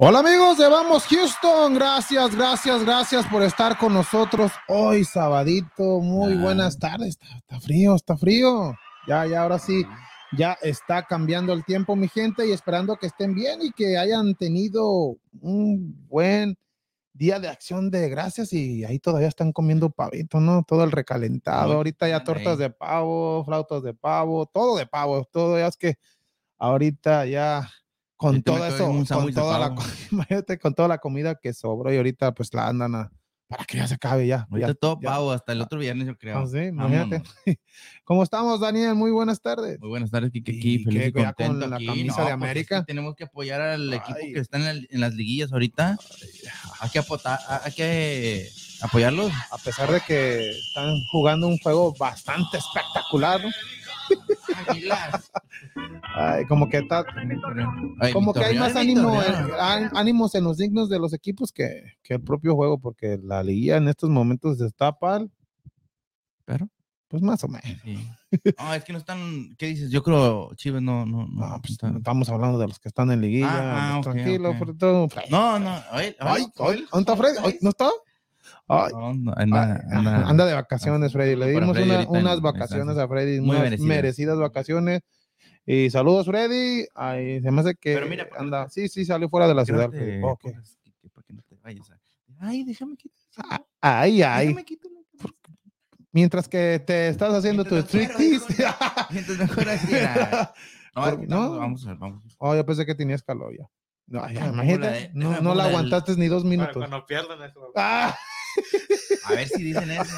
Hola amigos de Vamos Houston, gracias, gracias, gracias por estar con nosotros hoy sabadito. Muy Ah. buenas tardes. Está, está frío, está frío. Ya, ya, ahora sí, ya está cambiando el tiempo, mi gente, y esperando que estén bien y que hayan tenido un buen día de acción de gracias y ahí todavía están comiendo pavito, ¿no? Todo el recalentado. Ahorita ya tortas de pavo, flautas de pavo, todo de pavo, todo ya es que ahorita ya con todo eso, con toda la, con toda la comida que sobró y ahorita pues la andan a, para que ya se acabe ya. Ahorita ya, todo ya. pavo, hasta el otro viernes yo creo. Ah, sí, imagínate. ¿Cómo estamos, Daniel? Muy buenas tardes. Muy buenas tardes, Kike, aquí, feliz y con contento la aquí. camisa de es que América. tenemos que apoyar al equipo Ay. que está en, la- en las liguillas ahorita. Hay que, apotar, hay que apoyarlos. A pesar de que están jugando un juego bastante espectacular, ¿no? Águilas. Ay, como que está, como que hay más ánimo, á- ánimos en los dignos de los equipos que, que el propio juego, porque la liguilla en estos momentos está pal, Pero, pues más o menos. sí. No, es que no están. ¿Qué dices? Yo creo Chivas no. No, no, No, pues, estamos hablando de los que están en liguilla. Ah, ah, pues, ok, tranquilo, ok. por todo. no, no. Ay, ay, ¿dónde está ¿No está? Ay, No, no, anda, Ay, anda, anda de vacaciones, Freddy. Le Para dimos Freddy una- ahorita en- unas vacaciones a Freddy, Muy unas merecidas. merecidas vacaciones. Y saludos, Freddy. Ay, se me hace que Pero mira, para- anda. Sí, sí, salió fuera de la ciudad. te para no te vayas Ay, déjame quitar. Ah, Ay, ay. Déjame quitar. Mientras que te estás haciendo tu Mientras me striptease. Mientras mejor así era. No, no. vamos, vamos a ver, vamos. oh, yo pensé que tenías calor ya. No, ya, imagínate. la de- no, no la aguantaste ni dos minutos. cuando pierdan eso. Ah, A ver si dicen eso.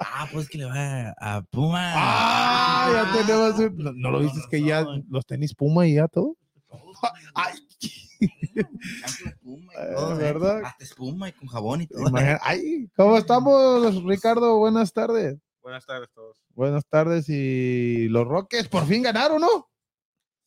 Ah, pues que le va a, Puma. ah, ya tenemos un- No, no lo viste que ya los tenis Puma y ya todo. Ay, Chanclas Puma y Eh, todo, ¿eh? ¿verdad? Hasta espuma y con jabón y todo. imagina- Ay, ¿cómo estamos, Ricardo? Buenas tardes. Buenas tardes a todos. Buenas tardes y los Rockets por fin ganaron, ¿no?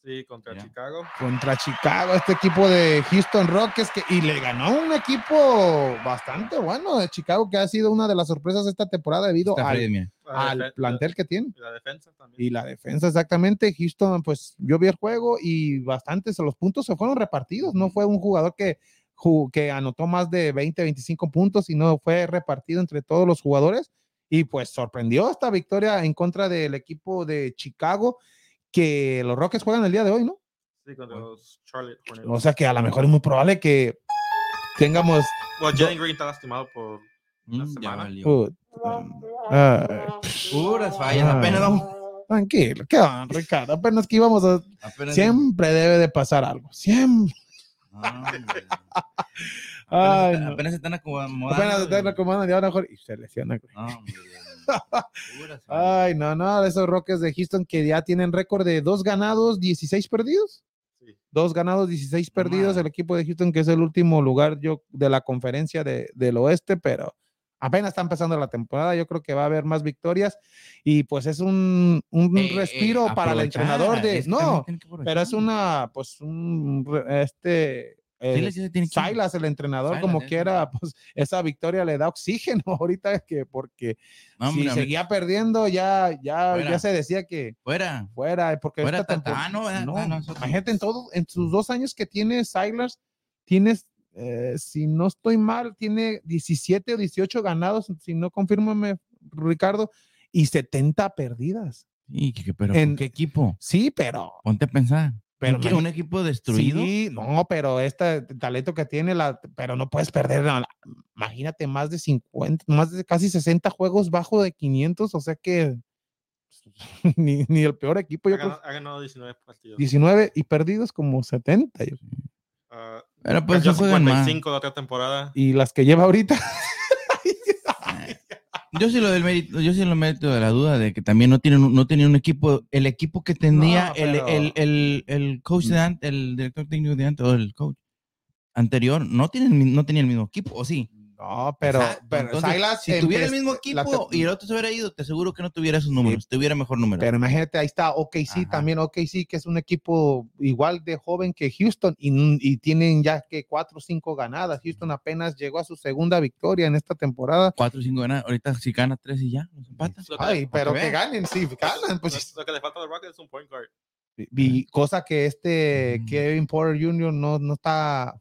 Sí, contra. Chicago. Contra Chicago, este equipo de Houston Rockets que, y le ganó un equipo bastante bueno de Chicago que ha sido una de las sorpresas esta temporada debido al, plantel que tiene. La, la defensa también. Y la defensa, exactamente. Houston, pues yo vi el juego y bastantes, los puntos se fueron repartidos. No fue un jugador que, que anotó más de 20, 25 puntos, sino fue repartido entre todos los jugadores. Y pues sorprendió esta victoria en contra del equipo de Chicago, que los Rockets juegan el día de hoy, ¿no? Sí, contra los Charlotte Hornets. O sea que a lo mejor es muy probable que tengamos. Bueno, Jalen Green está lastimado por. Una Mm, semana. Puras fallas. Ah. Apenas vamos. tranquilo, ¿qué va, Ricardo? Apenas que íbamos a. Apenas Siempre debe de pasar algo. Siempre. Ah. Ay, Apenas, no. apenas se están acomodando. Apenas güey. está recomendando y ahora mejor y se lesiona. güey. Fallas. Ay, no, no, esos Rockets de Houston que ya tienen récord de dos ganados, 16 perdidos. Sí. Dos ganados, 16 No perdidos. El equipo de Houston, que es el último lugar yo, de la conferencia de- del oeste, pero apenas está empezando la temporada. Yo creo que va a haber más victorias y pues es un, un Eh, eh, respiro para el entrenador de. No, pero es una, pues, un, este. Eh, sí tiene Silas, el entrenador, Silas, como ese. quiera, pues esa victoria le da oxígeno ahorita que porque No, si seguía perdiendo ya ya Fuera. ya se decía que Fuera. fuera porque Fuera esta Tata- ah, no, ah, no, no, imagínate en todo en sus dos años que tiene Silas tienes eh, si no estoy mal tiene 17 o 18 ganados si no confírmame Ricardo y 70 perdidas que- pero En- ¿con qué equipo? sí pero Ponte a pensar. Pero ¿En qué- imagi- un equipo destruido. Sí, no, pero este talento que tiene, la, pero no puedes perder, la- imagínate, más de 50, más de casi 60 juegos bajo de 500, o sea que ni, ni el peor equipo, Ha yo creo, ganado, ha ganado 19 partidos. 19 y perdidos como 70, yo- Ah, Pero pues perdió no juegan más. 55 la otra temporada. y las que lleva ahorita, Yo sí lo del mérito, yo sí lo mérito de la duda de que también no tienen, un- no tenían un equipo, el equipo que tenía No, el, pero- el, el, el coach de antes, el director técnico de antes, o el coach anterior, no tienen, no tenía el mismo equipo, ¿o sí? No, pero, Exacto, pero entonces, Silas si tuviera el mismo la equipo y el otro se hubiera ido, te aseguro que no tuviera esos números, tuviera mejor número. Pero imagínate, ahí está OKC Ajá. también, OKC que es un equipo igual de joven que Houston y, y tienen ya que cuatro o cinco ganadas. Houston apenas llegó a su segunda victoria en esta temporada. Cuatro o cinco ganas, ahorita si gana tres y ya, Ay, pero que ganen, sí, ganan, pues. lo, lo que le falta a los Rockets es un point guard. Y cosa que este Mm. Kevin Porter Jr. no, no está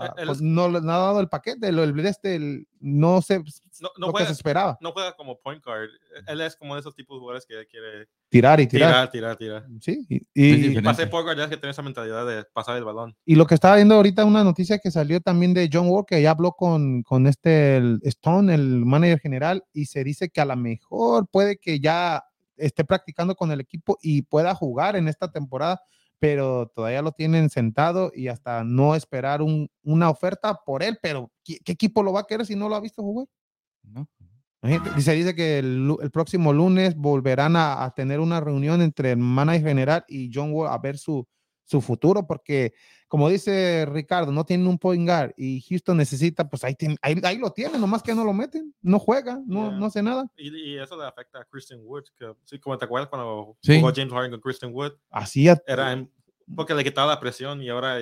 ah, él pues es- no, le- no ha dado el paquete, el, el, este, el- no sé no, no lo que juega, se esperaba. no juega como point guard. Él es como de esos tipos de jugadores que quiere Tirar y tirar. tirar, tirar, tirar. Sí, y, y- ser point guard ya es que tiene esa mentalidad de pasar el balón. y lo que estaba viendo ahorita, una noticia que salió también de John Wall, que ya habló con, con este el Stone, el manager general, y se dice que a lo mejor puede que ya esté practicando con el equipo y pueda jugar en esta temporada, pero todavía lo tienen sentado y hasta no esperar un- una oferta por él, pero ¿qué, qué equipo lo va a querer si no lo ha visto jugar? ¿no? Imagínate, Dice, dice que el próximo lunes volverán a, a tener una reunión entre el manager general y John Wall a ver su, su futuro, porque como dice Ricardo, no tienen un point guard y Houston necesita, pues ahí, tiene- ahí, ahí lo tienen, nomás que no lo meten, no juega, no, Yeah. no hace nada. Y, y eso le afecta a Christian Wood. Que, sí, como te acuerdas cuando Sí. jugó James Harden con Christian Wood, Así era porque le quitaba la presión y ahora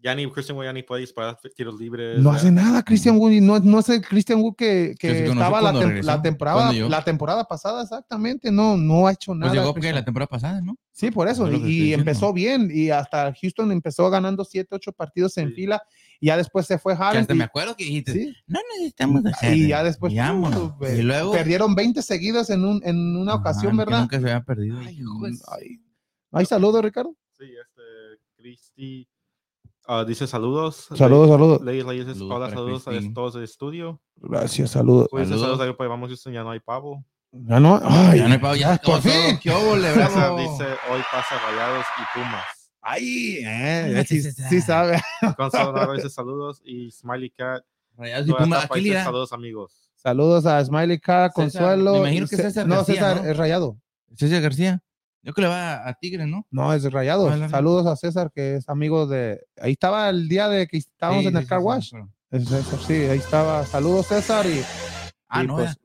ya ni Christian Wood ya ni puede disparar tiros libres. no ya. hace nada Christian Wood no, no es el Christian Wood que, que estaba la, cuando tem- regresó, la temporada, la temporada pasada, exactamente, no, no ha hecho nada. Pues llegó que la temporada pasada, ¿no? Sí, por eso. Y, empezó bien. Y hasta Houston empezó ganando 7, 8 partidos en Sí. fila. Y ya después se fue Harden. hasta y, me acuerdo que dijiste, sí, no necesitamos hacer. y ya después uh, Y luego. perdieron 20 seguidos en, un, en una Ajá, ocasión, ¿verdad? Nunca se había perdido. Ay, de- ay. Ay, saludos, Ricardo. Sí, este, Cristi ah, dice saludos. Saludos, saludos. Le, le dices Saludos hola, saludos a todos del estudio. Gracias, saludos. Pues Saludos. saludos, saludos pues vamos Houston, ya no hay pavo. Ya no, ay, Ya no hay pavo, ya por acabó todo. fin. ¡Qué bravo! dice hoy pasa Rayados y Pumas. Ay, eh, Ay, sí, sí sabe. Gonzalo dice saludos y Smiley Cat. Rayados y Pumas, saludos amigos. Saludos a Smiley Car, Consuelo. me imagino que César No, García, César ¿no? es rayado. César García. Yo que le va a Tigres, ¿no? No, es rayado. Ah, la- Saludos a César, que es amigo de. Ahí estaba el día de que estábamos Sí, en el sí, car wash. pero- Es César, sí, ahí estaba. Saludos, César. Y, Ah, y, no, pues,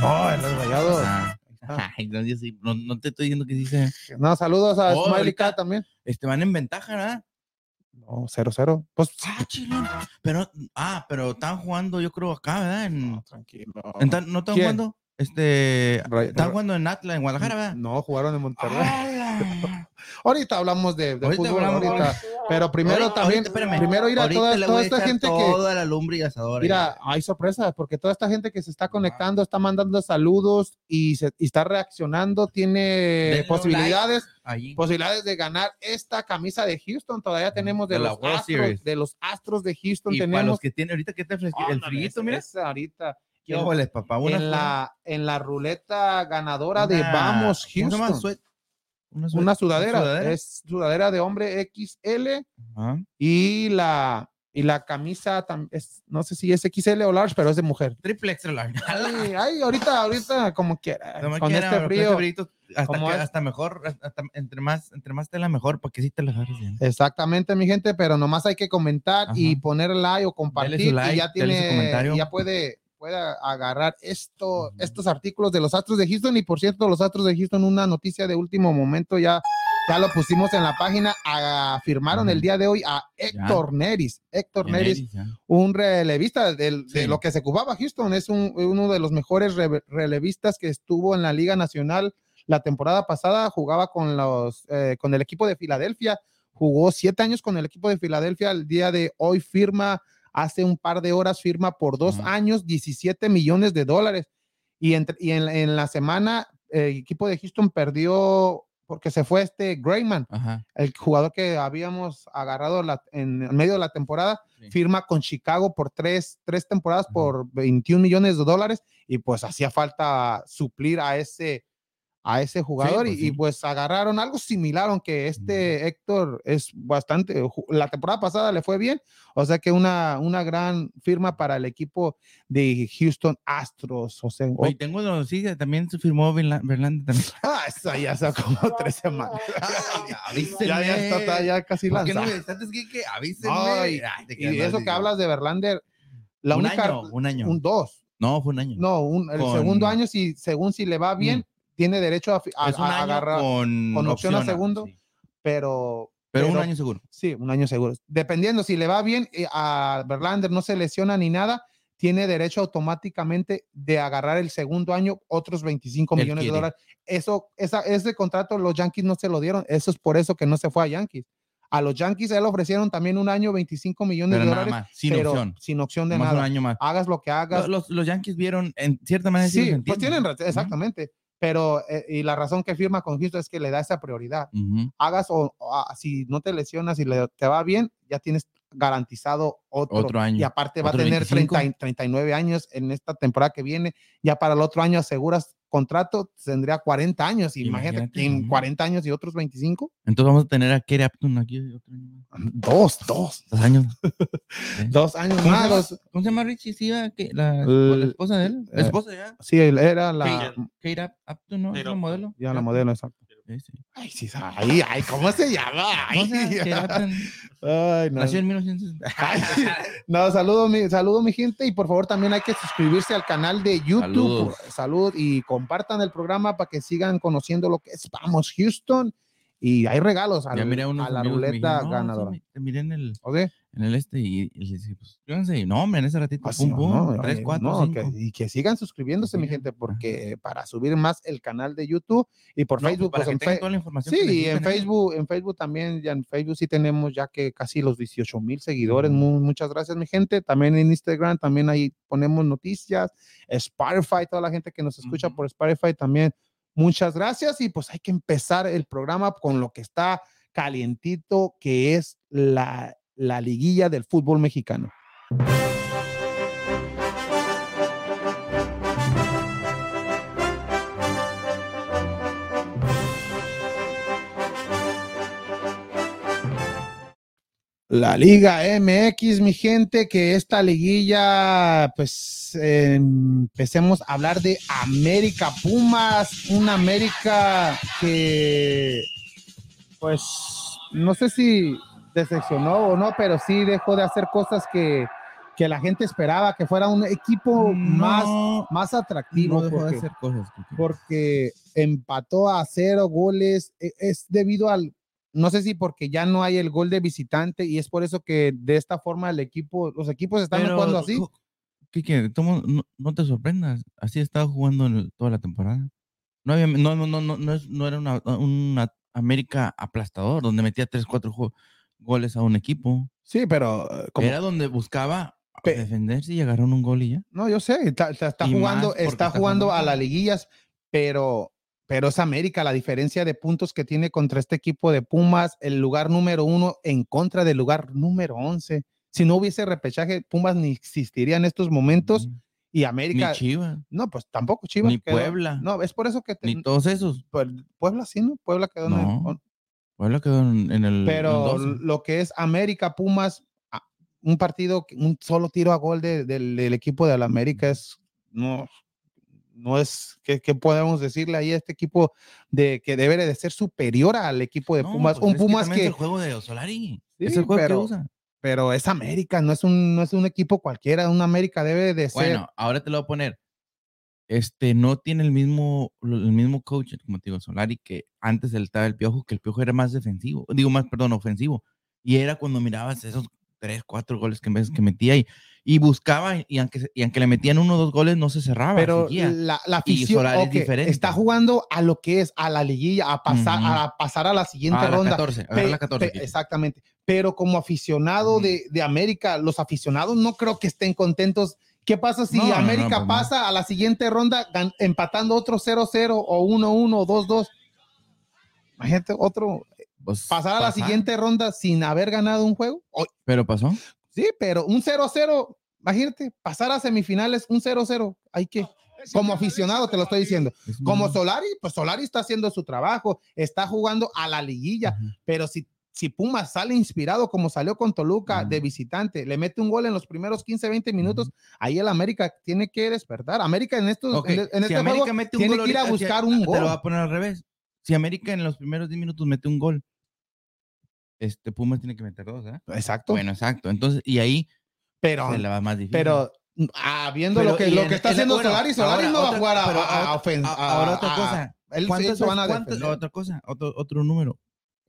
no, él es rayado. Ah. Ay, no, sí, no, no te estoy diciendo que dice. No, saludos a Oh, Smiley Cat también. Este, van en ventaja, ¿verdad? No, 0-0. Pues, Ah. Pero, ah, pero están jugando, yo creo, acá, ¿verdad? En, no, tranquilo. en ¿No están ¿Quién? jugando? Este, Ray- están Ray- jugando en Atlas, en Guadalajara, ¿verdad? No, jugaron en Monterrey. Ahorita hablamos de, de Ahorita fútbol, hablamos- ahorita. Pero primero Ahorita- también, espérame. primero ir a toda, toda esta gente que, Toda la lumbre y asador. Mira, hay sorpresas porque toda esta gente que se está conectando está mandando saludos y, se, y está reaccionando, tiene Denle posibilidades, Allí. posibilidades de ganar esta camisa de Houston. Todavía tenemos de, de los astros, de los astros de Houston y para tenemos los que tienen, ahorita que está fresqui- el Ándale, frillito, esa- mira. ahorita ¿Qué en- óboles, papá? Una en la en la ruleta ganadora de Una- Vamos ¿cómo se llama? Houston. Una, suet- Una sudadera, sudadera. es sudadera de hombre XL Ajá. y la y la camisa es, no sé si es XL o large, pero es de mujer. Triple extra large. Ay, ay, ahorita, ahorita, como quiera. Como con quiera, este frío. frillito, hasta, que- es. hasta mejor, hasta- entre más, entre más tela mejor, porque si te la agarras bien. Exactamente, mi gente, pero nomás hay que comentar y Ajá. poner like o compartir like, y ya tiene, y ya puede, puede agarrar esto, estos artículos de los Astros de Houston. Y por cierto, los Astros de Houston, una noticia de último momento ya, ya lo pusimos en la página, ah, firmaron el día de hoy a Héctor Neris, Héctor Neris, un relevista del- de lo que se ocupaba Houston, es un- uno de los mejores re- relevistas que estuvo en la Liga Nacional la temporada pasada, jugaba con, los, eh, con el equipo de Filadelfia, jugó siete años con el equipo de Filadelfia, el día de hoy firma, hace un par de horas firma por dos años, 17 millones de dólares. Y, entre- y en, en la semana el equipo de Houston perdió porque se fue este Grayman, Ajá. el jugador que habíamos agarrado la- en medio de la temporada, Sí. firma con Chicago por tres, tres temporadas por 21 millones de dólares y pues hacía falta suplir a ese a ese jugador pues y, sí. y, pues agarraron algo similar aunque este Héctor es bastante la temporada pasada le fue bien o sea que una, una gran firma para el equipo de Houston Astros o sea, Oye, tengo noticias, también se firmó Verla- Verlander también. ah, esa ya hace como tres semanas avísenme. ya, ya está, está ya casi ¿Por qué no que, que avísenme? Ay, Ay, y eso que hablas de Verlander la un única año, un año. un dos No, fue un año. No, un- el Con- segundo año, si, según si le va bien, tiene derecho a, a- es un a año agarrar, con, con opción a segundo. sí. pero, Pero, un año seguro. Sí, un año seguro. Dependiendo, si le va bien, eh, a Verlander no se lesiona ni nada, tiene derecho automáticamente de agarrar el segundo año otros 25 Él millones de dólares. Eso, esa, ese contrato los Yankees no se lo dieron. Eso es por eso que no se fue a Yankees. A los Yankees a él le ofrecieron también un año 25 millones Pero de nada dólares, más, sin pero opción. sin opción de Nomás un nada. año más. Hagas lo que hagas. Los, los Yankees vieron, en cierta manera, sí, Sí, los pues tienen, exactamente. Pero, eh, y la razón que firma con Houston es que le da esa prioridad. Hagas o, o, si no te lesionas y le, te va bien, ya tienes garantizado otro. Otro año. Y aparte va a tener 25. 30 y 39 años en esta temporada que viene. Ya para el otro año aseguras contrato, tendría 40 años. Imagínate, Imagínate, en ujú. 40 años y otros 25. Entonces vamos a tener a Kerry Upton aquí otro año más. Dos, dos. Dos años. Dos años ¿Cómo se más. dos- ¿Cómo se llama Richie? Sí, la, El- la esposa de él. La eh, esposa ya. Sí, él era la, Up- Upton, ¿no? ¿Es la modelo? ya la modelo, exacto. Ay, sí, ay, ay, ¿cómo se llama? Ay, no. Nació en 1900. Ay, no, saludo mi, saludo mi gente y por favor también hay que suscribirse al canal de YouTube. Saludos. Salud y compartan el programa para que sigan conociendo lo que es Vamos Houston y hay regalos al- a la ruleta "No, sí, ganadora. me- te miré en el, ¿Ok? en el este y, y les dije, pues, suscríbanse. No, hombre, en ese ratito, Así, pum, pum, ¿no? tres, cuatro, no, cinco. que- y que sigan suscribiéndose, mi sigan, gente, porque para subir más el canal de YouTube y por No, Facebook, para pues que en toda la información Sí, y en ¿eh? Facebook, en Facebook también, ya en Facebook sí tenemos ya que casi los 18 mil seguidores. Ujú. Mu- muchas gracias, mi gente. También en Instagram, también ahí ponemos noticias. Spotify, toda la gente que nos escucha por Spotify también. Muchas gracias. Y pues hay que empezar el programa con lo que está calientito, que es la, la liguilla del fútbol mexicano. La Liga MX, mi gente, que esta liguilla, pues eh, empecemos a hablar de América Pumas, una América que, pues, no sé si decepcionó o no, pero sí dejó de hacer cosas que, que la gente esperaba, que fuera un equipo más, No, más atractivo. no dejó de porque- hacer cosas. Porque empató a cero goles. e- Es debido al, no sé si porque ya no hay el gol de visitante y es por eso que de esta forma el equipo, los equipos están Pero, jugando así. Kike, no, no te sorprendas. Así estaba jugando en toda la temporada. No, había, no, no, no, no, no, era una, una América aplastador, donde metía 3, 4 goles a un equipo. Sí, pero eh, como, Era donde buscaba Pe- defenderse y agarraron un gol y ya. no, yo sé, está, está- está Y jugando, está está jugando a las liguillas, pero, pero es América, la diferencia de puntos que tiene contra este equipo de Pumas, el lugar número uno en contra del lugar número 11. Si no hubiese repechaje, Pumas ni existiría en estos momentos y Ni América, Chivas, no, pues tampoco Chivas. ni quedó- Puebla, No, es por eso que te- ni todos esos. Puebla sí, ¿no? Puebla quedó en el- Puebla quedó en, el. en el Pero 12. lo que es América Pumas, ah, un partido, un solo tiro a gol de- del, del equipo de la América es no, no es ¿qué, qué podemos decirle ahí a este equipo de que debe de ser superior al equipo de No, Pumas, pues un Pumas también es que, el juego de Solari. Sí, es el juego pero- que usa. pero es América, no es un no es un equipo cualquiera, un América debe de ser Bueno, ahora te lo voy a poner. Este no tiene el mismo, el mismo coach, como te digo, Solari, que antes él estaba el piojo, que el piojo era más defensivo, digo más, perdón, ofensivo. Y era cuando mirabas esos tres, cuatro goles que, que metía y, y buscaba, y aunque, y aunque le metían uno o dos goles, no se cerraba. pero seguía. la, la afición Solari es ok, diferente. está jugando a lo que es a la liguilla, a pasar, a pasar a la siguiente la ronda. 14, agarrar Pe- la 14. pe- Kike. exactamente. Pero como aficionado de, de América, los aficionados no creo que estén contentos. ¿Qué pasa si No, no, no, América pues no. pasa a la siguiente ronda empatando otro 0-0 o 1-1 o 2-2? Imagínate otro, Pues, pasar a la siguiente ronda sin haber ganado un juego. Pero pasó. Sí, pero un 0-0, imagínate, pasar a semifinales un 0-0. Hay que, como aficionado te lo estoy diciendo. Como Solari, pues Solari está haciendo su trabajo, está jugando a la liguilla pero si, si Pumas sale inspirado como salió con Toluca de visitante, le mete un gol en los primeros 15, 20 minutos, ahí el América tiene que despertar. América en estos Ok, en, en si este América juego mete un tiene gol que ir a buscar si- un Te lo voy gol. a poner al revés. Si América en los primeros 10 minutos mete un gol, este Pumas tiene que meter dos, ¿eh? Exacto. Bueno, exacto. Entonces, y ahí pero, se la va más difícil. pero ah, viendo Pero, lo que, lo en- que está en- haciendo bueno, Solari, Solari ahora no va a jugar a, pero a, a ahora- ofen- a- a- ahora otra cosa. él- ¿Cuántas van a cuántas- defender. otra cosa, otro, otro número.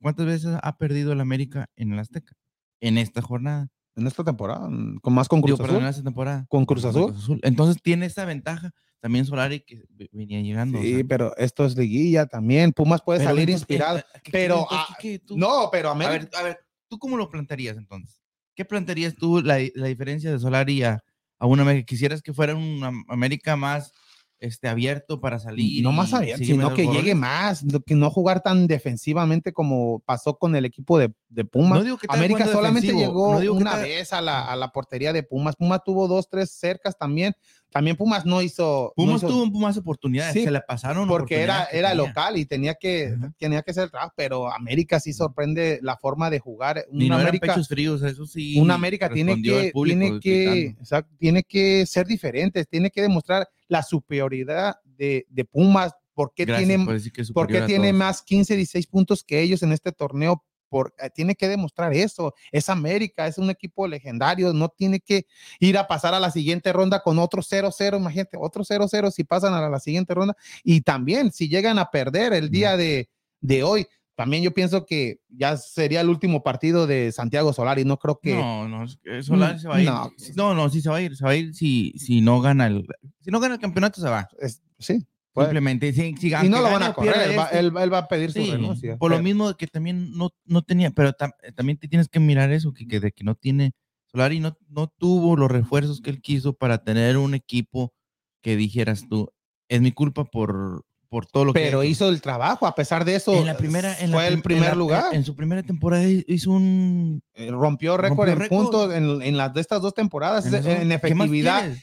¿Cuántas veces ha perdido el América en el Azteca? En esta jornada. en esta temporada, mm, con más con Cruz Digo, perdón, en Azul. esta temporada. ¿Con Cruz Azul? Entonces tiene esa ventaja también Solari que ve- venía llegando. o Sí, sea. pero esto es liguilla también. Pumas puede Pero salir entonces, inspirado. eh, ¿qué- pero, entonces, ah, ¿qué- tú? No, pero A ver, a ver, ¿tú cómo lo plantearías entonces? ¿Qué plantearías tú la, la diferencia de Solari a, a una América? ¿Quisieras que fuera una América más este, abierto para salir? no más abierto, sino que llegue más, que no jugar tan defensivamente como pasó con el equipo de, de Pumas. No digo que esté América solamente llegó no digo que una vez a la, a la portería de Pumas. Pumas tuvo dos, tres cercas también. También Pumas no hizo. no Pumas hizo- tuvo más oportunidades, Sí, se le pasaron porque era, era local y tenía que, Ajá. tenía que el trabajo, pero América sí sorprende la forma de jugar. Una no América, pechos fríos, eso sí. una América tiene que, tiene, que, tiene que ser diferente, tiene que demostrar la superioridad de, de Pumas, por qué Gracias tiene, por qué tiene más 15, 16 puntos que ellos en este torneo. Por, eh, tiene que demostrar eso. Es América, es un equipo legendario. No tiene que ir a pasar a la siguiente ronda con otro 0-0. Imagínate, otro 0-0 si pasan a la siguiente ronda. Y también, si llegan a perder el día de, de hoy, también yo pienso que ya sería el último partido de Santiago Solari. No creo que. No, no, que Solari se va a ir. No. No, no, sí se va a ir. Se va a ir si, si no gana el. Si no gana el campeonato, se va. es- sí. Puede. Simplemente. Si, si y no lo van a correr. Él va, este, él, él va a pedir su sí, renuncia. Por lo Pero- mismo que también no, no tenía, pero tam- también te tienes que mirar eso, que, que de que no tiene. Solari no, no tuvo los refuerzos que él quiso para tener un equipo que dijeras tú, es mi culpa por, por todo lo que. pero he hecho". hizo el trabajo. A pesar de eso, en la primera, en la fue el en primer la- lugar. En su primera temporada hizo un Eh, rompió récord en puntos en, en las de estas dos temporadas, En en, eso, ¿qué más efectividad.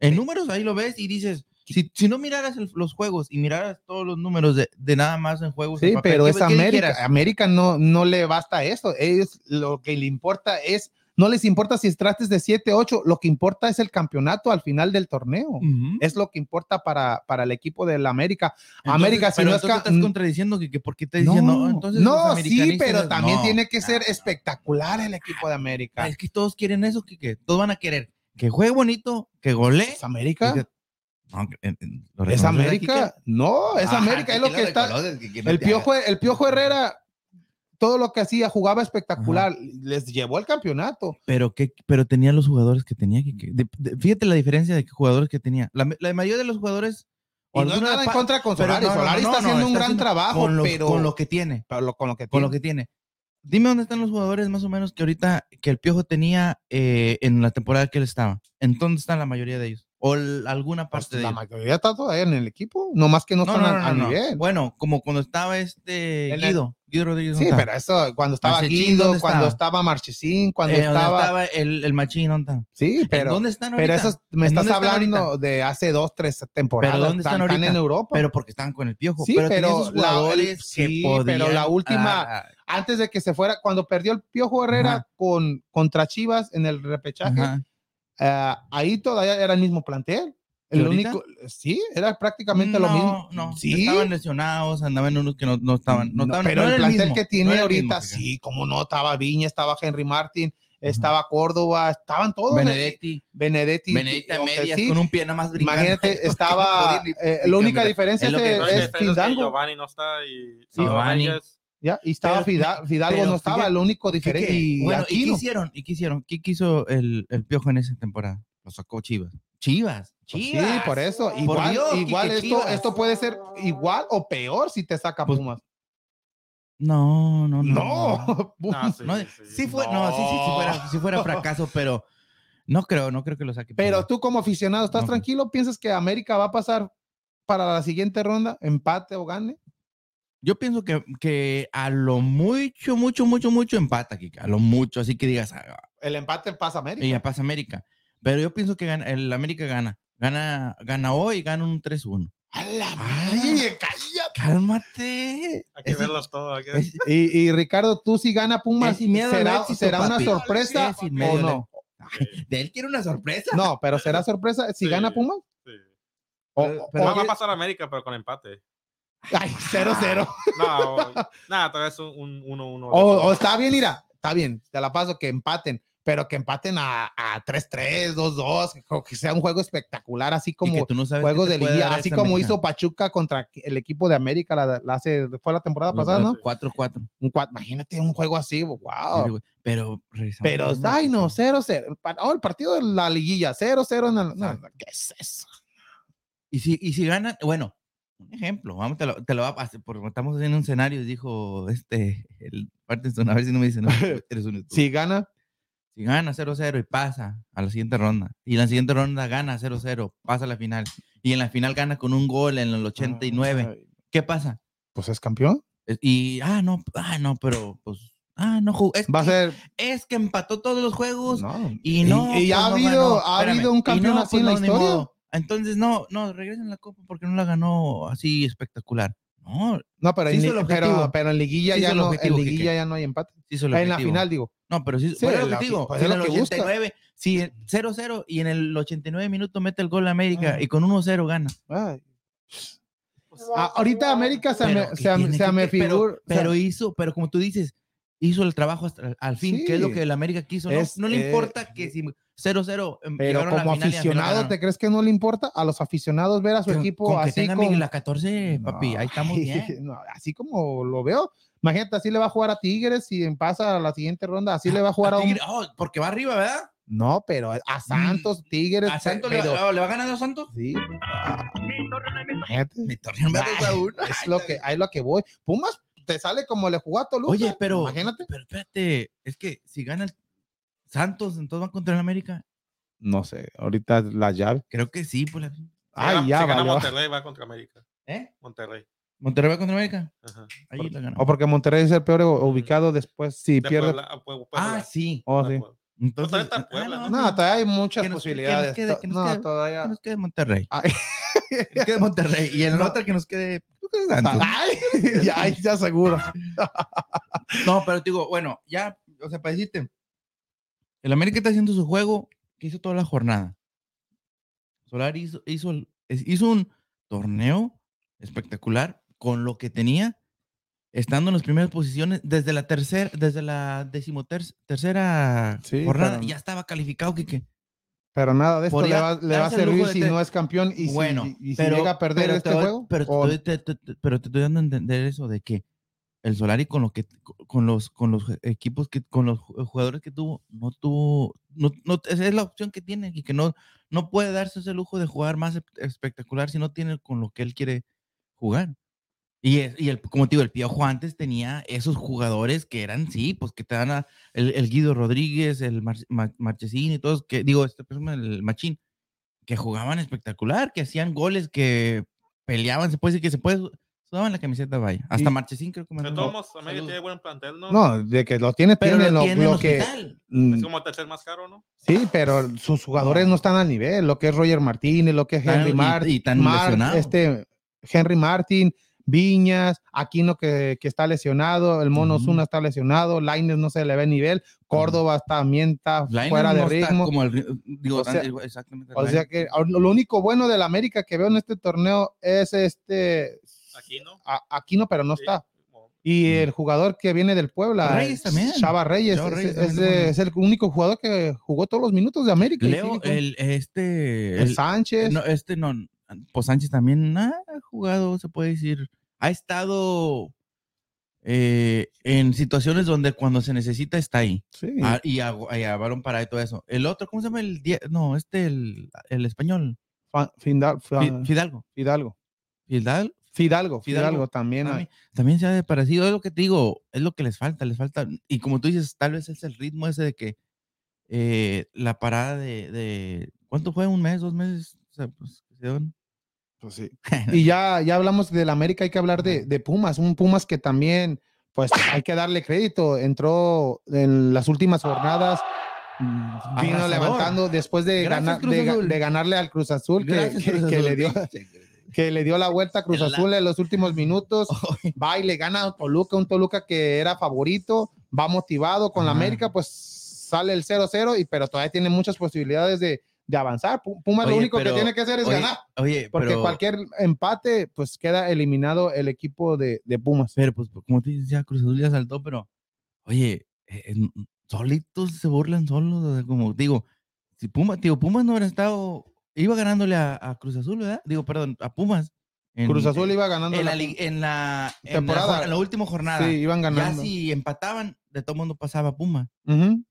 En números ahí lo ves y dices, si, si no miraras el- los juegos y miraras todos los números de, de nada más en juegos. en Sí, papel, pero ¿qué- es qué América. dijeras? América no, no le basta eso. Ellos lo que le importa es, no les importa si trates de 7, 8, lo que importa es el campeonato al final del torneo. Ujú. Es lo que importa para, para el equipo del América. Entonces, América, si no es entonces estás contradiciendo que, que por qué estás diciendo, "Oh, entonces los no, sí, pero es-". también No, tiene que ser no, no. espectacular el equipo de América. Es que todos quieren eso, que, que todos van a querer que juegue bonito, que golee. ¿Es América? que- ¿Es América? No, es? América, es lo que está. que- El Piojo, el Piojo Herrera, todo lo que hacía, jugaba espectacular, les llevó el campeonato. Pero, que, pero tenía los jugadores que tenía. Que, que- de- de- fíjate la diferencia de que jugadores que tenía. La, la mayoría de los jugadores. Y no es nada en contra con Solari. no, Solari no, está haciendo un gran trabajo, con, los- pero con lo que tiene. lo- con lo que Con tiene. lo que tiene. Dime dónde están los jugadores más o menos que ahorita que el Piojo tenía eh, en la temporada que él estaba. ¿En dónde están la mayoría de ellos? O alguna Pues, parte de la mayoría está todavía en el equipo, nomás que no, No, están no, a- no, a, no, no. nivel. Bueno, como cuando estaba este Guido, Guido Rodríguez. sí, ¿dónde pero eso, cuando estaba Marchesín, Guido, ¿dónde cuando estaba? estaba Marchesín, cuando Eh, ¿dónde estaba, estaba el, el machín, ¿dónde? Sí, ¿En pero, ¿Dónde están pero ahorita? eso me ¿En estás están hablando ahorita? de hace dos, tres temporadas. ¿dónde están están ahorita? en Europa. Pero porque estaban con el Piojo. Sí, pero, pero esos jugadores que sí, pero la última- ah, Antes de que se fuera, cuando perdió el Piojo Herrera Ajá. con, contra Chivas en el repechaje, ajá. Eh, ahí todavía era el mismo plantel. ¿Y El único, sí, era prácticamente lo No, mismo. No, sí, estaban lesionados, andaban unos que no, no estaban. No No, estaban pero no el plantel mismo, que tiene ahorita, mismo, sí, como no, estaba Viña, estaba Henry Martin, estaba Córdoba, estaban todos. Benedetti, Benedetti. Benedetti a medias sí, con un pie nada más brincando. Imagínate, estaba. eh, la única diferencia Es es, lo es es que. Giovanni no está y Sí, Giovanni. Ya, y estaba Pero- Fida- Fidalgo, pero no estaba, fíjate, lo único ¿Qué- diferente. y bueno, ¿y qué hicieron? ¿Y qué hicieron? ¿Qué quiso el, el Piojo en esa temporada? Lo sacó Chivas. Chivas. Pues Sí, Chivas. por eso. Por Igual, Dios, igual esto, Chivas. esto puede ser igual o peor si te saca Pues, Pumas. No, no, no. No, No, sí, No, sí, sí fue, no, sí, sí, sí fuera, sí fuera fracaso, pero no creo, no creo que lo saque. Pero tú como aficionado, ¿estás tranquilo? ¿Piensas que América va a pasar para la siguiente ronda? ¿Empate o gane? Yo pienso que, que a lo mucho, mucho, mucho, mucho empata, Kika. A lo mucho, así que digas, ah, El empate pasa América. y ya pasa América. Pero yo pienso que gana, el América gana. Gana, gana hoy, gana un 3-1. ¡A la madre, cállate! Cálmate. Hay que verlos todos. hay que- es- Y, y Ricardo, tú si gana Pumas, sin miedo ¿será, éxito, será una sorpresa miedo o no? de él quiere una sorpresa. No, pero será sorpresa si Sí. gana Pumas. Sí. O, Pero- o- pero No o- va a pasar a América, pero con empate. Ay, 0-0. No, nada, tal vez un 1-1. O, o está bien, mira, está bien, te la paso que empaten, pero que empaten a, a 3-3, 2-2, que, que sea un juego espectacular, así como no te de dar así como América. hizo Pachuca contra el equipo de América, la, la hace, fue la temporada pasada, ¿no? 4-4. Un cua- imagínate un juego así, wow. Pero, Pero, ay, no, Kika. 0-0. El pa- oh, el partido de la liguilla, 0-0 en el. no. ¿Qué es eso? Y si, y si ganan, bueno, Un ejemplo, vamos, te lo, te lo va a pasar, porque estamos haciendo un escenario, dijo este, el Parkinson, a ver si no me dice, no, eres un estúpido. Si gana, Si gana 0-0 y pasa a la siguiente ronda, y en la siguiente ronda gana 0-0, pasa a la final, y en la final gana con un gol en el 89, ay, ¿qué pasa? pues es campeón. Y, ah, no, ah, no, pero, pues, ah, no jugó. Es, Va a ser. es que empató todos los juegos No. y no. Y, pues, ha habido, ha Espérame, habido un campeón no, así pues, en la historia. Entonces, no, no, regresen la copa porque no la ganó así espectacular. No, No, pero, Sí en, el pero, objetivo. pero en liguilla Sí ya el no, en objetivo, liguilla Quique. ya no hay empate. sí el En la objetivo. final, digo. No, pero sí, Sí, que digo, pues si es en el que busca. 89, si 0-0 y en el 89 minutos mete el gol a América Ah. y con 1-0 gana. Ay. Ah, ahorita América se Pero me, ¿qué se, se que- me que- pero- figura. Pero, hizo, pero como tú dices, hizo el trabajo hasta al fin, que es lo Sí. que el América quiso. No, Es, no le eh, importa que si 0-0 em, pero llegaron a la como aficionado. ¿te crees que no le importa a los aficionados ver a su Con- equipo con que así con- Miguel la 14, papi, No, ahí estamos bien. no, así como lo veo. Imagínate, así le va a jugar a Tigres y pasa a la siguiente ronda, así le va a jugar a un... Tigre- oh, porque va arriba, ¿verdad? No, pero a Santos, Tigres, Mm. ¿A Santos le, pero- va, le va ganando a Santos? Sí. Ah, imagínate. Mi torneo dos a uno. Es lo que, ahí lo que voy. Pumas te sale como le jugó a Toluca. Oye, pero, Imagínate. pero espérate, es que si gana el Santos, entonces va contra el América. No sé, ahorita la llave. Creo que sí, pues. la- Ay, Si ya, gana valió. Monterrey, va contra América. ¿Eh? Monterrey. Monterrey va contra América. Ajá. Ahí la ganó. O porque Monterrey es el peor ubicado después si De pierde. Puebla Puebla. Ah, sí. Oh, sí. Entonces, todavía está ah, Puebla, ¿no? No, todavía hay muchas Que nos- que nos posibilidades. quede- que nos no, quede- Que todavía. nos quede Monterrey. Ay. Que nos quede Monterrey. Y en la otra que nos quede. Ay, ya, ya seguro. No, pero te digo, bueno, ya, o sea, para decirte, el América está haciendo su juego que hizo toda la jornada. Solari hizo, hizo, un torneo espectacular con lo que tenía, estando en las primeras posiciones desde la tercera, desde la decimotercera Sí, jornada, pero- ya estaba calificado, que Pero nada de esto le va, le va a servir si te- no es campeón y si- bueno, y, si pero, llega a perder pero este juego. Pero, o- te- pero te estoy dando a entender eso de que el Solari con lo que con los con los equipos que con los ju- jugadores que tuvo no tuvo no, no esa es la opción que tiene y que no no puede darse ese lujo de jugar más espe- espectacular si no tiene con lo que él quiere jugar. Y, es- y el, como te digo, el Piojo antes tenía esos jugadores que eran, sí, pues que te dan a, el, el Guido Rodríguez, el Mar, Ma- Marchesín y todos, que digo, este persona, el Machín, que jugaban espectacular, que hacían goles, que peleaban, se puede decir que se puede, sudaban la camiseta, vaya. Hasta Y- Marchesín creo que todos América tiene buen plantel, ¿no? no, de que lo tiene, Pero tiene lo tiene que. mm, Es como el tercer más caro, ¿no? Sí, pero sus jugadores no están al nivel. Lo que es Roger Martínez, lo que es Henry Martin, y tan lesionado. este Henry Martin, Viñas, Aquino que, que está lesionado, el Mono Ujú. Zuna está lesionado, Laines no se le ve nivel, Córdoba también está Lainez fuera de no ritmo. como el digo, O sea- exactamente. O sea que lo único bueno del América que veo en este torneo es este Aquí, ¿no? a- Aquino, pero no Sí. está. Y Mm. el jugador que viene del Puebla, Reyes también. Chava Reyes, Chava es- Reyes es, también es bueno. es el único jugador que jugó todos los minutos de América. Leo, el, este, el el- Sánchez. no, este no, pues Sánchez también ha jugado, se puede decir, ha estado eh, en situaciones donde cuando se necesita está ahí. sí. Ah, y a, y a para y todo eso. El otro, ¿cómo se llama? El die- no, este, el, el español. Fa- Findal- fa- Fi- Fidalgo. Fidalgo. Fidal, Fidalgo, Fidalgo. Fidalgo también. hay. también, se ha parecido. Es lo que te digo, es lo que les falta, les falta. Y como tú dices, tal vez es el ritmo ese de que eh, la parada de, de- ¿Cuánto fue? ¿Un mes? ¿Dos meses? O sea, pues, que. Pues sí. Y ya, ya hablamos del América, hay que hablar de, de Pumas, un Pumas que también, pues hay que darle crédito, entró en las últimas jornadas, mm, vino levantando después de, Gracias, ganar, Cruz de, ga- Azul. de ganarle al Cruz Azul, que, Gracias, que- Cruz que Azul. le dio, que le dio la vuelta a Cruz Azul en los últimos minutos. va y le gana a Toluca, un Toluca que era favorito, va motivado con la. América, pues sale el 0-0, y, pero todavía tiene muchas posibilidades de, de avanzar. Pu- Pumas lo único pero- que tiene que hacer es Oye, ganar, Oye, porque pero, cualquier empate, pues queda eliminado el equipo de, de Pumas. pero pues como te ya Cruz Azul ya saltó, pero oye, eh, solitos se burlan solos, o sea, como digo, si Pumas, digo, Pumas no hubiera estado, iba ganándole a, a Cruz Azul, ¿verdad? Digo, perdón, a Pumas. En- Cruz Azul iba ganando en la, la- en la, en la temporada. en la última jornada. Sí, iban ya ganando. si empataban, de todo mundo pasaba a Puma. Ujú.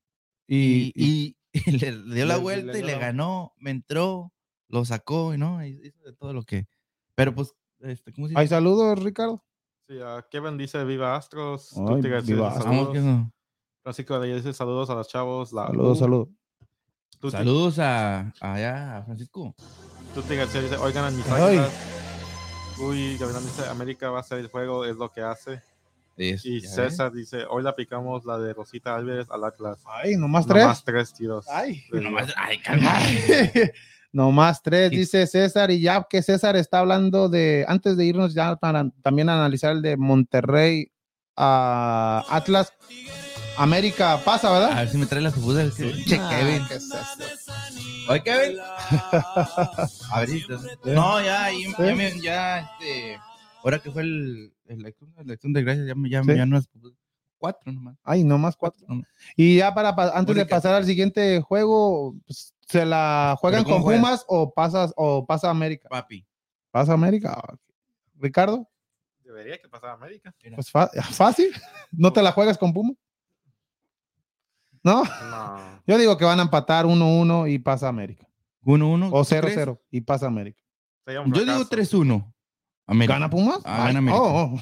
Y, y, y le, le dio la le- vuelta le y dio le ganó, me entró, lo sacó, y no, hizo de todo lo que. Pero pues este, ¿cómo se dice? Hay saludos, Ricardo. Sí, ah, Kevin dice viva Astros. Ay, viva Astros. Francisco de dice saludos a los chavos. La Saludos, saludos. Tuti, Saludos a, allá, a Francisco. Tuti García dice, oigan a mis águilas. Uy, Gavilán dice, América va a ser el juego, es lo que hace. Es- Y ves. César dice, hoy la aplicamos la de Rosita Álvarez al Atlas. Ay, nomás tres. Nomás tres tiros. Ay. Nomás- ay, calma. Nomás tres, dice César. Y ya que César está hablando de, antes de irnos ya para también analizar el de Monterrey a Atlas. América pasa, A ¿verdad? ver si me trae las pupusas. Che, Ah, Kevin. ¿qué es esto? Oye, Kevin. A ver si No, ya, ya, ya, me- ya, este. Ahora que fue el, el acción, la acción de gracias, ya me ya, Sí. ya no es cuatro nomás. Ay, nomás cuatro. nomás. Y ya para pa- antes de Única. pasar al siguiente juego, pues, ¿se la juegan ¿Pero con cómo juegas? Pumas o pasas o pasa América? Papi. ¿Pasa América? Ah, Ricardo, Debería que pasara América. pues fa- fácil. ¿No te la juegas con Pumas? No, No. yo digo que van a empatar 1-1 y pasa América. 1-1. O ¿tú crees? 0-0 y pasa América. Un Yo digo fracaso. 3-1. América. ¿Gana Pumas? Ah, Ay, gana América. oh, oh.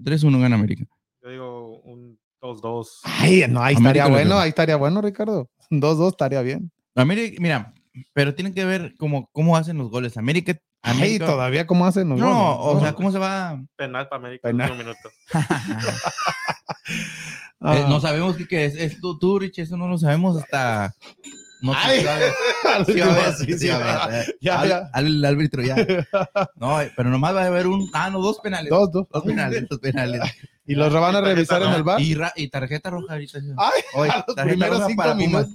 3-1 gana América. Yo digo un 2-2. Ay, no, ahí América estaría bueno, ahí estaría bueno, Ricardo. 2-2 estaría bien. América, mira, pero tienen que ver cómo, cómo hacen los goles. América. Ay, América todavía cómo hacen los no, goles? o sea, ¿cómo se va? Penal para América Penal. en último minuto. Ah. Eh, no sabemos qué, es. Es tú, tú, Rich, eso no lo sabemos hasta. No Ay. sí sí sí, sí sí, va a ver, eh. Ya, Al- ya. al- árbitro ya. No, pero nomás va a haber un. Ah, no, dos penales. Dos, dos. Dos penales, dos penales. Y los van a revisar en el bar. Y, ra- y tarjeta roja ahorita. Ay, los tarjeta roja para Pumas.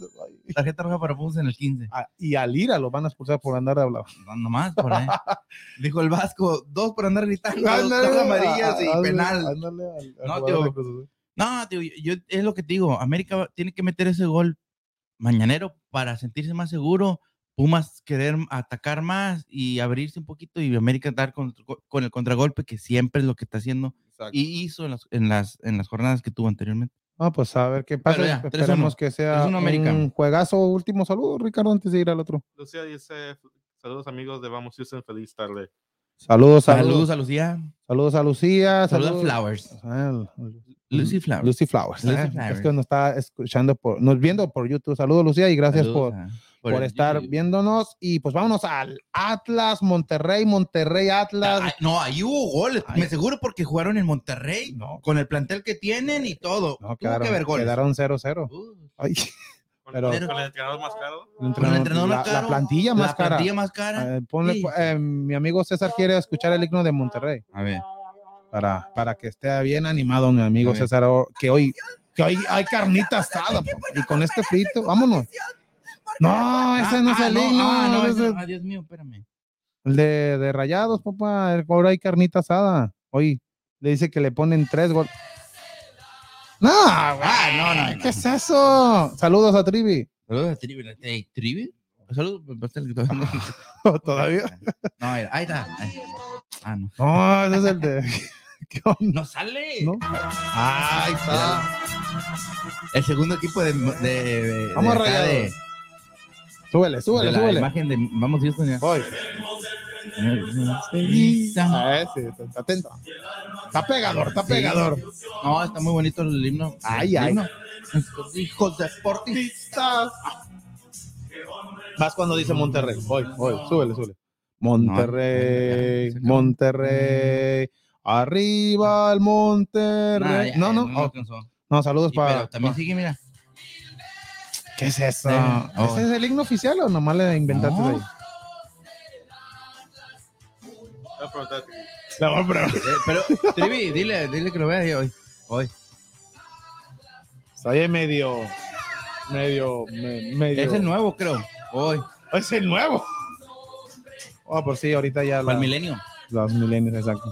Tarjeta roja para Pumas en el 15. Ah, Y al Ira lo van a expulsar por andar de hablar. No, nomás por ahí. Dijo el Vasco, dos por andar gritando, dos, Ándale, dos amarillas y ándale, penal. ándale al- al No, tío. No, tío, yo, yo- es lo que te digo. América tiene que meter ese gol mañanero para sentirse más seguro. Pumas querer atacar más y abrirse un poquito y América dar con, con el contragolpe que siempre es lo que está haciendo y hizo en las, en las, en las jornadas que tuvo anteriormente. Ah, pues a ver qué pasa. Ya, 3-1. Esperemos que sea 3-1 América. un juegazo. Último saludo, Ricardo, antes de ir al otro. Lucía dice, saludos amigos de Vamos Houston, feliz tarde. Saludos, Saludos, saludos. a Lucía. Saludos a Lucía. Saludos a Saludos Flowers. Ah, Lucy Flowers. Lucy Flowers. Lucy eh, Flowers. Es que nos está escuchando por, nos viendo por YouTube. Saludos, Lucía, y gracias Saludos por, por, el estar YouTube. viéndonos. Y pues vámonos al Atlas, Monterrey, Monterrey, Atlas. Ay, no, ahí hubo goles. Ay. Me seguro porque jugaron en Monterrey No, con el plantel que tienen y todo. no, quedaron, que ver goles. quedaron 0-0. Uh, Ay, Con, Pero- con el entrenador más caro. con el entrenador la, más la caro. plantilla más la cara. plantilla más cara. Eh, ponle, Sí. eh, mi amigo César quiere escuchar el himno de Monterrey A ver. Para, para que esté bien animado mi amigo. César, que hoy, que hoy hay carnita asada y con este frito, vámonos. No, ese no es el himno, Ah, no, ese ese- es ah, Dios mío, espérame. el de, de rayados, papá. el- Ahora hay carnita asada. Hoy le dice que le ponen tres goles. No, Ah, no, no, no. ¿qué es eso? Saludos a Trivi. Saludos a Trivi. ¿Trivi? Saludos. todavía no-. No, mira, ahí está. Ah, no. No, ese es el de. ¿Qué onda? No sale. ¿No? Ahí está. El segundo equipo de. de, de- Vamos, de Rayados. de- Súbele, de súbele, la súbele. imagen de. Vamos, Houston. ya. Voy. Ah, ese, está atento. Está pegador, está Sí. pegador. No, está muy bonito el himno. Ay, El ay. himno. Estos hijos de deportistas. Más cuando dice Monterrey. Voy, voy, súbele, súbele. Monterrey. Monterrey. Arriba el Nah, Monterrey. No, no, no oh, no, saludos Y, para. pero también sigue, mira. ¿Qué es eso? Oh. ¿Ese es el himno oficial o nomás le inventaste No. ahí? No, pero Eh, pero, Trivi, dile, dile que lo vea ahí hoy. Hoy. está ahí medio, medio, me- medio. Es el nuevo, creo. Hoy. Es el nuevo. Oh, por sí, ahorita ya Para la- el milenio. los milenios, exacto.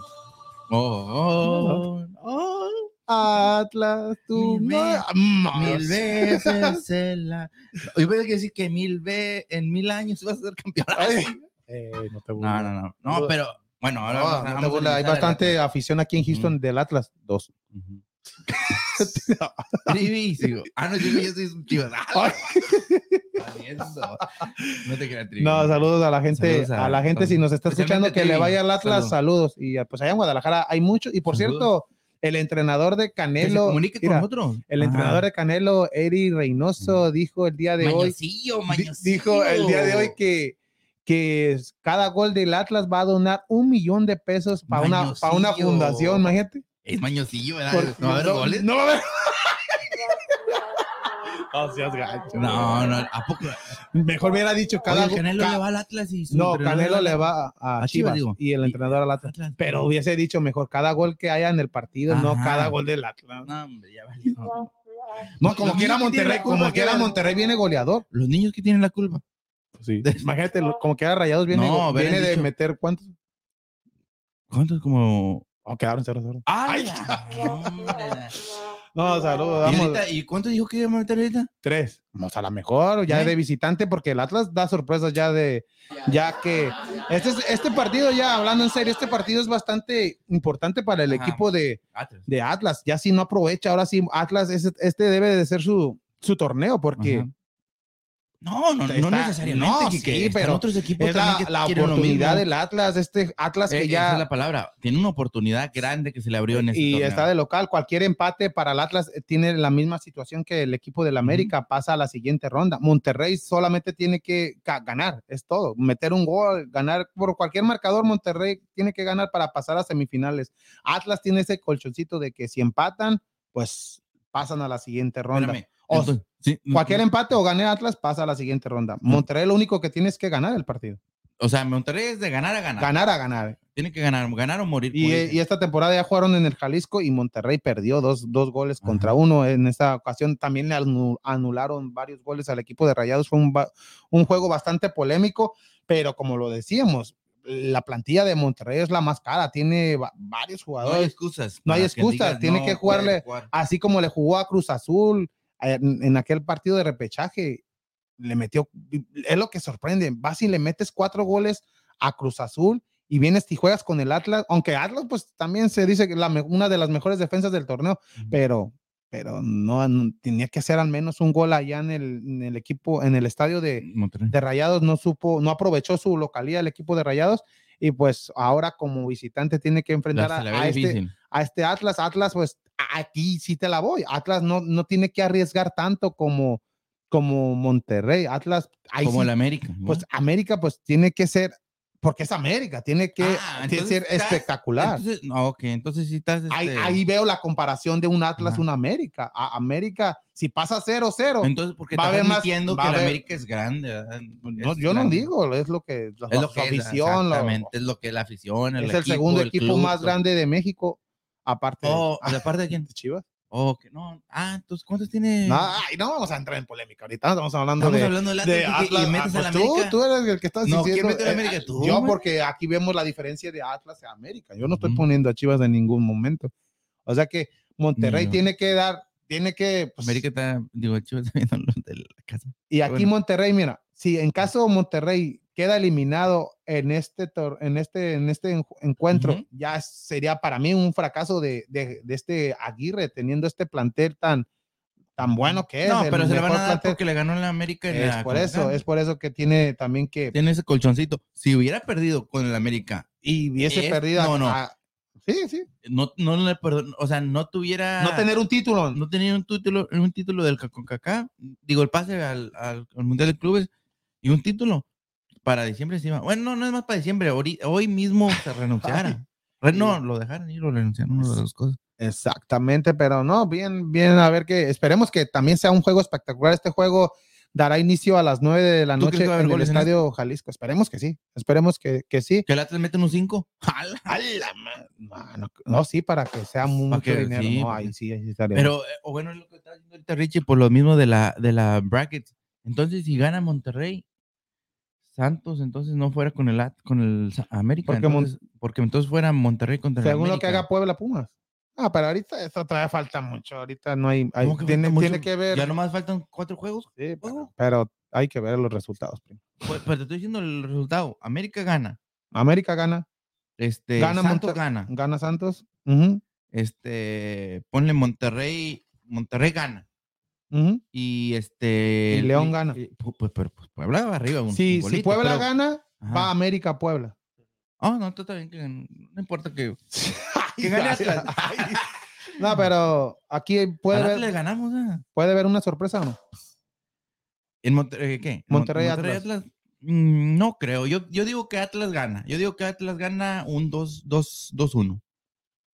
Oh, oh, Oh, Atlas, tú Mil veces, Más. Mil veces en la. Yo pensé que decir que mil ve en mil años vas a ser campeón. Eh, no te. No, no, no. No, pero bueno, ahora No, vamos no te Hay bastante afición aquí en Houston del Atlas. Dos. Ujú. Sigo. Ah, no, yo, yo soy un chivas. Ah. No te creas. No, saludos a la gente, a, a- la gente si nos está escuchando que le vaya al Atlas, saludos. Y ah, pues allá en Guadalajara hay mucho. Y por Saludos. cierto, el entrenador de Que se Canelo, comunique con mira, nosotros. el entrenador de Canelo, Eri Reynoso, dijo el día de hoy, dijo el día de hoy que que cada gol del Atlas va a donar un millón de pesos para una, para una fundación, imagínate. Es mañosillo, ¿verdad? Por- ¿No va a haber goles? No va a haber. No seas gacho. No, no, ¿a poco? Mejor hubiera dicho cada Oye, gol- Canelo ca- le va al Atlas y su No, Canelo le va a, A Chivas, Chivas, digo. y el entrenador al Atlas. Atlas. Pero hubiese dicho mejor cada gol que haya en el partido, no cada gol del Atlas. No, hombre, ya valió. No, como quiera Monterrey, como que quiera. Monterrey viene goleador. Los niños que tienen la culpa. Sí. Imagínate, como quiera Rayados viene, No, viene de dicho- meter cuántos. ¿Cuántos? Como. Oh, quedaron 0-0. ¡Ay! No, saludos, ¿Y, ahorita- ¿Y cuánto dijo que iba a meter ahorita? Tres. Vamos a la mejor, ya ¿Eh? de visitante, porque el Atlas da sorpresas ya de, ya que este, es- este partido, ya hablando en serio, este partido es bastante importante para el Ajá. equipo de, Atlas. de Atlas. Ya si no aprovecha, ahora sí, Atlas, este debe de ser su, su torneo, porque Ajá. No, no, no Está- necesariamente. no, sí, pero otros equipos es la, que la oportunidad del Atlas, este Atlas Eh, que Esa es ya la palabra. Tiene una oportunidad grande que se le abrió en este y torneo. está de local. Cualquier empate para el Atlas eh, tiene la misma situación que el equipo del América, pasa a la siguiente ronda. Monterrey solamente tiene que ga- ganar, es todo. Meter un gol, ganar por cualquier marcador, Monterrey tiene que ganar para pasar a semifinales. Atlas tiene ese colchoncito de que si empatan, pues pasan a la siguiente ronda. Espérame. Entonces, sí, Cualquier empate o gane Atlas pasa a la siguiente ronda. Monterrey lo único que tiene es que ganar el partido. O sea, Monterrey es de ganar a ganar. Ganar a ganar. Tiene que ganar, ganar o morir. Y, esta temporada ya jugaron en el Jalisco y Monterrey perdió dos, dos goles Ajá. contra uno. En esta ocasión también le anu- anularon varios goles al equipo de Rayados. Fue un, juego bastante polémico, pero como lo decíamos, la plantilla de Monterrey es la más cara. Tiene va- varios no hay jugadores. excusas. no hay que excusas, digas, tiene no que jugarle- jugar. Así como le jugó a Cruz Azul en, aquel partido de repechaje, le metió. Es lo que sorprende. Vas y le metes cuatro goles a Cruz Azul y vienes y juegas con el Atlas, aunque Atlas pues también se dice que la una de las mejores defensas del torneo, pero pero no, no- tenía que hacer al menos un gol allá en el, en el equipo, en el estadio de, Rayados, no supo, no aprovechó su localía el equipo de Rayados y pues ahora como visitante tiene que enfrentar a, este, a este Atlas. Atlas, pues aquí sí te la voy. Atlas no, no tiene que arriesgar tanto como, como Monterrey. Atlas, ahí Como sí, el América. ¿no? pues América, pues tiene que ser, porque es América, tiene que, Ah, tiene ser estás- espectacular. Entonces, no, ok, entonces sí estás. Ahí, este, ahí veo la comparación de un Atlas, Ajá. un América. A América, si pasa 0-0, Entonces, porque va a haber más- que el haber- América es grande. ¿verdad? no, Es yo no digo, es lo que la, Es lo su que es, afición, lo- es lo que la afición. es el, equipo, segundo el equipo club, más grande de México, aparte Oh, de ¿de parte de quién? de Chivas. Oh, que no. Ah, entonces, ¿cuántos tiene? No, ay, no vamos a entrar en polémica ahorita, estamos hablando Estamos de, hablando de porque- Atlas. y metes Ah, a la pues tú, América. tú eres el que estás No, ¿quién diciendo. mete a la eh, América? Tú, yo, porque aquí vemos la diferencia de Atlas a América. Yo no estoy poniendo a Chivas en ningún momento. O sea que Monterrey Ni yo. tiene que dar, tiene que. pues, América está, digo, Chivas los de la casa. y aquí bueno. Monterrey, mira, si en caso Monterrey queda eliminado en este, tor- en este, en este en- encuentro, ya sería para mí un fracaso de, de, de este Aguirre teniendo este plantel tan, tan bueno que es. No, pero se le van a dar plantel. porque le ganó la América en Es la por eso, es por eso que tiene también que. Tiene ese colchoncito. Si hubiera perdido con el América, Y hubiese Es- perdido. no, no. a- sí, sí. no, no le perdon- o sea, no tuviera. No tener un título. no tenía un título, un título del CONCACAF, digo, el pase al, al- al Mundial de Clubes y un título para diciembre encima. Bueno, no, no es más para diciembre, ahori- hoy mismo se renunciara. Re- no, lo dejaron ir, lo renunciaron, una de las cosas. Exactamente, pero no, bien, bien, a ver que esperemos que también sea un juego espectacular. Este juego dará inicio a las 9 de la ¿Tú crees noche en el en este? Estadio Jalisco. Esperemos que sí, esperemos que, que sí. Que el Atlas mete un 5. No, no, no, sí, para que sea mucho que- dinero. sí, no, ahí sí, ahí estaría Pero, eh, o bueno, es lo que está haciendo ahorita Richie por lo mismo de la, de la bracket. Entonces, si gana Monterrey, Santos, entonces no fuera con el, con el América. Porque entonces, porque entonces fuera Monterrey contra el Según lo que haga Puebla Pumas. Ah, pero ahorita esto todavía falta mucho. Ahorita no hay. hay- ¿Cómo que tiene, que ver. Ya nomás faltan cuatro juegos. Sí, pero, pero hay que ver los resultados. primo. Pues, pero te estoy diciendo el resultado. América gana. América gana. Este, Gana Santos Monter- gana. Gana Santos. Este, ponle Monterrey Monterrey gana. Y este. Y León gana. eh, pu- Pues, pero pues, Puebla va arriba. Un, Si, un si golito, Puebla pero- gana, Ajá. va América a Puebla. Ah, no, tú bien que no importa que. Gane Atlas. No, pero aquí puede Atlas le ganamos, ¿eh? puede haber una sorpresa o no. ¿En Monterrey qué? ¿En Mon- Monterrey, Atlas. Mm, no creo. Yo, yo digo que Atlas gana. Yo digo que Atlas gana un 2-1.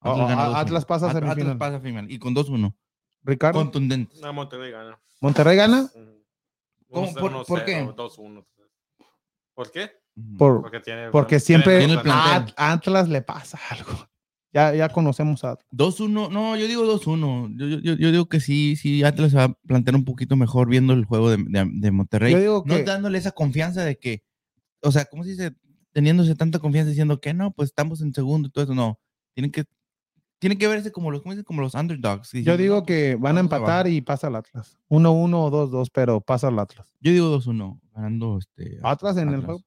Oh, a- Atlas pasa a semifinal. Atlas pasa a final. Y con 2-1. Ricardo, Contundente. No, Monterrey gana. Monterrey gana Ujú. ¿Cómo? 1-0, ¿Por- por qué? 2-1. ¿Por qué? por, Porque tiene. porque tiene siempre tiene el a Atlas le pasa algo. Ya, ya conocemos a Atlas. 2-1. No, yo digo 2-1. Yo, yo, yo- yo digo que sí, sí, Atlas se va a plantear un poquito mejor viendo el juego de, de- de Monterrey. Yo digo no que- dándole esa confianza de que, o sea, ¿cómo se dice? Teniéndose tanta confianza diciendo que no, pues estamos en segundo y todo eso. No, tienen que, tienen que verse como los. Como los underdogs. Yo digo "No, que van a empatar abajo". y pasa el Atlas. 1-1 o 2-2, pero pasa el Atlas. Yo digo 2-1, ganando este. Atlas en el Atlas. juego.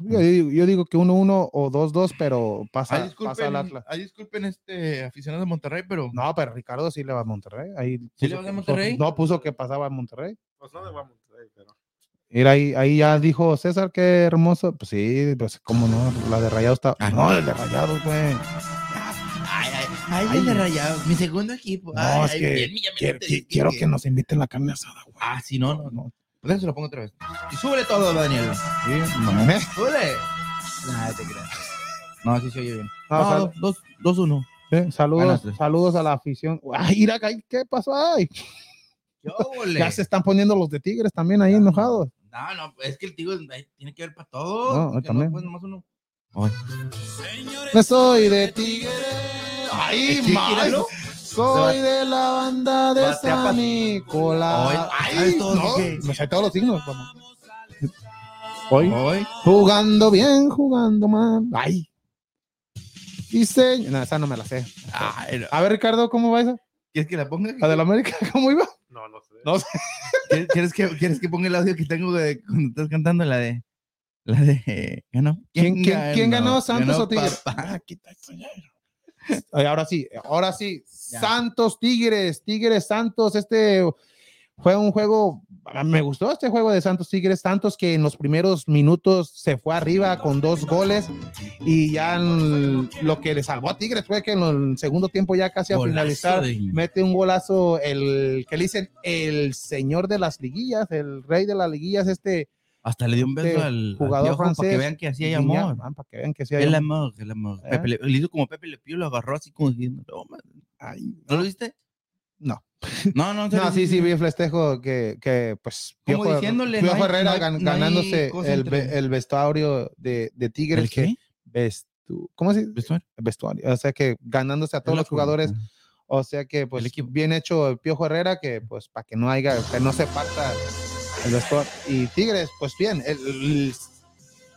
Yo digo, yo digo que 1-1 o 2-2, pero Ay, pasa, pasa disculpen, el Atlas. ay, disculpen este aficionado de Monterrey, pero No, pero Ricardo sí le va a Monterrey. Ahí ¿Sí le puso va a Monterrey? No, puso que pasaba a Monterrey. Pues no le va a Monterrey, pero. Mira, ahí, ahí ya dijo César, qué hermoso. Pues sí, pues cómo no, la de Rayados está. Ay, no, no. el de Rayados, güey. Ay, ay, de Rayados, mi segundo equipo. No, Ay, es ay, que bien, Quiero, que nos inviten la carne asada, güey. Ah, sí, no, no, no. Déjame se lo pongo otra vez. Y súbele todo, Daniel. Sí, no, ¿eh? Súbele. Nah, te creas. No, sí se oye bien. No, No, sal- dos, dos, uno. sí, saludos, saludos a la afición. Ay, mira, ay, ¿qué pasó? Ay, Yo, ya se están poniendo los de Tigres también ahí enojados. No, no, es que el ay, tiene que ver para todo. No, también. puede nomás uno. Ay. Me soy de Tigres. Ay, Sí, mal. míralo. Soy de la banda de San Nicolás. Ay, ¿sabes todos no, me sé todos los signos. vamos. Hoy Ay. jugando bien, jugando mal. Ay. Dice, no, esa no me la sé. Ay, no. A ver, Ricardo, ¿cómo va esa? ¿Quieres que la ponga? La de la América, ¿cómo iba? No, no sé. No sé. ¿Quieres, que, ¿Quieres que ponga el audio que tengo de cuando estás cantando la de. La de. ¿Ganó? ¿Quién, quién, quién ganó, Santos Ganó o Tigres? papá. Quita eso ya. Ahora sí, ahora sí. Ya. Santos, Tigres, Tigres, Santos. Este fue un juego. Me gustó este juego de Santos Tigres. Santos que en los primeros minutos se fue arriba con dos goles. Y ya en lo que le salvó a Tigres fue que en el segundo tiempo, ya casi a finalizar, de- mete un golazo. El que le dicen el señor de las liguillas, el rey de las liguillas, este Hasta le dio un beso al jugador jugador Para que francés, vean que así hay amor. ah, para que vean que hay El amor. amor, el amor. ¿Eh? Pepe le, hizo como Pepe Le Pío, lo agarró así como diciendo, no, man. Ay, ¿No lo viste? No. No, no, No, sí, sí, vi el festejo que, que pues, Como Piojo- diciéndole, Piojo no hay- Herrera no hay- gan- no hay ganándose cosa el, entre- el vestuario de, de Tigres. ¿El qué? vestu- ¿Cómo se dice? ¿Vestuario? Vestuario. O sea que ganándose a todos los jugadores. O sea que, pues, bien hecho el Piojo Herrera, que pues, para que no haya, que no se parta el. Y Tigres, pues bien, el- el-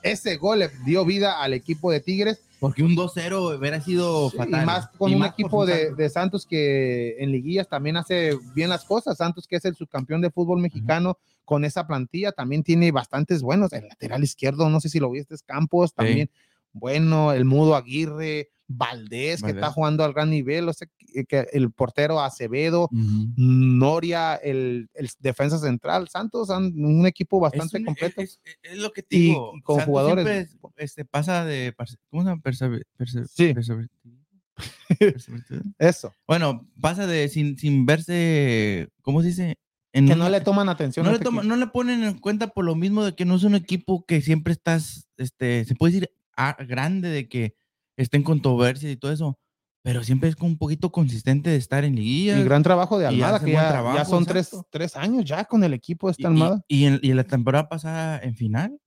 ese gol le dio vida al equipo de Tigres. Porque un 2-0 hubiera sido Sí, fatal. Y más con Y un más equipo de, de Santos que en liguillas también hace bien las cosas. Santos, que es el subcampeón de fútbol mexicano, con esa plantilla también tiene bastantes buenos. El lateral izquierdo, no sé si lo viste, es Campos también. Bueno, el Mudo Aguirre, Valdés, que está jugando al gran nivel. O sea, que, que el portero Acevedo. Noria, el, el defensa central. Santos, un equipo bastante Es un- completo. Es, es- es lo que te digo. y con Santos jugadores- este, pasa de. ¿Cómo se llama? Persever- Sí. persever- Eso, bueno, pasa de sin, sin verse. ¿Cómo se dice? En que una- no le toman atención. no le, toma- no le ponen en cuenta por lo mismo de que no es un equipo que siempre estás, este, se puede decir a- grande de que estén controversias y todo eso, pero siempre es como un poquito consistente de estar en liguilla. Y gran trabajo de Almada, que ya, trabajo, ya son tres, tres años ya con el equipo y, esta Almada. y- y en, y en la temporada pasada en final,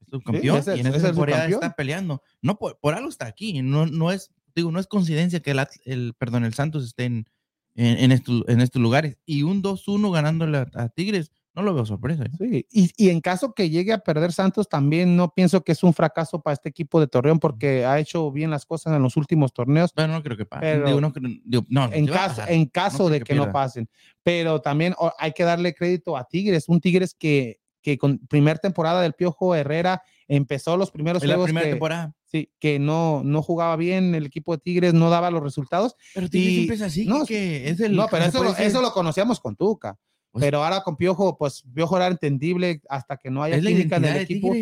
es subcampeón, es el- y en es esta el temporada está peleando. No, por, por algo está aquí, no, no es, digo, no es coincidencia que el, perdón, el Santos esté en, en, en estos, en estos lugares. Y un 2-1 ganándole a, a Tigres, no lo veo sorpresa. ¿eh? Sí, y, y en caso que llegue a perder Santos, también no pienso que es un fracaso para este equipo de Torreón porque ha hecho bien las cosas en los últimos torneos. Pero no creo que pase. Pero- Digo, no, creo- digo, no, En caso, en caso de que que no pasen. Pero también o- hay que darle crédito a Tigres, un Tigres que, que con primer temporada del Piojo Herrera empezó los primeros la juegos primera que, temporada. sí, que no, no jugaba bien, el equipo de Tigres no daba los resultados. Pero Tigres Y- siempre es así, no, que es el. No, pero eso, lo- eso lo conocíamos con Tuca. Pues- pero ahora con Piojo, pues Piojo era entendible hasta que no haya química en el equipo.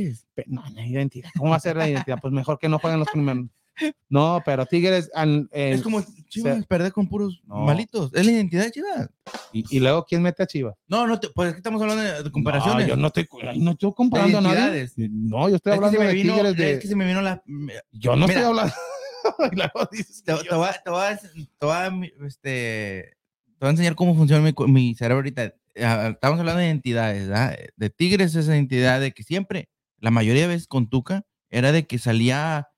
No, no hay identidad. ¿Cómo va a ser la identidad? Pues mejor que no jueguen los primeros. No, pero Tigres. al- eh, Es como Chivas, perder con puros No. malitos. Es la identidad de Chivas. y, y luego, ¿quién mete a Chivas? No, no, te- pues es que estamos hablando de, de comparaciones. No, yo no estoy, no estoy comparando a nadie. No, yo estoy Es que hablando de vino- Tigres de. Es que se me vino la. Yo no Mira. estoy hablando. Dices Te, voy a, te voy a- te voy a, mi- este, te voy a enseñar cómo funciona mi cerebro ahorita. Ah, Estamos hablando de identidades, ¿verdad? De Tigres esa identidad de que siempre, la mayoría de veces con Tuca, era de que salía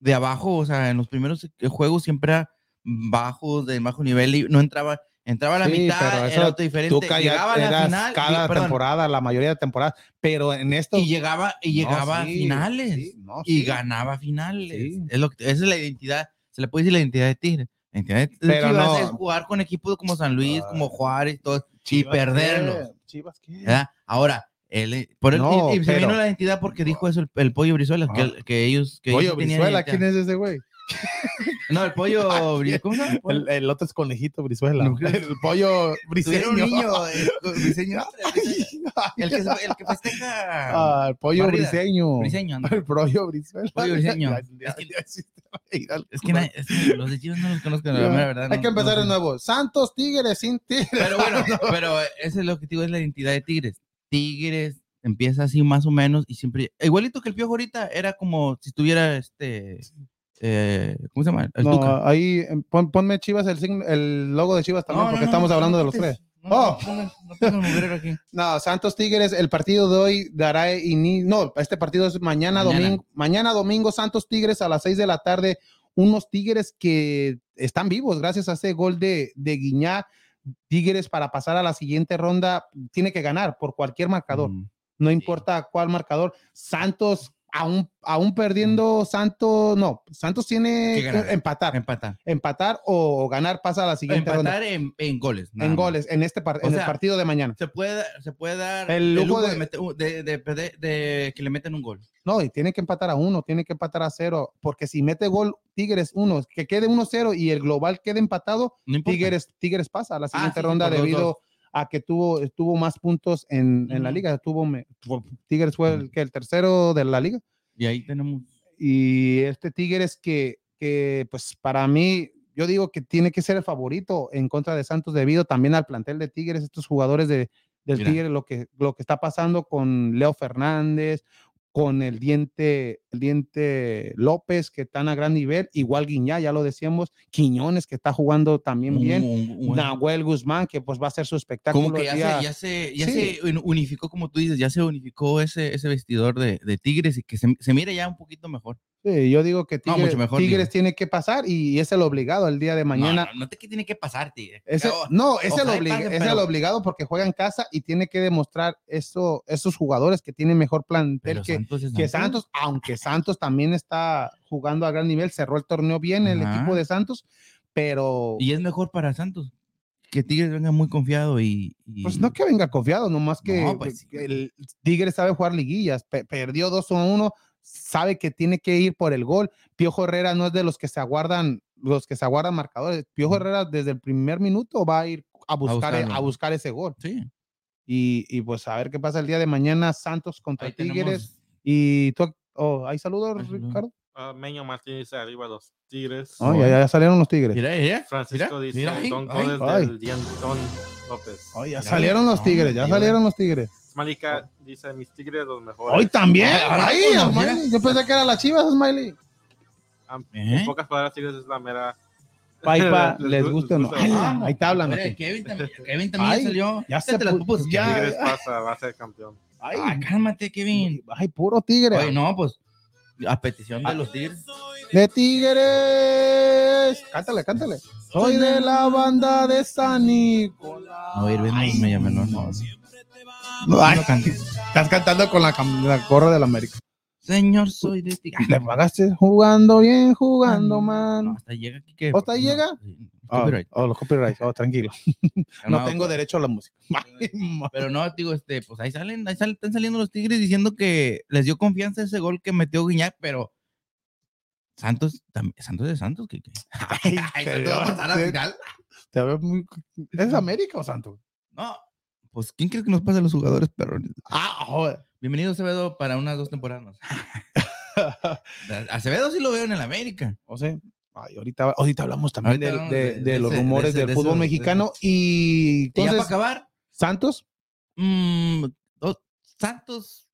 de abajo, o sea, en los primeros juegos siempre era bajo, de bajo nivel y no entraba, entraba a la Sí, mitad, pero eso era otro diferente, Tuca llegaba a la final, y- cada perdón, temporada, la mayoría de temporadas. Pero en esto. y llegaba, y No, llegaba sí, a finales. sí, no, y ganaba finales. Es lo que, esa es la identidad, se le puede decir la identidad de Tigre. La identidad de de Pero no. es jugar con equipos como San Luis, Ah. como Juárez y todo, y Chivas, perderlos. ¿qué? Chivas, ¿qué? ¿verdad? Ahora, él, por el, No, y, y se pero- vino la identidad porque dijo eso el, el pollo Brizuela, que, Ah. el- que ellos. Que Pollo ellos Brizuela. ¿quién es ese güey? No, el pollo Brizuela. ¿Cómo se llama? El, el otro es conejito Brizuela. No. El pollo Tuvieron briseño. un niño, eh, briseño, el que, el que festeja. Ah, el pollo Barrida. briseño. El pollo briseño. Es que- Es es los de Chivas no los conozco, la verdad. Hay no- que empezar no de nuevo. Santos, Tigres, sin Tigres. Pero bueno, pero ese es te digo, es la identidad de Tigres. Tigres empieza así más o menos y siempre, igualito que el Piojo ahorita, era como si tuviera este, eh, ¿cómo se llama? El No, Tuca. ahí eh, pon- ponme Chivas, el, signo- el logo de Chivas también, No, porque no, estamos hablando de los tres. No, Oh. no, pongan- no el mugrero aquí. No, Santos Tigres, el partido de hoy dará inicio. No, este partido es mañana, Mañana. domingo. Mañana domingo, Santos Tigres a las 6 de la tarde. Unos Tigres que están vivos gracias a ese gol de, de Guiñá. Tigres para pasar a la siguiente ronda tiene que ganar por cualquier marcador. Mm. no importa cuál marcador. Santos, aún, aún perdiendo, Santos, no, Santos tiene Que empatar, Empatar. empatar o ganar pasa a la siguiente ronda. Empatar en, en goles. En más. goles, en este par- en sea, el partido de mañana. Se puede, se puede dar El el lujo de- de, que le meten un gol. No, y tiene que empatar a uno, tiene que empatar a cero, porque si mete gol Tigres uno, que quede 1-0 y el global quede empatado, No. Tigres, Tigres pasa a la siguiente sí, sí, ronda dos, debido. A que tuvo, tuvo más puntos en, en la liga. Tuvo, me- Tigres fue el, que el tercero de la liga. Y ahí tenemos. Y este Tigres que, que, pues para mí, yo digo que tiene que ser el favorito en contra de Santos debido también al plantel de Tigres, estos jugadores de, del Mira. Tigre, lo que, lo que está pasando con Leo Fernández, con el diente, el diente López, que están a gran nivel, igual Guiñá, ya lo decíamos, Quiñones, que está jugando también bien, Nahuel Guzmán, que pues va a hacer su espectáculo. como que ya, día- se, ya, se, ya Sí. se un- unificó, como tú dices, ya se unificó ese, ese vestidor de, de Tigres y que se, se mire ya un poquito mejor. Sí, yo digo que No, Tigres, mucho mejor, Tigres digo. tiene que pasar y es el obligado el día de mañana. No, no, no te que tiene que pasar, Tigre. Ese- Oh, no, es, el, pase, es obligado porque juega en casa y tiene que demostrar eso, esos jugadores que tienen mejor plantel que, Santos que Santos, aunque Santos también está jugando a gran nivel, cerró el torneo bien el equipo de Santos, pero Y es mejor para Santos que Tigres venga muy confiado y. y- pues no que venga confiado, nomás que, No, pues, que el Tigre sabe jugar liguillas, pe- perdió 2 a 1, sabe que tiene que ir por el gol. Piojo Herrera no es de los que se aguardan, los que se aguardan marcadores. Piojo. Herrera desde el primer minuto va a ir a buscar, a buscarlo. buscar ese gol. Sí. Y, y pues a ver qué pasa el día de mañana, Santos contra Ahí Tigres. tenemos- Y tú, oh, ¿hay saludos. Ricardo? Ah, Meño Martínez arriba los Tigres. Oh, ya, ya salieron los Tigres. Mira, mira. Francisco mira, dice mira Don. Goles Ay. del López. Oh, ya Mira, salieron los Tigres, ya salieron los Tigres. Malika dice mis Tigres los mejores. Hoy también. Ahora Ahí, no, Smiley. mira. Yo pensé que era las chivas, Smiley. Ah, ¿Eh? En pocas palabras, Tigres es la mera. Paipa, Les les gu- gusta o no. Ay, gusta. ahí te hablan. Mira, aquí. Kevin también, Kevin también Ay, salió. ya se Quítate las pu- pupusas, ya. Tigres pasa, va a ser campeón. Ay, Ah, cálmate, Kevin. ay, puro tigre. Oye, no, pues a petición Ah. de los Tigres. De Tigres. Cántale, cántale. Soy de la banda de San Nicolás. No, Irving Ay, me llamó, no, no. No, ay, No estás cantando con la, la gorra del América. Señor, soy de ti. Le pagaste jugando bien, jugando Ah, mal. No, hasta llega aquí que. ¿O hasta no, llega? Oh, copyright. oh, los copyrights. Oh, tranquilo. No, tengo pues, derecho a la música. Pero no, digo, este, pues ahí salen, ahí salen, están saliendo los Tigres diciendo que les dio confianza ese gol que metió Guiñac, pero Santos, Santos de Santos, que, que- Ay, te veo- te- te veo muy- ¿Es América o Santos? No, pues ¿quién crees que nos pasa a los jugadores perrones? Ah, joder. Bienvenido Acevedo para unas dos temporadas. A- Acevedo sí lo veo en el América. O sea, ay, ahorita, ahorita hablamos también Ahorita de, hablamos de- de- de de los ese- de rumores ese- del de fútbol mexicano. Y Y ya para entonces, acabar, Santos. mm, dos- Santos,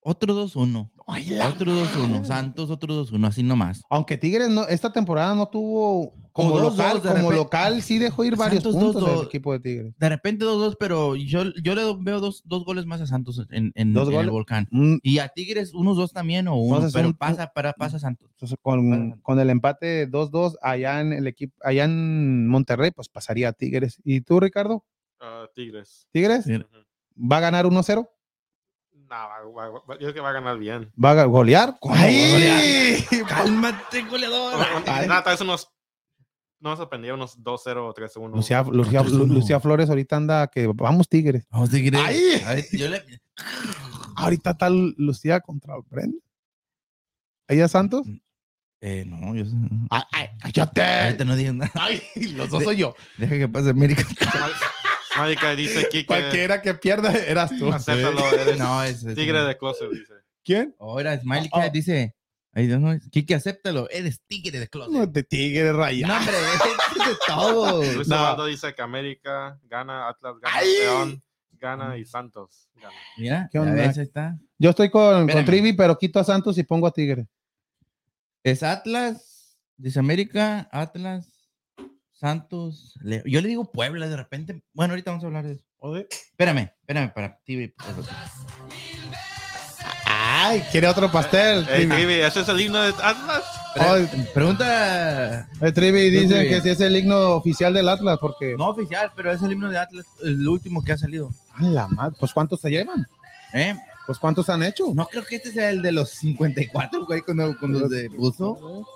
otro 2-1. Ay, la Otro 2-1. madre. Santos, otro 2-1, así nomás. Aunque Tigres no, esta temporada no tuvo como dos, local, dos, como repente. local sí dejó ir varios Santos, puntos dos, el equipo de Tigres. De repente 2-2, pero yo, yo le veo dos, dos goles más a Santos en, en- ¿Dos en el volcán. Mm, Y a Tigres unos dos también o uno, Entonces, pero un- pasa, para, pasa Santos. Entonces, con, con el empate 2-2 allá en el equipo, allá en Monterrey, pues pasaría a Tigres. ¿Y tú, Ricardo? Ah, Tigres. ¿Tigres? ¿Va a ganar 1-0? No, va- va- va- yo creo que va a ganar bien. ¿Va a golear? ¿Cómo va a ¡Ay! Cálmate, goleador. Ay. Nada, tal vez unos. No me sorprendió, unos 2-0 o 3-1. Lucía, Lucía-. Lucía Flores ahorita anda que vamos Tigres. Vamos, Tigres. Ay. Yo le- Ahorita está Lucía contra Brenda. ¿Ella Santos? Eh, no, yo Ay, ay, cállate. Ahorita no digas nada. Ay, los dos soy yo. Deja que pase América. Mágica dice aquí que. Cualquiera que pierda eras tú. Acéptalo, eres No, es. es- tigre de closet, dice. ¿Quién? Ahora, Smiley Oh, oh. Cat dice. Ay, Dios no, Kike, acéptalo. Eres tigre de closet. No, de Tigre Raya. No, hombre, es de todo. Luis No. Dice que América gana, Atlas gana, Ay. León gana y Santos gana. Mira, ¿Qué onda? ves, ahí está. Yo estoy con, con. Trivi, pero quito a Santos y pongo a Tigre. Es Atlas, dice América, Atlas, Santos. Yo le digo Puebla de repente. Bueno, ahorita vamos a hablar de eso. Espérame, espérame para ti. Ay, quiere otro pastel. Ey, Trivi. ¿ese es el himno de Atlas? Pregunta eh, Trivi dicen que si es el himno oficial del Atlas, porque. no oficial, pero es el himno de Atlas, el último que ha salido. A la madre, Pues ¿cuántos se llevan? ¿Eh? Pues ¿cuántos han hecho? No creo que este sea el de los 54, güey, cuando, cuando se puso.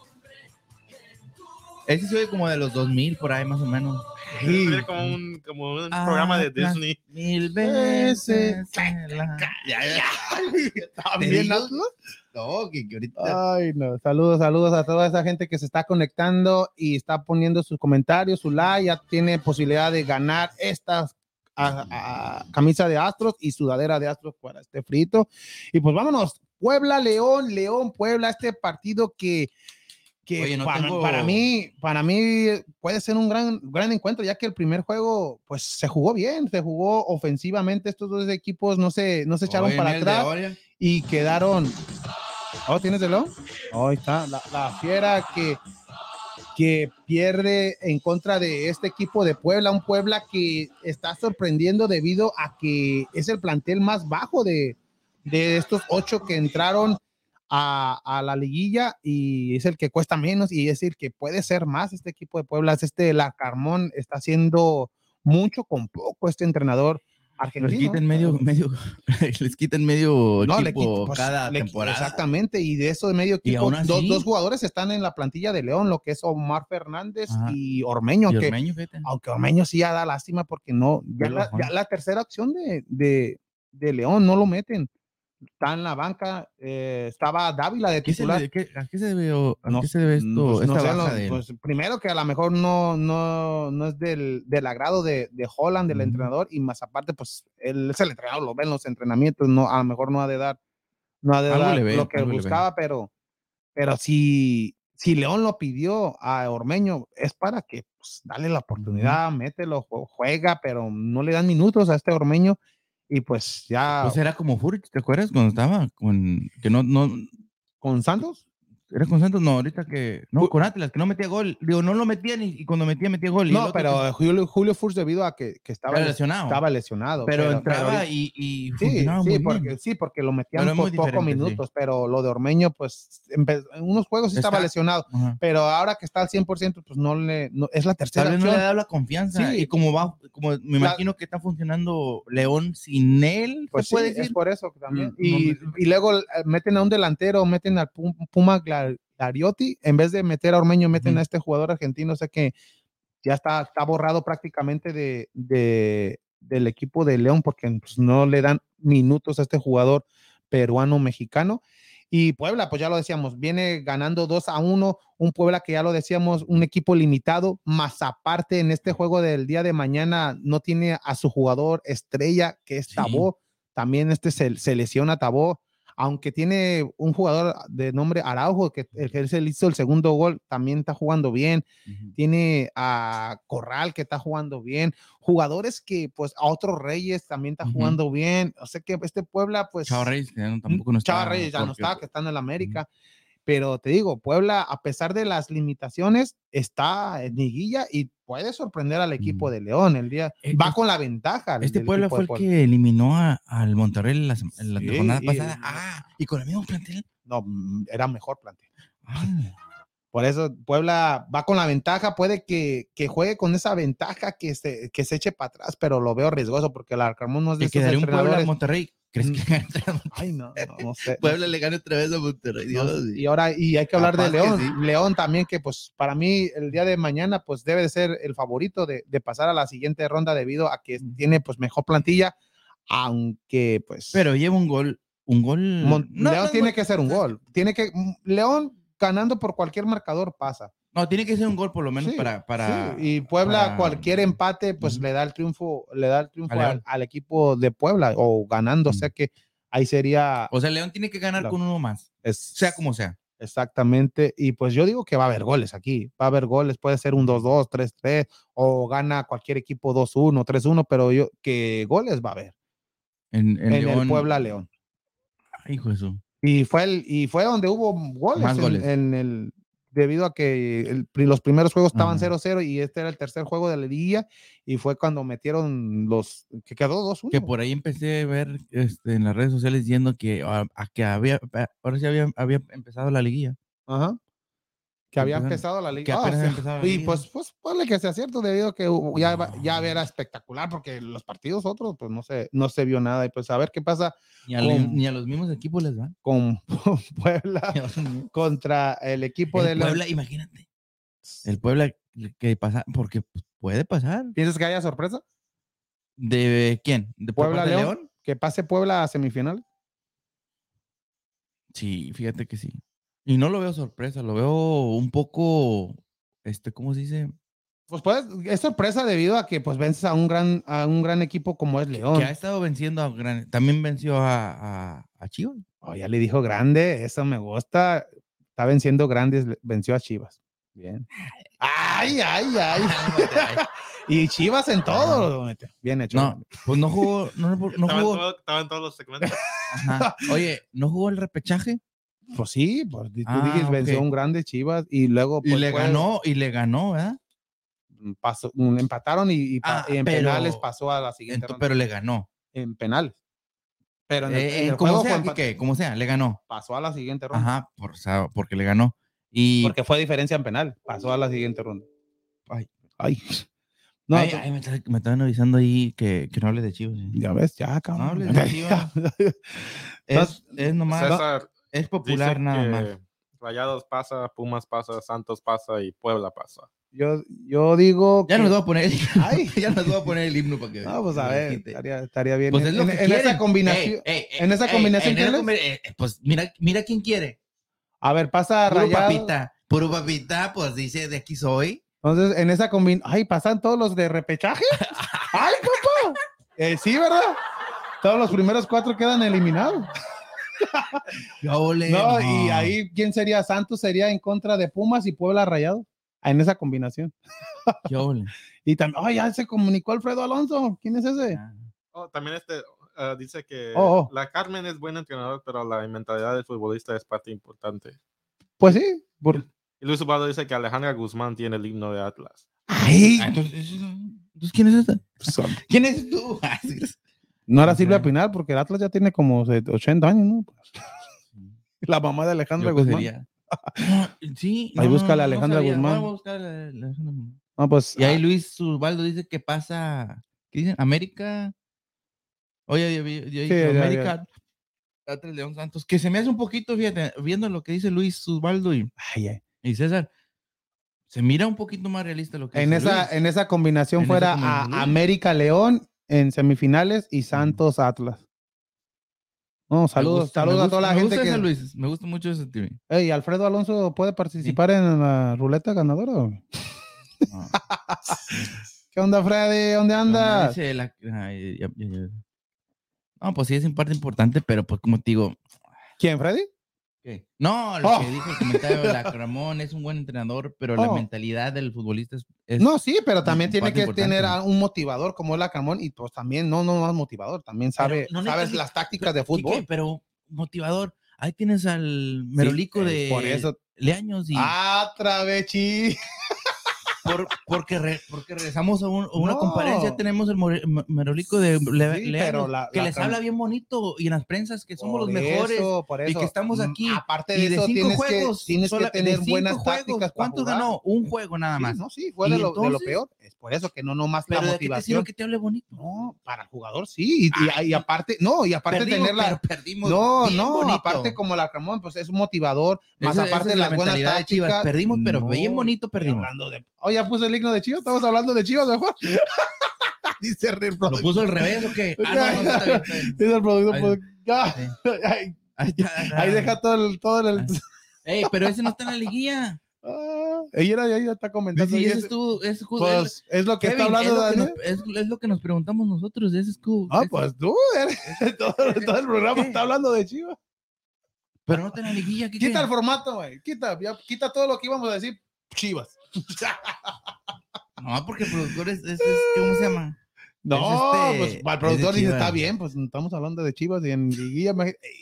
Ese se oye como de los 2000, por ahí más o menos. Es como un, como un Ah, programa de. Disney. Mil veces. la- Ya, ya. ¿También? No, que, que ahorita. Ay, no. Saludos, saludos a toda esa gente que se está conectando y está poniendo sus comentarios, su like. Ya tiene posibilidad de ganar estas a- a- camisa de Astros y sudadera de Astros para este frito. Y pues vámonos. Puebla, León, León, Puebla, este partido que, que Oye, no para, tengo- para mí, para mí puede ser un gran, gran encuentro, ya que el primer juego, pues se jugó bien, se jugó ofensivamente. Estos dos equipos no se, no se echaron Oye, para atrás y quedaron. Oh, ¿tienes León? Oh, ahí está. La, la fiera que, que pierde en contra de este equipo de Puebla, un Puebla que está sorprendiendo debido a que es el plantel más bajo de, de estos ocho que entraron a, a la liguilla y es el que cuesta menos y es el que puede ser más este equipo de Puebla. Es este, la Carmón está haciendo mucho con poco este entrenador Les argentino. quitan medio, medio, les quitan medio No, equipo pues, cada temporada. Exactamente, y de eso de medio equipo, dos, dos jugadores están en la plantilla de León, lo que es Omar Fernández Ajá. y Ormeño, Y aunque, Ormeño, fíjate. aunque Ormeño sí ya da lástima porque no, ya, la, Juan. ya la tercera opción de, de, de León no lo meten. Está en la banca, eh, estaba Dávila de ¿Qué se titular. le- qué- ¿A qué se debe, a No, qué se debe esto, Pues, no esta sé, baja no, de él? pues, primero que a lo mejor no, no, no es del, del agrado de, de Holland, del entrenador, y más aparte, pues él es el entrenador, lo ven los entrenamientos, no, a lo mejor no ha de dar, no ha de dar ve, lo que buscaba, pero, pero si, si León lo pidió a Ormeño, es para que pues, dale la oportunidad, mételo, jue- juega, pero no le dan minutos a este Ormeño, y pues ya Pues era como Furich, ¿te acuerdas cuando estaba? Con, que no, no, con Santos. ¿Era con Santos? No, ahorita que. No, con Atlas, que no metía gol. Digo, no lo metía ni y cuando metía, metía gol. No, pero que Julio, Julio Furch debido a que, que estaba, estaba les- lesionado. estaba lesionado. pero, entraba ahorita- y, y Sí, sí, porque, bien. sí, porque lo metían Pero es por pocos diferente, sí. minutos, pero lo de Ormeño, pues, en unos juegos sí estaba Está- lesionado, Ajá. pero ahora que está al 100%, pues no le, no- es la Tal tercera vez no le dado la confianza. Sí. Y como va, como me La- imagino que está funcionando León sin él, Pues se puede es decir. por eso también. Mm, y, no y luego eh, meten a un delantero, meten al Pum- Puma En vez de meter a Ormeño, meten a este jugador argentino, o sea que ya está, está borrado prácticamente de, de- del equipo de León porque pues, no le dan minutos a este jugador peruano-mexicano. Y Puebla, pues ya lo decíamos, viene ganando 2 a 1, un Puebla que ya lo decíamos, un equipo limitado, más aparte en este juego del día de mañana no tiene a su jugador estrella que es Sí. Tabó, también este se, se lesiona Tabó, aunque tiene un jugador de nombre Araujo, que, el que él hizo el segundo gol, también está jugando bien, Ujú. tiene a Corral que está jugando bien, jugadores que pues a otros Reyes también está Ujú. jugando bien, o sea que este Puebla pues... Chava Reyes, ya no- tampoco no está. Chava Reyes ya no está, que está en el América. Pero te digo, Puebla, a pesar de las limitaciones, está en liguilla y puede sorprender al equipo Mm. de León el día. Eh, Va es- con la ventaja. Este Puebla fue el que eliminó a- al Monterrey la, la Sí, jornada y- pasada. Ah, y con el mismo plantel. No, mm, era mejor plantel. Ah, Por eso Puebla va con la ventaja, puede que, que juegue con esa ventaja, que se, que se eche para atrás, pero lo veo riesgoso porque el Arcamón no es de ¿Te esos Puebla entrenadores. a Monterrey? ¿Crees que gane otra? Ay, no, no, no sé. Puebla le gane otra vez a Monterrey? Dios. y ahora, y hay que hablar de León. sí. León también, que pues para mí el día de mañana pues debe de ser el favorito de, de pasar a la siguiente ronda debido a que tiene pues mejor plantilla, aunque pues Pero lleva un gol. Un gol. Mon- no, León tiene que ser un gol. Tiene que mm, León ganando por cualquier marcador pasa. No, tiene que ser un gol por lo menos Sí, para. para Sí, y Puebla para- cualquier empate pues Ujú. le da el triunfo, le da el triunfo al, al equipo de Puebla o ganando, o Ujú. sea que ahí sería O sea, León tiene que ganar La- con uno más. es- Sea como sea. Exactamente. Y pues yo digo que va a haber goles aquí. Va a haber goles. Puede ser un 2-2, 3-3 o gana cualquier equipo 2-1, 3-1, pero yo que goles va a haber En, en en, el León. Puebla León. Hijo de su. Y fue el y fue donde hubo goles, Más en- goles. En, el debido a que el los primeros juegos estaban Ajá. 0-0 y este era el tercer juego de la liga y fue cuando metieron los que quedó 2-1. Que por ahí empecé a ver este, en las redes sociales diciendo que, a, a que había, a- ahora sí había, había empezado la liguilla. Ajá. Que había empezado la liga. Ah, y liga. pues, pues ponle que sea cierto, debido a que ya, ya era espectacular, porque los partidos otros, pues no se, no se vio nada. Y pues a ver qué pasa Ni a, Con- ni a los mismos equipos les van. con Puebla contra el equipo de El León. Puebla, imagínate. El Puebla que pasa, porque puede pasar. ¿Piensas que haya sorpresa? ¿De quién? ¿De Puebla de León. Que pase Puebla a semifinal. Sí, fíjate que sí. Y no lo veo sorpresa, lo veo un poco, este, ¿cómo se dice? Pues puede, es sorpresa debido a que pues vences a un gran, a un gran equipo como es León. Que ha estado venciendo a gran, también venció a, a, a Chivas. Oh, ya le dijo grande, eso me gusta. Está venciendo grandes, venció a Chivas. Bien. Ay, ay, ay. y Chivas en todo. Bien hecho. No, pues no jugó, no, no estaba, en jugó. todo- estaba en todos los segmentos. ajá. Oye, ¿no jugó el repechaje? Pues sí, pues tú Ah, dijiste, venció un grande Chivas y luego Y pues, le ganó, y le ganó, ¿verdad? pasó, un- empataron y, Ah, y en pero- penales pasó a la siguiente Ento- ronda. pero le ganó. En penales. Pero en el, Eh, en el como juego sea, que- como sea, le ganó. pasó a la siguiente ronda. Ajá, por, o sea, porque le ganó. Y Porque fue diferencia en penal. Pasó a la siguiente ronda. Ay. Ay. No, Ay, ay, me, está- me estaban avisando ahí que, que no hable de Chivas. ¿eh? ya ves, ya, cabrón. hables de Chivas. Es, es nomás, César es popular dice nada que más. Rayados pasa, Pumas pasa, Santos pasa y Puebla pasa. yo, yo digo. Ya que- nos voy a poner, Ay. ya nos voy a poner el himno para que No, pues a ver, estaría, estaría bien. Pues es en, lo en- que en esa combinación. Ey, ey, en esa ey, combinación, en esa ¿quién combi- eh, pues mira, mira quién quiere. A ver, pasa Puro Rayado. papita. Puro papita, pues dice de aquí soy. Entonces, en esa combinación. Ay, pasan todos los de repechaje. Ay, papá. Eh, sí, ¿verdad? Todos los primeros cuatro quedan eliminados. Ole, No, y ahí, ¿quién sería? Santos sería en contra de Pumas y Puebla Rayado. En esa combinación. ole. Y también, ay, ya se comunicó Alfredo Alonso. ¿Quién es ese? Ah. Oh, también este ah, dice que Oh, oh. la Carmen es buen entrenador, pero la mentalidad del futbolista es parte importante. Pues sí. por- Y Luis Ubaldo dice que Alejandra Guzmán tiene el himno de Atlas. Ay, Ah, Entonces, entonces, ¿quién es esta? ¿Quién es tú? Ah, no era Silvia. Pinal porque el Atlas ya tiene como 80 años, ¿no? La mamá de Alejandra Yo, pues, Guzmán. No, sí. Ahí no, búscale a no Alejandra sabía. Guzmán. Voy a pues. Y ahí Luis Ubaldo dice que pasa, ¿qué dicen? América. Oye, yo, yo, yo Sí, dije, ya, ya. América. Atlas León Santos, que se me hace un poquito, fíjate, viendo lo que dice Luis Ubaldo y, ay, ay. y César, se mira un poquito más realista lo que En dice esa, Luis. en esa combinación En esa fuera combinación, a. América León en semifinales y Santos Atlas. No, saludos, gusta- saludos a toda la me gente gusta que. Luis, me gusta mucho ese tío. Ey, Alfredo Alonso puede participar en la ruleta ganadora. No. ¿Qué onda, Freddy? ¿Dónde andas? Dice la- ay, ya- ya- ya. No, pues sí es en parte importante, pero pues como te digo, ¿Quién, Freddy? ¿Qué? No, lo Oh. que dijo el comentario de la Ramón es un buen entrenador, pero la Oh. mentalidad del futbolista es, es- No, sí, pero también tiene que importante. tener a un motivador como es la Camón y pues también no, no más motivador, también sabe, no sabes las tácticas de ¿Qué- fútbol. qué? Pero motivador. Ahí tienes al merolico eh, de por eso- Leaños y Ah, Travechi. Por- porque, re- porque regresamos a, un- a una No. comparencia, tenemos el merolico de Le- Sí, la- que la les habla bien bonito y en las prensas que somos los mejores. eso, por y que estamos Mm, aquí. Aparte Y de de eso, cinco tienes, juegos, que, tienes sola- que tener buenas juegos, tácticas. ¿Cuántos ganó? Un juego nada Sí, más. no, sí, fue ¿Y de lo, de lo entonces? peor. Es por eso que no nomás pero la ¿de qué te motivación. que te hable bonito? No, para el jugador sí. Y, y- y aparte, no, y aparte Perdimos, tener la. perdimos No, no, bonito. aparte como la Camón, pues es un motivador. Más Esa- esa aparte es de la las buenas de Chivas. tácticas. Perdimos, pero bien bonito perdimos. hablando de. Oh, ya puse el himno de Chivas. Estamos hablando de Chivas, mejor. Dice el ¿Lo puso al revés o qué? Ah, no. Dice el productor. Ahí- pues. Ahí, deja todo el. Todo el Ey, pero ese no está en la liguilla. Ah, ella, ella está comentando. Sí, ese es- ju- pues es lo que Kevin, está hablando es, lo que nos, es, lo que nos preguntamos nosotros. Ese es Q. Ah, pues tú, eres- todo, todo el programa está hablando de Chivas. Pero no está en la liguilla. ¿qué Quita el formato, güey. Quita, ya, quita todo lo que íbamos a decir. Chivas. No, porque el productor es, es- es- ¿cómo se llama? No, este- pues el es productor de dice, Chivas. está bien, pues estamos hablando de Chivas y en liguilla.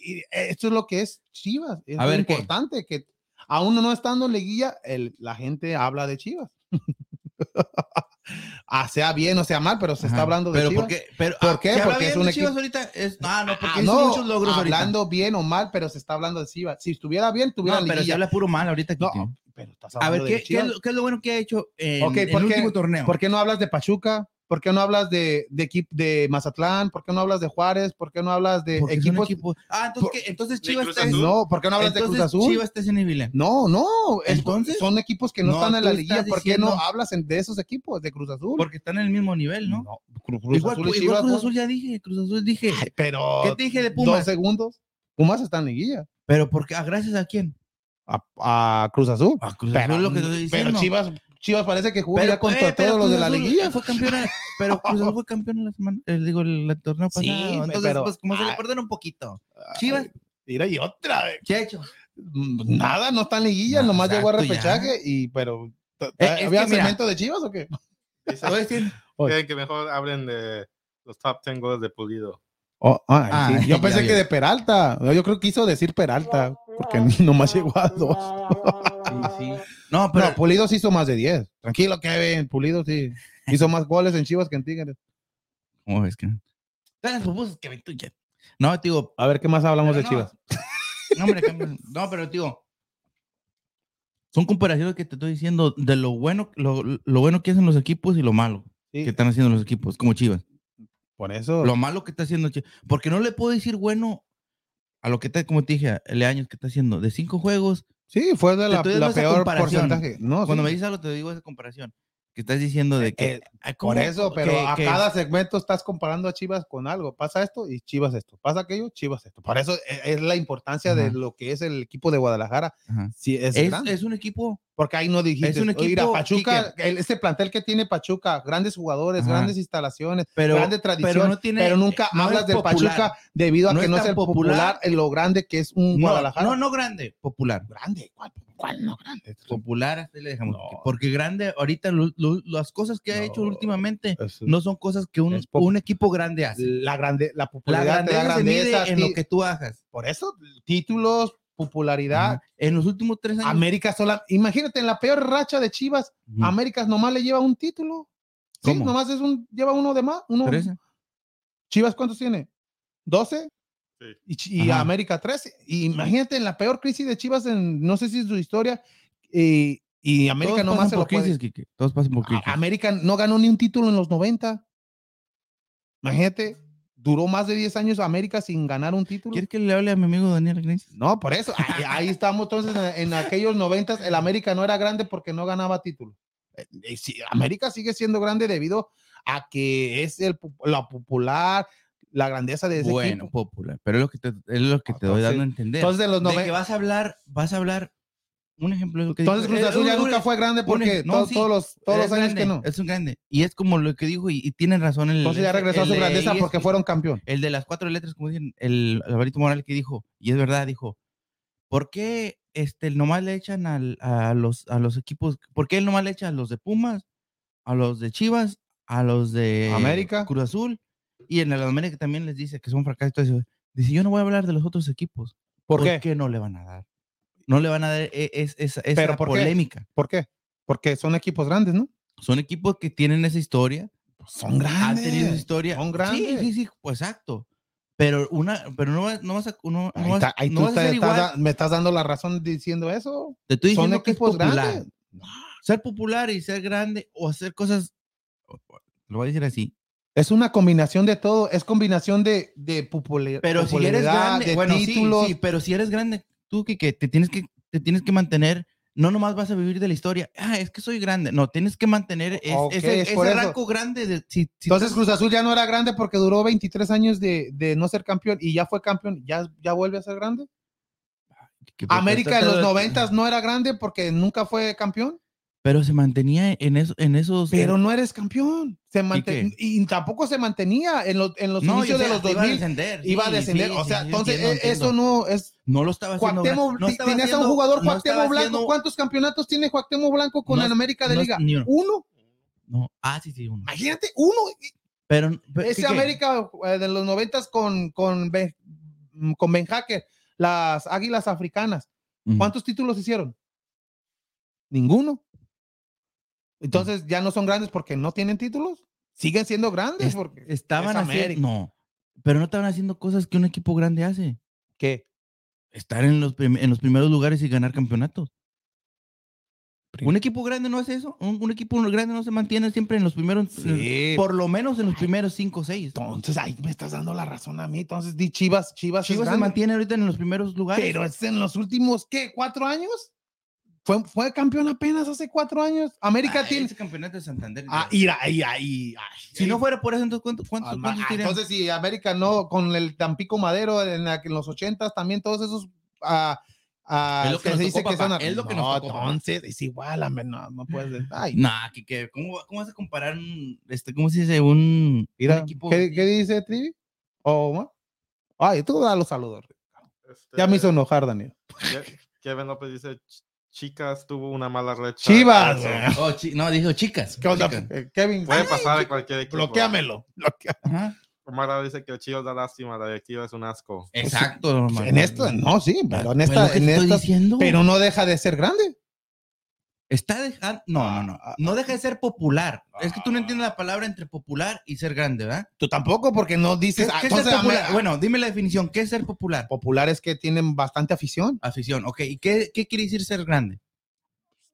y esto es lo que es Chivas. Es A ver, ¿qué? importante que aún no estando en liguilla, el, la gente habla de Chivas. ah, sea bien o sea mal, pero se está Ajá. hablando de pero Chivas. porque, pero, ¿Por ah, qué? ¿se habla Porque es un de Chivas ahorita. Es, ah, no, porque Ah, no, muchos logros ahorita. hablando bien o mal, pero se está hablando de Chivas. Si estuviera bien, tuviera No, pero se habla puro mal ahorita. No. Pero estás A hablando ver, de ¿qué, qué es lo, qué es lo bueno que ha hecho en, Ok, en ¿por el qué- último torneo? ¿Por qué no hablas de Pachuca? ¿Por qué no hablas de, de, de Mazatlán? ¿Por qué no hablas de Juárez? ¿Por qué no hablas de equipos? Ah, entonces, por- ¿qué? entonces ¿De Chivas está? No, ¿por qué no hablas de Cruz Azul? Chivas está en el. No, no, es- Entonces- son equipos que no, No, están en la liguilla. ¿Por qué no hablas en- de esos equipos de Cruz Azul? Porque están en el mismo nivel, ¿no? Cruz, Cruz igual, Azul y igual Chivas, Cruz ¿no? Azul ya dije, Cruz Azul dije. Ay, pero ¿Qué te dije de dos Pumas? segundos. Pumas está en liguilla. Pero porque, ah, gracias a quién? A, a Cruz Azul. A Cruz Pero, Azul es lo que estoy pero diciendo. Chivas, Chivas parece que jugó Pero, ya contra eh, todos los de la Azul liguilla. Fue campeona, pero Cruz Azul fue campeón la semana, eh, digo, el, el torneo pasado. Sí, Entonces, pero- pues como se le perdieron un poquito. Chivas, Mira, y otra vez. ¿qué ha hecho? Mm, Nada, no está en liguilla, No, nomás llegó a exacto, ya. repechaje y pero Eh, es ¿había cemento de Chivas o qué? Quieren que mejor hablen de los top 10 goles de Pulido. Oh, Ah, sí. Yo ya, pensé ya. que de Peralta. Yo creo que quiso decir Peralta, porque nomás llegó a dos. sí, sí. No, pero Pero Pulido sí hizo más de 10. Tranquilo, Kevin. Pulido sí. Hizo más goles en Chivas que en Tigres. ¿cómo ves que? Ven tú ya. No, digo, A ver, ¿qué más hablamos de no. Chivas? No, hombre, no, pero digo, son comparaciones que te estoy diciendo de lo bueno, lo, lo bueno que hacen los equipos y lo malo Sí, que están haciendo los equipos, como Chivas. por eso. Lo malo que está haciendo Chivas. Porque no le puedo decir bueno a lo que está, como te dije, el años que está haciendo. De cinco juegos, Sí, fue de Te la, la peor porcentaje. No, cuando sí. me dices algo, te digo esa comparación. Que estás diciendo de que. Eh, Por eso, pero Que- a que- cada segmento estás comparando a Chivas con algo. Pasa esto y Chivas esto. Pasa aquello, Chivas esto. Por eso e- es la importancia de lo que es el equipo de Guadalajara. Sí, es, Es, es un equipo. Porque ahí no dijiste, es un "Oye, mira, equipo, Pachuca, el- ese plantel que tiene Pachuca, grandes jugadores, Ajá. grandes instalaciones, Pero, grande tradición, pero pero, no tiene. nunca no hablas del. Pachuca debido a No que no es el popular, popular. en lo grande que es un No, Guadalajara. no, no grande, popular. grande, ¿cuál, cuál no grande? Popular, así le dejamos. Porque grande, ahorita lo- lo- las cosas que ha No. hecho últimamente Es- no son cosas que un, equipo grande hace. la grande, la La popularidad te da grandeza se mide grandeza, en ti- lo que tú hagas. por eso títulos, popularidad. En los últimos tres años. América sola, imagínate, en la peor racha de Chivas, Ujú. América nomás le lleva un título. Sí, ¿Cómo? nomás es un, lleva uno de más. Uno, Trece. Chivas, ¿cuántos tiene? ¿12? Sí. Y. América 13. Y imagínate en la peor crisis de Chivas, en no sé si es su historia, y, y América Todos nomás pasan se por lo puede- crisis, Quique. Todos pasan por crisis. América no ganó ni un título en los 90. Imagínate, duró más de 10 años América sin ganar un título. ¿Quieres que le hable a mi amigo Daniel Iglesias? No, por eso. Ahí, ahí estamos entonces en, en aquellos 90 el América no era grande porque no ganaba título. Eh, eh, sí, América sigue siendo grande debido a que es el, la popular, la grandeza de ese Bueno, equipo. popular. Pero es lo que te, es lo que te doy dando a entender. Entonces, en los de que 90 vas a hablar, vas a hablar. Un ejemplo de lo que entonces dijo- Cruz eh, Azul ya un- nunca un- fue grande porque no, sí, todos los, todos los años grande, que no. Es un grande. Y es como lo que dijo, y, y tiene razón el. Entonces ya el- regresó a su grandeza porque fueron campeón. El de las cuatro letras, como dicen, el Alvarito Morales que dijo, y es verdad, dijo, ¿por qué este, nomás le echan al- a, los, a los equipos, por qué él nomás le echa a los de Pumas, a los de Chivas, a los de América. Cruz Azul, y en el América también les dice que son fracasos? Dice, yo no voy a hablar de los otros equipos. ¿Por qué? no le van a dar? No le van a dar e- es- esa, esa ¿Pero por qué? polémica. ¿Por qué? Porque son equipos grandes, ¿no? Son equipos que tienen esa historia, Son han grandes. tenido esa historia. Son Sí, grandes. sí, sí, pues exacto. Pero una, pero no, no vas a, no, no Ahí vas, ahí no tú vas a ser igual. me estás dando la razón diciendo eso. Te estoy Son diciendo que es equipos popular. grandes. Ser popular y ser grande o hacer cosas, lo voy a decir así. Es una combinación de todo. Es combinación de, de populi- Pero si eres popularidad, grande, de bueno, sí, títulos. sí, pero si eres grande, tú que, que te tienes que te tienes que mantener, no nomás vas a vivir de la historia. Ah, es que soy grande. No, tienes que mantener es- ese, es ese rango grande. De, si, si Entonces Cruz Azul ya no era grande porque duró 23 años de, de no ser campeón y ya fue campeón. ¿Ya, ya vuelve a ser grande? América en los 90 no era grande porque nunca fue campeón. Pero se mantenía en, eso, en esos. Pero no eres campeón. Se manten- qué? y, tampoco se mantenía en los, en los No, inicios de los iba a 2000. descender. Iba a descender. sí, o sea, sí, entonces entiendo, eh, eso entiendo. no es. No lo estaba haciendo. Cuauhtémoc, no estaba tenías a un haciendo- jugador no Cuauhtémoc Blanco. haciendo- ¿Cuántos campeonatos tiene Cuauhtémoc Blanco con el América de Liga? ni uno. Uno. No, ah, sí, sí, uno. Imagínate, uno. Pero, pero Ese. América eh, de los noventas con, con, Ben, con Ben Hacker, las Águilas Africanas, Ujú. ¿cuántos títulos hicieron? Ninguno. Entonces ya no son grandes porque no tienen títulos. Siguen siendo grandes Es- porque Estaban es haciendo. No, pero no estaban haciendo cosas que un equipo grande hace. ¿Qué? Estar en los, en los primeros lugares y ganar campeonatos. Un equipo grande no hace eso. Un, un equipo grande no se mantiene siempre en los primeros. Sí. Por lo menos en los primeros cinco o seis. Entonces ahí me estás dando la razón a mí. Entonces di Chivas, Chivas, Chivas se mantiene ahorita en los primeros lugares. Pero es en los últimos, ¿qué? ¿Cuatro años? Fue, fue campeón apenas hace cuatro años. América Ah, tiene. ese campeonato de Santander. Ah, y ahí, ahí, ahí. si no fuera por eso, entonces ¿cuántos, cuántos, Ah, cuántos ah, entonces, si América no, con el Tampico Madero en, la- en los ochentas, también todos esos. ah, ah, Es lo que nos se tocó, dice que son. es lo que nos no, tocó, papá. entonces es igual, hombre, no, no puedes. Ay, Nah, que, que- ¿cómo, ¿cómo vas a comparar un, este, cómo se dice? Un, mira, un equipo. ¿qué, qué dice Trivi? ¿O? Ay, tú da los saludos. Este, Ya me hizo enojar, Daniel. Ke- Kevin López dice, "Ch- chicas tuvo una mala racha. Chivas. Eso Oh, chi- no, dijo chicas. ¿Qué onda, chicas. eh, Kevin? Puede pasar en cualquier equipo. Bloqueamelo. bloquea-. Omar dice que Chivas da lástima, la directiva es un asco. Exacto. En esto, no, sí, pero en esta, en diciendo. pero no deja de ser grande. Está dejando. No, no, no. Ah, No deja de ser popular. Es que tú no entiendes la palabra entre popular y ser grande, ¿verdad? Tú tampoco, porque no ¿Qué, dices. qué ah, es ser popular? Bueno, dime la definición. ¿Qué es ser popular? populares que tienen bastante afición, Afición. Ok. ¿Y qué, qué quiere decir ser grande?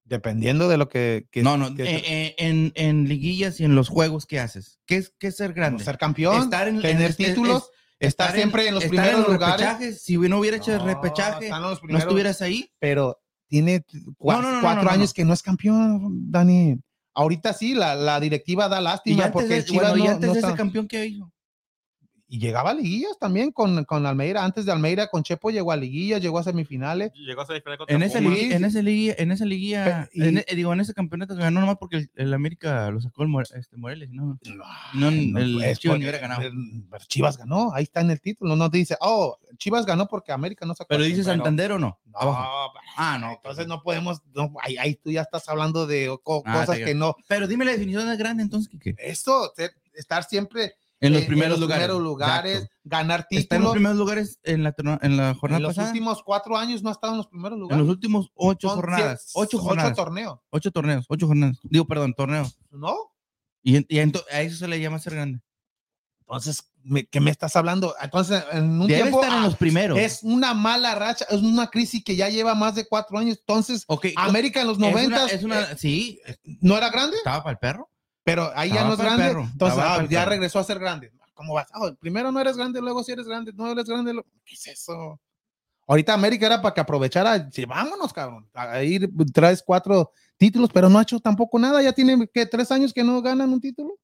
dependiendo de lo que. que- no, no. que- eh, eh, en, en liguillas y en los juegos que haces. ¿Qué es, qué es ser grande? ser campeón, Estar en- tener en- es- títulos, estar siempre en los estar primeros los lugares. repechajes. Si no hubiera hecho el No, repechaje, no estuvieras ahí. Pero tiene cua- No, no, no, cuatro años que no es campeón, Dani. Ahorita sí, la, la directiva da lástima porque de, el Chivas bueno, y no- antes no de ese está- campeón que hizo. Y llegaba a liguillas también con, con Almeida. Antes de Almeida, con Chepo llegó a liguillas, llegó a semifinales. Llegó a semifinal contra En esa, Pumas. liguilla, en esa liguilla, en esa liguilla, y- en e- digo, en ese campeonato ganó nomás porque el, el América lo sacó el More- este, Moreles, ¿no? No, el es Chivas porque- ni hubiera ganado. el- pero Chivas ganó, ahí está en el título. No te dice, oh, Chivas ganó porque América no sacó. Pero dice Santander o no? No, Abajo. Ah, no. entonces no podemos, no, ahí, ahí tú ya estás hablando de co- Ah, cosas que no. Pero dime la definición de grande entonces, Kike. Esto, estar siempre En los eh, primeros lugares. primeros lugares, Exacto. ganar Está en los títulos. primeros lugares en la, en la jornada En los pasada. últimos cuatro años no ha estado en los primeros En lugares. los últimos ocho Son jornadas. Ocho jornadas. Ocho, torneos, torneos. Ocho jornadas. Digo, perdón, torneos. ¿no? Y, en- y a eso se le llama ser grande. Entonces, me- ¿qué me estás hablando? Entonces, en un Debe tiempo estar en los primeros. es una mala racha, es una crisis que ya lleva más de cuatro años. Entonces, Ok, América en los es una- noventas Es una, eh, sí, no era grande, estaba para el perro. Pero ahí ya no es grande. perro, Entonces, ah, ya regresó a ser grande. ¿Cómo vas? Ah, primero no eres grande, luego sí eres grande, no eres grande. lo- ¿Qué es eso? Ahorita América era para que aprovechara, sí, vámonos, cabrón, a ir, traes cuatro títulos, pero no ha hecho tampoco nada, ya tiene que tres años que no ganan un título.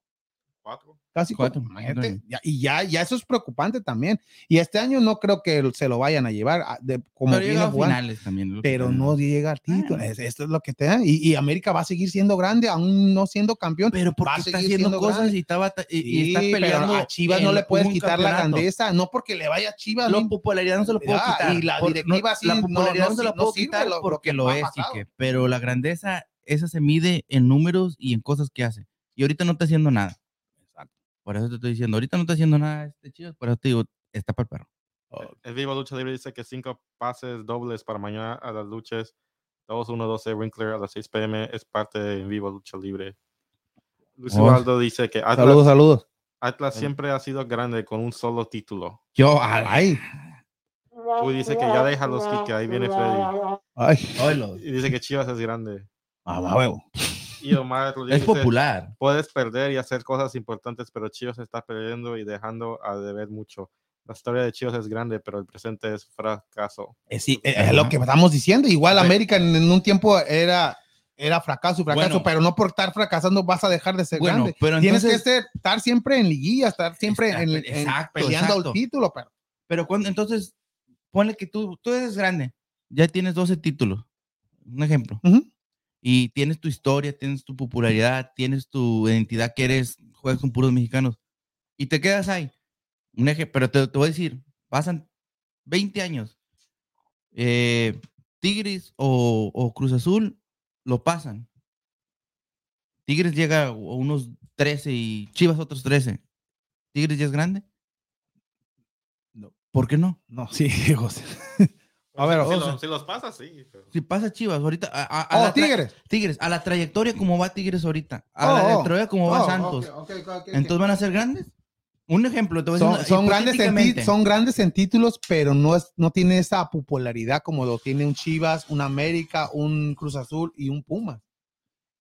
Cuatro. Casi Cuatro. Imagínate, ya- y ya, ya eso es preocupante también. Y este año no creo que se lo vayan a llevar a- de, como Pero viene jugando, finales también. que pero no llega al título. Ah. Es- esto es lo que te da. Y, y América va a seguir siendo grande, aún no siendo campeón. Pero porque está haciendo cosas grande. y, estaba, y, y Sí, está pero peleando. a Chivas no le puedes quitar la campeonato. grandeza, no porque le vaya a Chivas. La no- popularidad no se lo puedo Ah, quitar. y la directiva no, sí, la popularidad no no, se la puedo quitar lo- porque que lo es. Quique, pero la grandeza, esa se mide en números y en cosas que hace. Y ahorita no está haciendo nada. Por eso te estoy diciendo, ahorita no está haciendo nada este Chivas, por eso te digo, está para el perro. El Viva Lucha Libre dice que cinco pases dobles para mañana a las luchas 2-1-12 Winkler a las 6 pm es parte de Viva Lucha Libre. Luis Oh. Ubaldo dice que Atlas, Saludos, saludos. Atlas siempre ha sido grande con un solo título. Yo, Ay, Uy, dice que ya deja los que ahí viene Freddy. ay. Y dice que Chivas es grande. Ah, va, huevo. Y Omar es Rodríguez popular. puedes perder y hacer cosas importantes, pero Chivas está perdiendo y dejando a deber mucho. La historia de Chivas es grande, pero el presente es fracaso. Eh, sí, eh, es lo que estamos diciendo. Igual Pero- América en, en un tiempo era, era fracaso y fracaso, Bueno. pero no por estar fracasando vas a dejar de ser Bueno, grande. pero Tienes entonces, que ser- estar siempre en liguilla, estar siempre Está- en, en- exacto, peleando exacto. el título. Pero pero cuando, entonces, ponle que tú, tú eres grande, ya tienes 12 títulos. Un ejemplo. Ujú. Y tienes tu historia, tienes tu popularidad, tienes tu identidad que eres, juegas con puros mexicanos y te quedas ahí. Un eje, pero te, te voy a decir, pasan 20 años. eh, Tigres o, Cruz Azul lo pasan. Tigres llega a unos 13 y Chivas otros 13. ¿Tigres ya es grande? No. ¿Por qué no? no, sí, José. A ver, si, o sea- lo- si los pasa, sí. pero- Si pasa Chivas ahorita, a, a- a Oh, la Tigres. Tigres, a la trayectoria como va Tigres ahorita, a Oh, la oh. trayectoria como va Oh, Santos. ok, ok, ok, ok. Entonces van a ser grandes. Un ejemplo, te voy a son, decir, son grandes en, son grandes en títulos, pero no, es, no tiene esa popularidad como lo tiene un Chivas, un América, un Cruz Azul y un Pumas,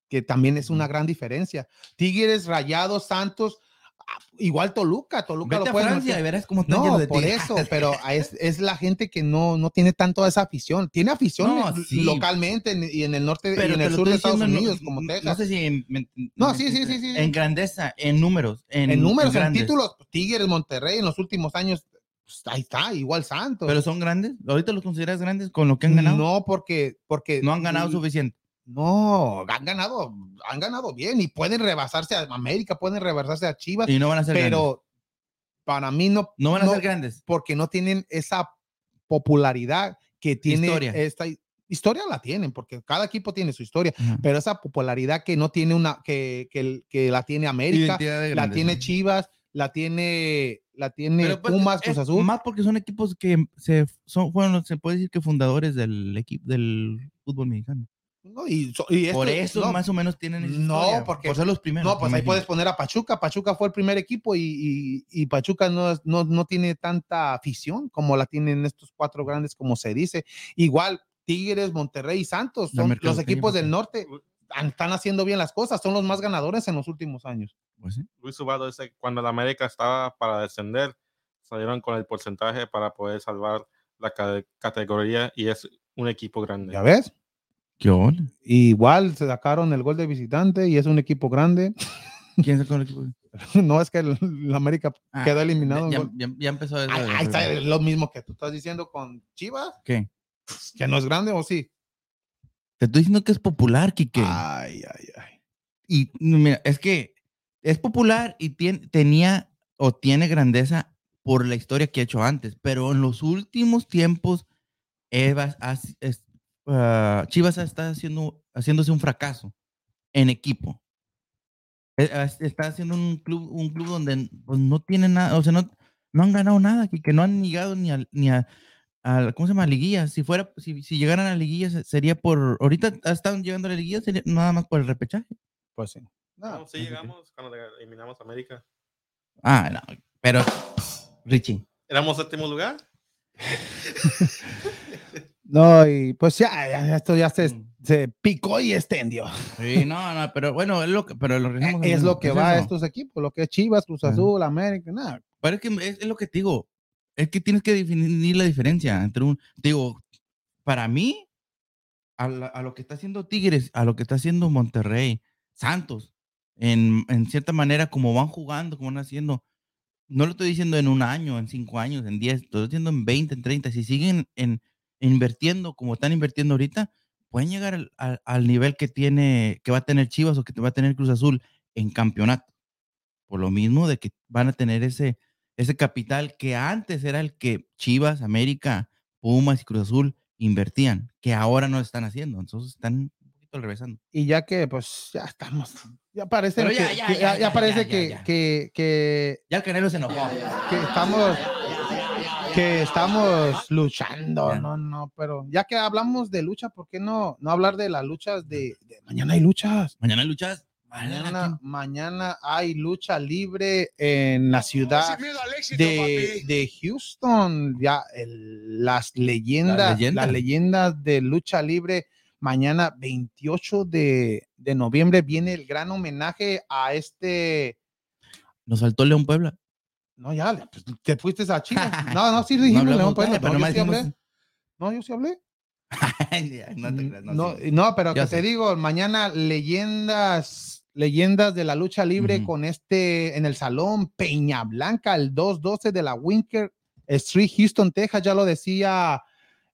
que también es una gran diferencia. Tigres, Rayados, Santos, igual Toluca, Toluca Vete lo a puedes Francia meter. y verás cómo están llenos No, de por eso, pero es, es la gente que no, no tiene tanto esa afición. Tiene afición No, en- sí. localmente en- y en el norte Pero y en el sur de Estados no- Unidos, como no, Texas. sé si en, me- No, sí, sí, sí, sí. En grandeza, en números, en, en números, en títulos, Tigres, Monterrey en los últimos años, pues, ahí está, igual Santos. Pero son grandes. Ahorita los consideras grandes con lo que han ganado. No, No, porque, porque han ganado suficiente. No, han ganado, han ganado bien y pueden rebasarse a América, pueden rebasarse a Chivas, Y no van a ser grandes. pero para mí no, No van a no, ser grandes. porque no tienen esa popularidad que tiene Historia. esta historia la tienen, porque cada equipo tiene su historia, pero esa popularidad que no tiene una, que, que, la tiene América, la tiene Chivas, la tiene, la tiene Pero, pues, Pumas, Cruz Azul. Más porque son equipos que se son, fueron, se puede decir que fundadores del equipo del fútbol mexicano. No, y, so- y Por eso no, más o menos tienen esa No, historia, porque- por ser los primeros. No, pues ahí puedes poner a Pachuca. Pachuca fue el primer equipo y, y- y Pachuca no, es- no, no tiene tanta afición como la tienen estos cuatro grandes, como se dice. Igual Tigres, Monterrey y Santos son los equipos del norte. Están haciendo bien las cosas, son los más ganadores en los últimos años. Pues, sí. Luis Ubaldo dice que cuando la América estaba para descender, salieron con el porcentaje para poder salvar la ca- categoría y es un equipo grande. ¿Ya ves? ¿Qué onda? Igual se sacaron el gol de visitante y es un equipo grande. ¿Quién sacó el equipo? no es que el, el América Ah, quedó eliminado. Ya, gol. ya- ya empezó eso. Ahí, de- ahí está lo mismo que tú estás diciendo con Chivas, ¿Qué? que no es grande o sí. Te estoy diciendo que es popular, Kike. Ay, ay, ay. Y mira, es que es popular y tien- tenía o tiene grandeza por la historia que ha hecho antes, pero en los últimos tiempos Eva, has- es- ah, Chivas está haciendo, haciéndose un fracaso en equipo. Eh, es- Está haciendo un club, un club donde pues, no tiene nada, o sea, no, no han ganado nada, que, que no han llegado ni a, ni a, a- ¿cómo se llama? Liguillas. Si fuera, si, si llegaran a liguillas, sería por, ahorita están llegando a la liguilla, sería nada más por el repechaje. Pues sí. No, No, sí llegamos cuando eliminamos a América. Ah, no, pero, Richie. ¿Éramos séptimo lugar? No, y pues ya, ya, esto ya se, Mm. se picó y extendió. Sí, no, no, pero bueno, es lo que, pero lo Es mismo, lo que va a estos equipos, lo que es Chivas, Cruz Ajá. Azul, América, nada. Pero es que es, es lo que te digo. Es que tienes que definir la diferencia entre un. Digo, para mí, a, la- a lo que está haciendo Tigres, a lo que está haciendo Monterrey, Santos, en, en cierta manera, como van jugando, como van haciendo, no lo estoy diciendo en un año, en cinco años, en diez, lo estoy diciendo en 20, en 30. Si siguen en, invirtiendo como están invirtiendo ahorita, pueden llegar al, al- al nivel que tiene, que va a tener Chivas o que va a tener Cruz Azul en campeonato. Por lo mismo de que van a tener ese, ese capital que antes era el que Chivas, América, Pumas y Cruz Azul invertían, que ahora no están haciendo. Entonces están un poquito regresando. Y ya que, pues, ya estamos, ya parece que, ya, parece ya, que, ya. que, que, Ya el Canelo se enojó. que estamos, que estamos luchando, no, no, pero ya que hablamos de lucha, ¿por qué no, no hablar de las luchas de, de mañana hay luchas? Mañana hay luchas. Mañana, mañana hay lucha libre en la ciudad éxito, de, de Houston, ya el- las leyendas, leyenda. las leyendas de lucha libre. Mañana 28 de, de noviembre viene el gran homenaje a este. Nos saltó León Puebla. No, ya, pues, te fuiste a Chivas. No, no, sí dijimos León Puebla, pero no, yo sí hablé. dijimos- No, yo sí hablé. no te creas, no, No, sí. no, pero que sé. te digo, mañana leyendas, leyendas de la lucha libre con este en el salón Peña Blanca, el 212 de la Winker Street, Houston, Texas, ya lo decía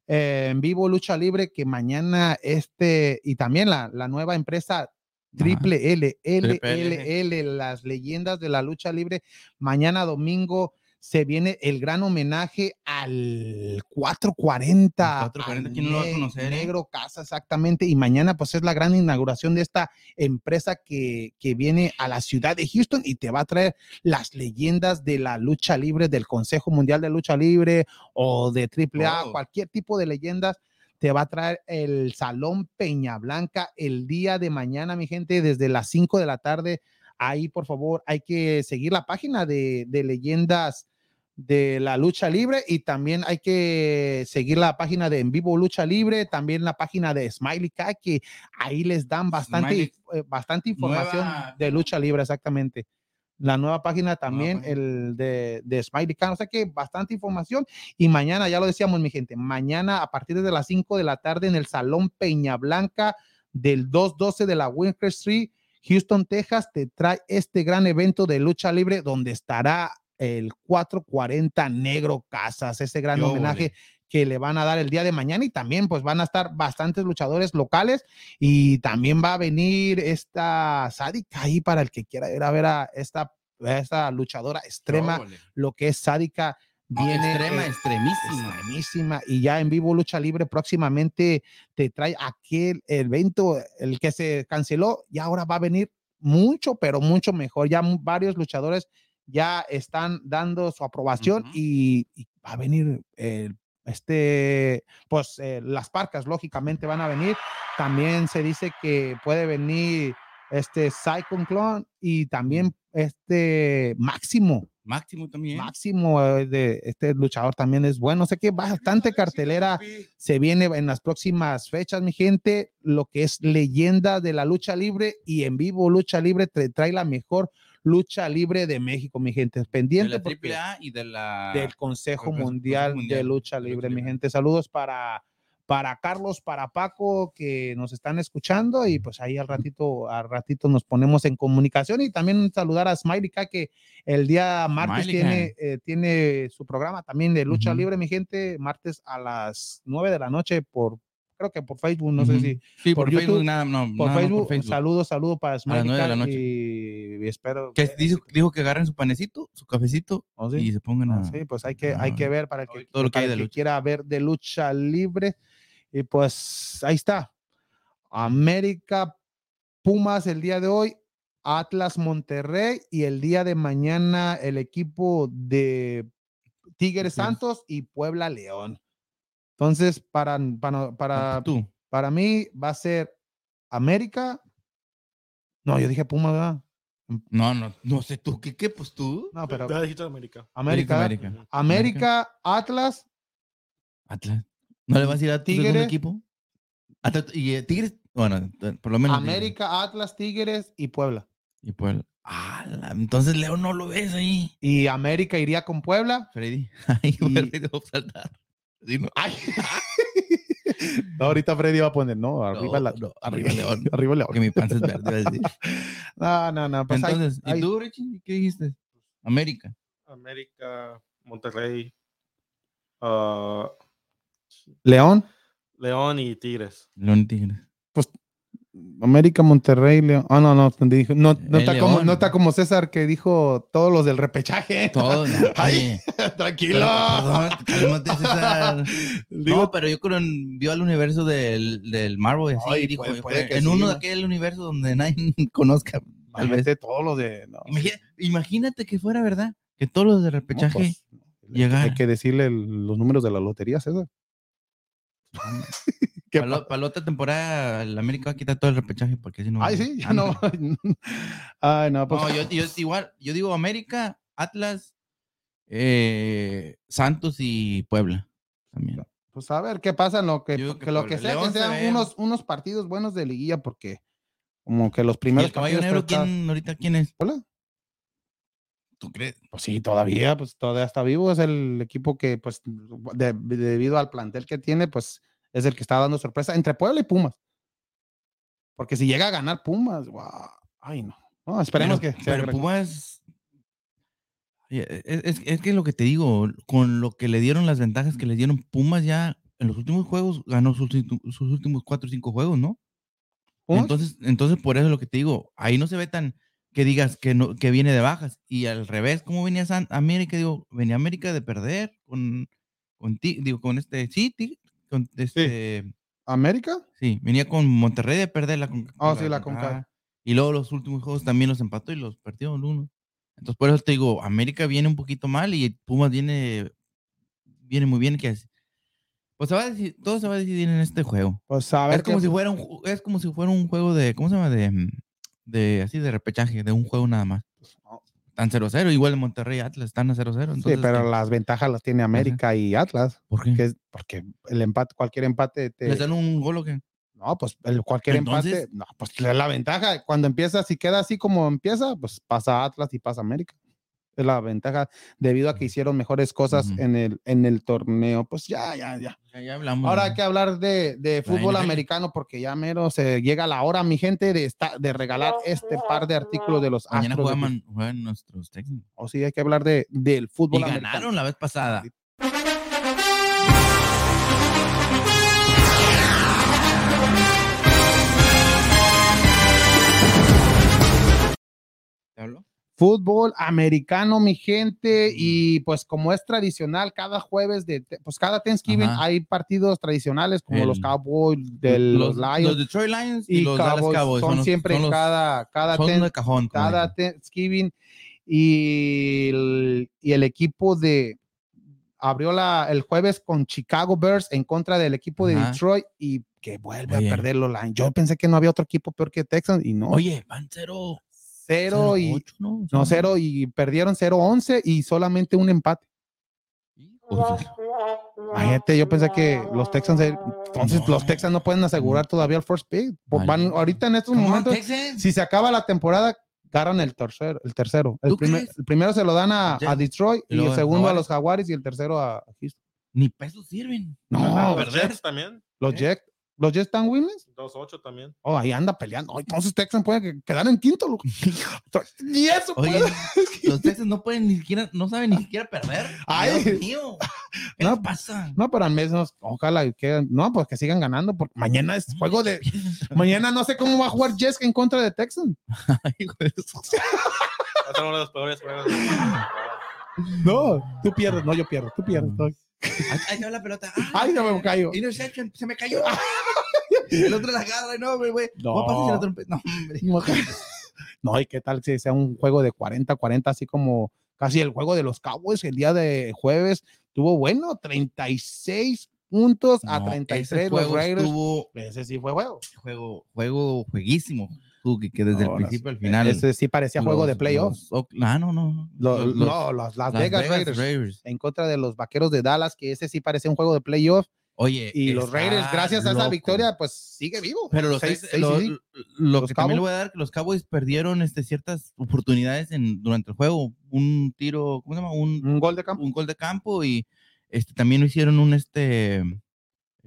eh, en vivo Lucha Libre que mañana este y también la, la nueva empresa Triple L, L, L, L, las leyendas de la lucha libre. Mañana domingo se viene el gran homenaje al 440. El 440, al ¿quién no lo va a conocer, eh? Negro Casa, exactamente. Y mañana, pues es la gran inauguración de esta empresa que, que viene a la ciudad de Houston y te va a traer las leyendas de la lucha libre, del Consejo Mundial de Lucha Libre o de AAA, Todo. cualquier tipo de leyendas te va a traer el Salón Peña Blanca el día de mañana, mi gente, desde las 5 de la tarde. Ahí, por favor, hay que seguir la página de, de leyendas de la lucha libre y también hay que seguir la página de En Vivo Lucha Libre, también la página de Smiley Cat, que ahí les dan bastante, Smiley. eh, bastante información Nueva- de lucha libre, exactamente. La nueva página también, página. el de, de Smiley Cat, o sea que bastante información. Y mañana, ya lo decíamos, mi gente, mañana a partir de las 5 de la tarde en el Salón Peña Blanca del 212 de la Winter Street, Houston, Texas, te trae este gran evento de lucha libre donde estará el 440 Negro Casas, ese gran homenaje. Que le van a dar el día de mañana y también pues van a estar bastantes luchadores locales y también va a venir esta sádica ahí para el que quiera ir a ver a esta, a esta luchadora extrema, lo que es sádica viene Extrema, eh, extremísima. extremísima y ya en vivo lucha libre próximamente te trae aquel evento el que se canceló y ahora va a venir mucho pero mucho mejor. Ya varios luchadores ya están dando su aprobación y, y va a venir el este, pues eh, las parcas lógicamente van a venir. También se dice que puede venir este Cyclone Clone y también este Máximo. Máximo también. Máximo eh, de este luchador también es bueno. Sé que bastante cartelera se viene en las próximas fechas, mi gente. Lo que es leyenda de la lucha libre y en vivo lucha libre te trae la mejor lucha libre de México, mi gente. de Pendiente la porque- AAA y de la. del Consejo Mundial, Mundial de Lucha de Libre, mi gente. Saludos para, para Carlos, para Paco, que nos están escuchando y pues ahí al ratito, al ratito nos ponemos en comunicación y también saludar a Smiley Cat, que el día martes Smiley tiene, eh, tiene su programa también de Lucha. Libre, mi gente, martes a las 9 de la noche por, creo que por Facebook, no sé si Sí, por por, YouTube, Facebook, nada, no, por nada Facebook, por Facebook. saludos, saludos para Smiley nueve de la noche. y, y espero Que dijo, dijo que agarren su panecito, su cafecito ¿Oh, sí? y se pongan a. Ah, sí, pues hay que, hay que ver para el que, todo lo que hay de que quiera ver de lucha libre. Y pues ahí está. América Pumas el día de hoy. Atlas Monterrey y el día de mañana el equipo de Tigres Tigres. Santos y Puebla León. Entonces, para, para, para, Tú. para mí va a ser América. No, yo dije Puma, ¿verdad? No, no, no sé tú. ¿Qué, qué? Pues tú. No, pero Ya dijiste América. América. América. América, Atlas, Atlas. ¿No le vas a ir a Tigres. equipo? Atlas- y eh, Tigres, bueno, eh, por lo menos. Tigres. América, Atlas, Tigres y Puebla. Y Puebla. Ah, la- entonces Leo no lo ves ahí. Y América iría con Puebla. Freddy. Ahí Y- Freddy va a saltar. Ay. No, ahorita Freddy va a poner, no, arriba, No, la, no, arriba León. arriba León. Porque mi panza es verde, iba a decir. No, no, no. Pues Entonces, ¿y tú, Richie? ¿Qué dijiste? América. América, Monterrey, ah, León, León y Tigres. León y Tigres. América, Monterrey, León. Ah, no, no, dijo- no, no, El está como, no está como César que dijo todos los del repechaje. Todo. Ay, Tranquilo. pero, cálmate, César. Digo, No, pero yo creo en- vio al universo del, del Marvel y así Ay, dijo, puede- yo puede creo, que en sí, uno ¿no? de aquel universo donde nadie conozca. Tal vez. imagínate todos los de. no, Imagina- imagínate que fuera verdad, que todos los de no, repechaje. pues, llegar. Hay que decirle el- los números de la lotería, César. ¿Qué para, la- otra temporada, el América va a quitar todo el repechaje porque si no. Ay, sí, ya Ah, no. Ay, no, pues. No, yo, yo igual, yo digo América, Atlas, eh, Santos y Puebla. También. Pues a ver qué pasa en lo que, que que lo que sea, que sean unos, unos partidos buenos de liguilla, porque como que los ¿Y primeros el caballo negro está- quién ahorita quién es? Puebla, ¿Tú crees? Pues sí, todavía, pues todavía está vivo. Es el equipo que, pues, de- debido al plantel que tiene, pues, es el que está dando sorpresa entre Puebla y Pumas. Porque si llega a ganar Pumas, guau, ay no. No, esperemos pero, que sea pero Pumas. Es, es- es que lo que te digo, con lo que le dieron las ventajas que le dieron Pumas ya en los últimos juegos, ganó sus, sus últimos cuatro o cinco juegos, ¿no? Pumas, Entonces, entonces, por eso es lo que te digo, ahí no se ve tan que digas que, no, que viene de bajas. Y al revés, ¿cómo venía San América? Digo, venía América de perder con, con ti, digo, con este, sí, Tig- con este, sí. América, venía con Monterrey de perder la Conca- Oh, sí, la Conca. Y luego los últimos juegos también los empató y los perdió en uno. Entonces, por eso te digo, América viene un poquito mal y Pumas viene, viene muy bien. Que pues se va a decir, todo se va a decidir en este juego. pues a ver Es como, si fuera un, es como si fuera un juego de, ¿cómo se llama? De, mm, de así de repechaje, de un juego nada más. Están 0-0, igual en Monterrey y Atlas están a 0-0. Sí, pero ¿qué? las ventajas las tiene América y Atlas, ¿por qué? que porque el empate, cualquier empate te, ¿Les dan un gol o qué? No, pues el, cualquier Entonces- empate, no, pues la ventaja, cuando empieza, si queda así como empieza, pues pasa Atlas y pasa América. Es la ventaja debido a que hicieron mejores cosas en, el, en el torneo. Pues ya, ya, ya. Ya, ya hablamos. Ahora ¿no? hay que hablar de, de fútbol americano porque ya mero se llega la hora, mi gente, de, esta- de regalar este par de artículos de los Mañana Astros de juegan, nuestros. Houston. O sí, hay que hablar de, del fútbol Y americano. ganaron la vez pasada. ¿Te hablo? fútbol americano, mi gente, y pues como es tradicional, cada jueves de, pues cada Thanksgiving Ajá. hay partidos tradicionales como los Cowboys, de los, Lions. Los Detroit Lions y, los Cowboys, son, siempre son cada, cada, son Thanksgiving y el, equipo de, abrió la, el jueves con Chicago Bears en contra del equipo de Detroit y que vuelve Oye. a perder los Lions. Yo pensé que no había otro equipo peor que Texans y no. Oye, Pantero, 0 y no, no y perdieron 0-11 y solamente un empate. Imagínate, yo pensé que los Texans, entonces los Texans no pueden asegurar todavía el first pick. Van, ahorita en estos momentos, si se acaba la temporada, ganan el tercero, el tercero. El, primer, el primero se lo dan a, a Detroit y, el segundo a los Jaguares y el tercero a Houston. Ni pesos sirven. No, perder también. Los Jets ¿Los Jets están winless? 2-8 también. Oh, ahí anda peleando. Oh, Entonces Texans puede que- quedar en quinto. loco. y eso, Oye, los Texans no pueden ni siquiera, no saben ni siquiera perder. Ay. Dios mío. ¿Qué No, les pasa? No, pero al menos, ojalá que no, pues que sigan ganando, porque mañana es juego de. Mañana no sé cómo va a jugar Jets en contra de Texans. Hijo de su- Va a ser uno de los peores juegos. de la temporada. No, tú pierdes, no, yo pierdo, tú pierdes. no. Ahí ahí va la pelota. Ay, se me cayó. Interception, se me cayó. El otro la agarra y no, güey, güey. No. A y se No, hombre. No, y qué tal si sea un juego de 40-40, así como casi el juego de los Cowboys el día de jueves. Tuvo bueno, 36 puntos a No, 33 ese los juego Raiders. estuvo Ese sí fue juego. juego, juego, jueguísimo. Tú, que, que desde No, el las- principio al final. Ese sí parecía juego de los- playoffs. los Oak- ah, no, no. Lo- Los- los- no, los Las, Las Vegas, Raiders, Raiders. en contra de los Vaqueros de Dallas, que ese sí parecía un juego de playoffs. Oye, Y los Raiders, gracias a esa victoria, pues sigue vivo. Pero los Seis- seis lo, sí. lo Los que también le voy a dar que los Cowboys perdieron este, ciertas oportunidades en, durante el juego. Un tiro, ¿cómo se llama? Un, un gol de campo. un gol de campo y este también hicieron un este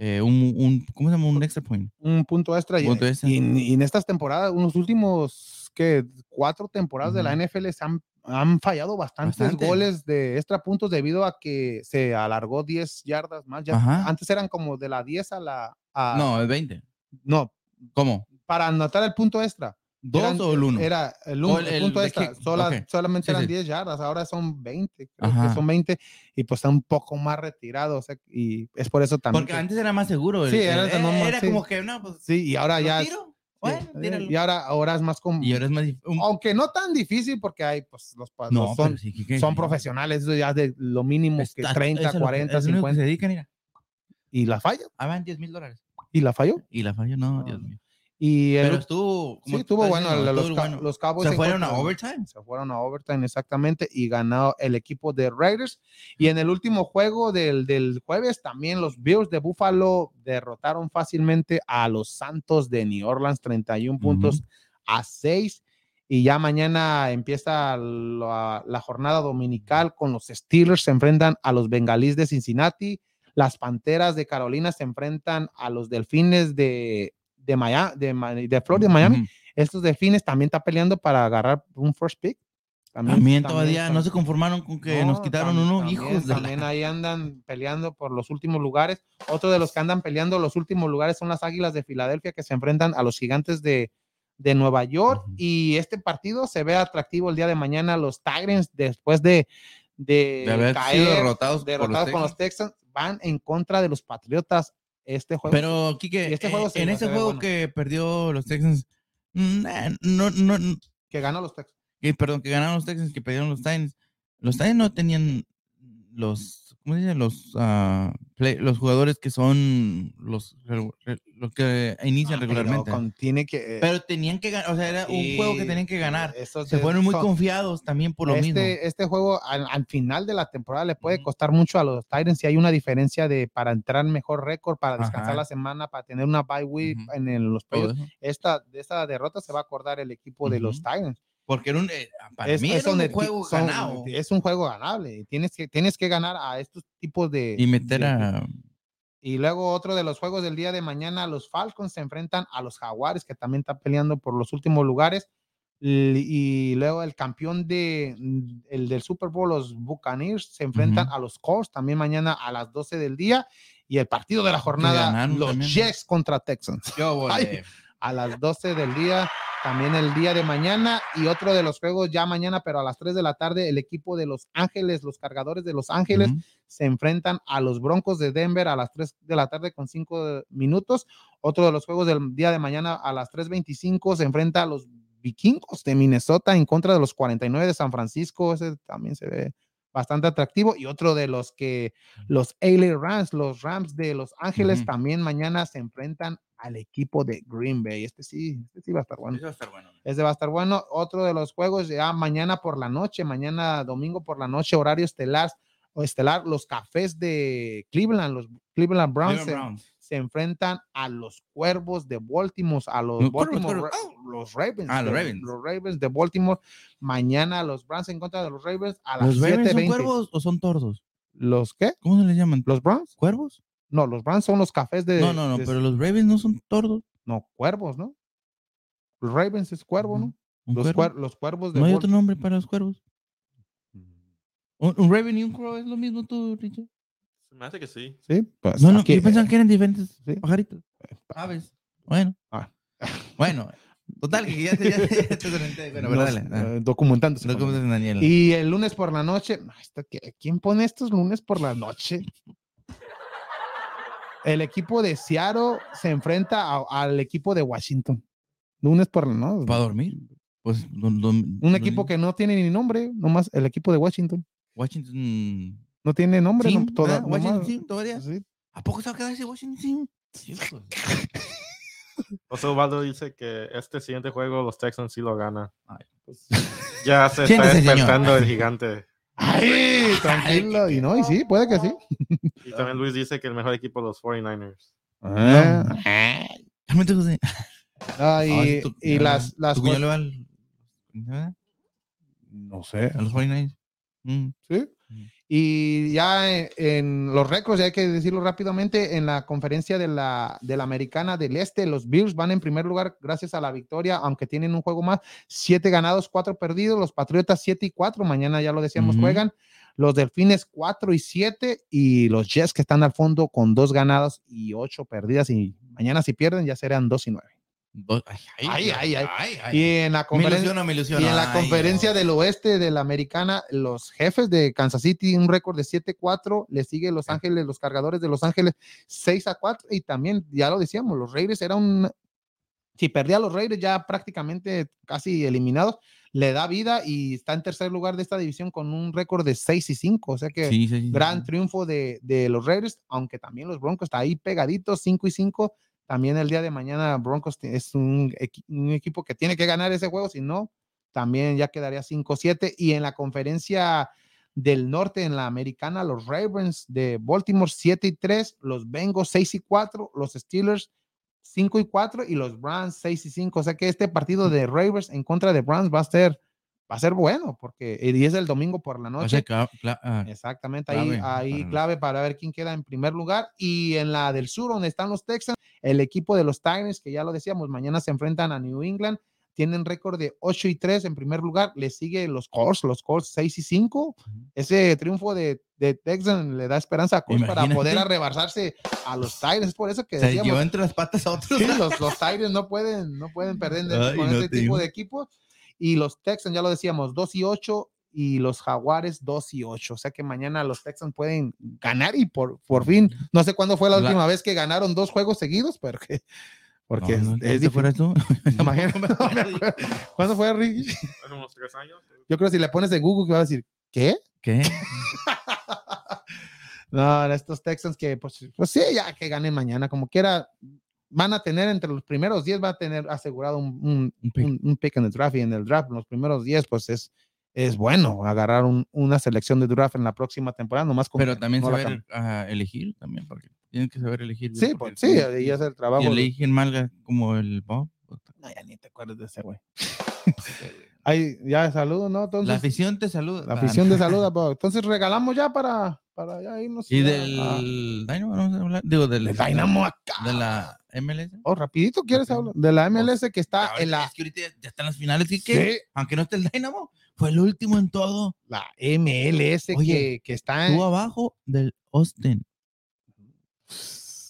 eh, un, un ¿cómo se llama? un extra point. un punto extra. y- Punto extra. Y, en- y en estas temporadas, unos últimos que cuatro temporadas de la. NFL se han, han fallado bastantes Bastante. goles de extra puntos debido a que se alargó 10 yardas más. Ya, Ajá. antes eran como de la 10 a la. a- no, el 20. no, ¿Cómo? para anotar el punto extra. ¿Dos eran- o el uno? Era el, uno, el- el el punto de extra. kick. sola- Ok. Solamente Sí, eran sí. 10 yardas, ahora son 20. Creo que son 20 y pues está un poco más retirado. o sea, y es por eso también. Porque que- antes era más seguro. el- Sí, el- era era, normal, sí. como que no, pues sí, y ahora ¿lo ya. es- tiro? Bueno, eh, y ahora, ahora es más como. Y ahora es más un- aunque no tan difícil porque hay pues los, no, los son, sí, que- son que- profesionales eso ya de lo mínimo que Está- 30 es que- 40 es lo único que 50 se dedican, mira. y la falló Ah, van 10 mil dólares. y la falló Y la falló, no, No, Dios mío. Y el, Pero estuvo. sí como estuvo bueno diciendo, los, estuvo ca- bueno. los Cowboys Se fueron a overtime. se fueron a overtime exactamente y ganó el equipo de Raiders y en el último juego del, del jueves también los Bills de Buffalo derrotaron fácilmente a los Santos de New Orleans 31 puntos a 6 y ya mañana empieza la, la jornada dominical con los Steelers se enfrentan a los Bengalíes de Cincinnati, las Panteras de Carolina se enfrentan a los Delfines de de Miami, de, de Florida, Miami. Ujú. Estos Delfines también está peleando para agarrar un first pick. También todavía no se conformaron con que nos no, quitaron uno, hijos de la- También ahí andan peleando por los últimos lugares. Otro de los que andan peleando los últimos lugares son las Águilas de Filadelfia que se enfrentan a los Gigantes de, de Nueva York. Y este partido se ve atractivo el día de mañana. Los Tigers, después de, de, de haber caer, sido derrotados, por los con los. Texans, van en contra de los Patriotas. Este juego Pero, Kike, este eh, juego se en ese juego bueno. que perdió los Texans, mm, eh, no, no, no, que ganó los Texans. que, perdón, que ganaron los Texans, que perdieron los Titans. Los Titans no tenían los, ¿cómo se dice? Los, play- los jugadores que son los, los que inician Ah, pero regularmente. con- tiene que. eh, Pero tenían que ganar, o sea, era un juego que tenían que ganar. Esos Se fueron muy son- confiados también por lo este, mismo. Este juego al, al final de la temporada le puede costar mucho a los Titans si hay una diferencia de para entrar mejor récord, para descansar Ajá. la semana, para tener una bye week en, el- los playoffs. Esta, de esta derrota se va a acordar el equipo de los. Titans. Porque era un, eh, para Es, mí es era un juego son- ganado. es un juego ganable. Tienes que, tienes que ganar a estos tipos de. Y meter de- a. y luego otro de los juegos del día de mañana, los Falcons se enfrentan a los Jaguares, que también están peleando por los últimos lugares. Y, luego el campeón de, el del Super Bowl, los Buccaneers, se enfrentan Ujú. a los Colts también mañana a las 12 del día. Y el partido de la jornada, los también. Jets contra Texans. Yo Ay, a las 12 del día, también el día de mañana y otro de los juegos ya mañana, pero a las 3 de la tarde, el equipo de Los Ángeles, los cargadores de Los Ángeles, se enfrentan a los Broncos de Denver a las 3 de la tarde con 5 minutos. Otro de los juegos del día de mañana a las 3.25 se enfrenta a los Vikingos de Minnesota en contra de los 49 de San Francisco. Ese también se ve bastante atractivo. Y otro de los que los LA Rams, los Rams de Los Ángeles, también mañana se enfrentan al equipo de Green Bay. Este sí, este sí va a estar bueno. Eso va a estar bueno. Ese va a estar bueno. Otro de los juegos ya mañana por la noche, mañana domingo por la noche, horario estelar, o estelar, los cafés de Cleveland, los Cleveland Browns, Cleveland Browns. Se enfrentan a los cuervos de Baltimore, a los Baltimore cuervos. Los Ravens, Ah, los Ravens. los Ravens de Baltimore. Mañana los Browns en contra de los Ravens a las ¿Los Ravens son 7:20. cuervos o son tordos? ¿Los qué? ¿Cómo se les llaman? ¿Los Browns? ¿Cuervos? No, los Browns son los cafés de. No, no, no, de- pero los Ravens no son tordos. No, cuervos, ¿no? Los Ravens es cuervo, ¿no? Ujú. ¿Un Los, cuervo? cuer- los cuervos de ¿No hay otro nombre para los cuervos? ¿Un, un Raven y un Crow es lo mismo tú, Richard? Me hace que sí. Sí, pues No, no, aquí- yo pensaba que eran diferentes sí. pajaritos. Aves. Bueno. Ah. Bueno. Total, que ya te, ya, te- ya te orienté. Bueno, pero Nos- dale. ah. eh, documentándose. Daniel. Y el lunes por la noche, que- ¿quién pone estos lunes por la noche? El equipo de Seattle se enfrenta a- al equipo de Washington. Lunes por la noche. ¿Para dormir? Pues, don- don- Un don- equipo que no tiene ni nombre, nomás el equipo de Washington. Washington. No tiene nombre. Team, no, toda- ¿verdad? Washington nomás- Team todavía. sí. ¿A poco se va a quedar ese Washington. José Ubaldo dice que este siguiente juego los Texans sí lo ganan. Ay, pues. Ya se está señor. despertando el gigante. Ay, tranquilo. Y no, y sí, puede que sí. Y también Luis dice que el mejor equipo los 49ers. Ah. Ah, Ah, y, tu- y las, las ¿Tu cuñado le va al- no sé. a los 49ers? Mm. ¿sí? Y ya en, en los récords, ya hay que decirlo rápidamente, en la conferencia de la, de la Americana del Este, los Bills van en primer lugar gracias a la victoria, aunque tienen un juego más, siete ganados, cuatro perdidos, los Patriotas siete y cuatro, mañana ya lo decíamos, juegan, los Delfines cuatro y siete, y los Jets que están al fondo con dos ganados y ocho perdidas, y mañana si pierden ya serán dos y nueve. Ay, Ay, ay, ay. ay, Y en la Me conferencia... ilusiona, me ilusiona. Y en la Ay, conferencia Dios. del oeste de la americana, los jefes de Kansas City, un récord de 7-4, le sigue Los Ángeles, los cargadores de Los Ángeles 6-4, y también, ya lo decíamos, los Raiders era un, si perdía a los Raiders ya prácticamente casi eliminados, le da vida y está en tercer lugar de esta división con un récord de 6 y 5, o sea que Sí, sí, sí, gran sí. triunfo de, de los Raiders, aunque también los Broncos está ahí pegaditos, 5 y 5. También el día de mañana Broncos es un, un equipo que tiene que ganar ese juego, si no, también ya quedaría 5-7. Y en la conferencia del norte, en la americana, los Ravens de Baltimore 7 y 3, los Bengals 6 y 4, los Steelers 5 y 4 y los Browns 6 y 5. O sea que este partido de Ravens en contra de Browns va a ser, va a ser bueno, porque y es el domingo por la O noche. sea, ah, Exactamente, ahí, Clave ahí para los- clave para ver quién queda en primer lugar. Y en la del sur, donde están los Texans, el equipo de los Tigers, que ya lo decíamos, mañana se enfrentan a New England, tienen récord de 8 y 3 en primer lugar, le sigue los Colts, los Colts 6 y 5. Ese triunfo de, de Texans le da esperanza a Colts para poder arrebarsarse a los Tigers. Es por eso que se decíamos, llevó entre las patas a otros. Sí, los, los Tigers no pueden, no pueden perder de- Ay, con no este te tipo digo. de equipos. Y los Texans, ya lo decíamos, 2 y 8 y los Jaguares 2 y 8. O sea que mañana los Texans pueden ganar y por, por fin, no sé cuándo fue la, La- última vez que ganaron dos juegos seguidos, pero que, porque No, no, es, es ¿te fueras difícil. tú? ¿Cuándo fue, Ricky? Hace unos tres años. Yo creo que si le pones en Google, que va a decir, ¿qué? ¿Qué? No, estos Texans que, pues, pues sí, ya que ganen mañana, como quiera, van a tener entre los primeros 10, va a tener asegurado un, un, Un pick. un- pick en el draft y en el draft, en los primeros 10, pues es, es bueno agarrar un- una selección de draft en la próxima temporada, nomás con Pero también no la saber ah, elegir también, porque tienen que saber elegir. Sí, pues sí, y es el trabajo. De- eligen mal como el Bob. No, ya ni te acuerdas de ese güey. Ahí, ya saludo, ¿no? La Entonces, afición te saluda. la Ah, afición de salud. pues, Entonces regalamos ya para, para ya irnos. Y del a- Dynamo, vamos a hablar. Digo, del Dynamo acá. De la MLS. Oh, rapidito, ¿quieres hablar? De la MLS que está en la, es que ahorita ya están las finales. Sí, Aunque no esté el Dynamo, fue el último en todo. la MLS que, Oye, que está en, Tú abajo del Austin.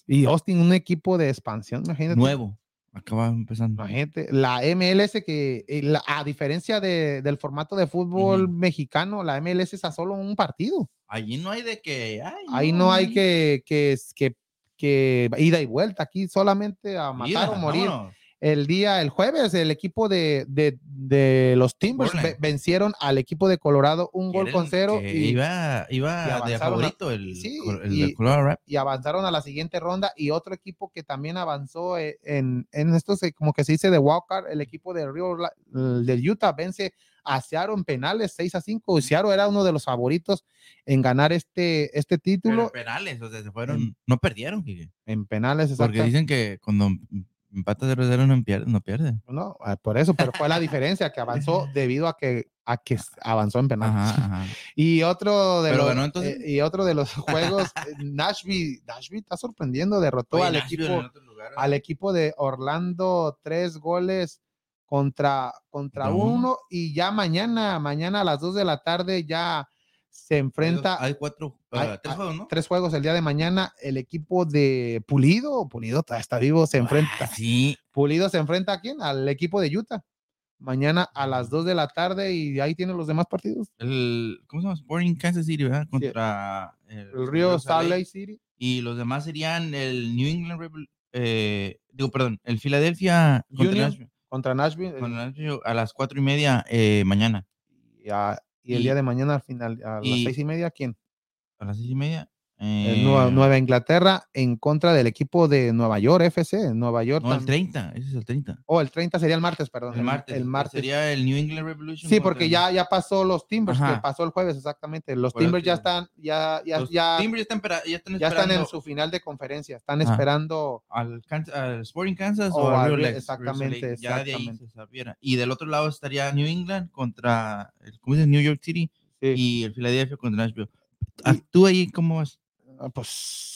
y Austin, un equipo de expansión, imagínate. Nuevo. Acaba empezando. La MLS que, eh, la- a diferencia de- del formato de fútbol mexicano, la MLS es a solo un partido. Allí no hay de que. ay, Ahí no hay que, que, que, que ida y vuelta. Aquí solamente a matar o morir. vámonos. El día, el jueves, el equipo de, de, de los Timbers Portland. vencieron al equipo de Colorado un gol con cero y, iba, iba y de a- favorito el, sí, el y- Colorado y avanzaron a la siguiente ronda y otro equipo que también avanzó eh, en, en esto se- como que se dice de wildcard, el equipo de Rio del Utah vence a Seattle en penales 6 a 5 y Seattle era uno de los favoritos en ganar este, este Pero en título penales, o sea, se fueron, no perdieron, Quique, en penales porque exacta- dicen que cuando empatas 0 0 no pierde, no pierde. no, ah, por eso, pero fue la diferencia que avanzó debido a que a que avanzó en penales. Ajá, ajá. Y otro de Pero los entonces. eh, y otro de los juegos eh, Nashville, Nashville está sorprendiendo, derrotó Oye, al Nashville equipo al equipo de Orlando tres goles contra, contra uno. y ya mañana, mañana a las 2 de la tarde ya se enfrenta Hay cuatro, hay- ah, tres juegos, ¿no? tres juegos el día de mañana. El equipo de Pulido, Pulido está vivo, se enfrenta. Ah, sí, Pulido se enfrenta a quién? Al equipo de Utah. Mañana a las 2 de la tarde y ahí tienen los demás partidos. el, ¿cómo se llama? Sporting Kansas City, ¿verdad? Contra el, El Río Salt Lake City. Y los demás serían el New England Rebel, eh, digo, perdón, el Philadelphia Union. Contra Nashville. A las cuatro y media eh, mañana. Y, a- y el y- día de mañana al final, a las y- seis y media, ¿quién? A las seis y media. Eh, Nueva, Nueva Inglaterra en contra del equipo de Nueva York, FC. Nueva York. No, el tam- 30. Ese es el 30. Oh, el 30 sería el martes, perdón. El martes. El martes. Sería el New England Revolution. Sí, porque el- ya, ya pasó los Timbers, que pasó el jueves, exactamente. Los Por Timbers ya están, ya, ya, Los ya, Timbers ya están, ya están ya están en su final de conferencia. Están Ajá. esperando al, Sporting Kansas O o, al al Real- Lex, exactamente, Real de ahí se sabiera. Y del otro lado estaría New England contra, el- ¿cómo dices? New York City sí, y el Philadelphia contra Nashville. Ah, ¿Tú ahí cómo vas? Ah, pues,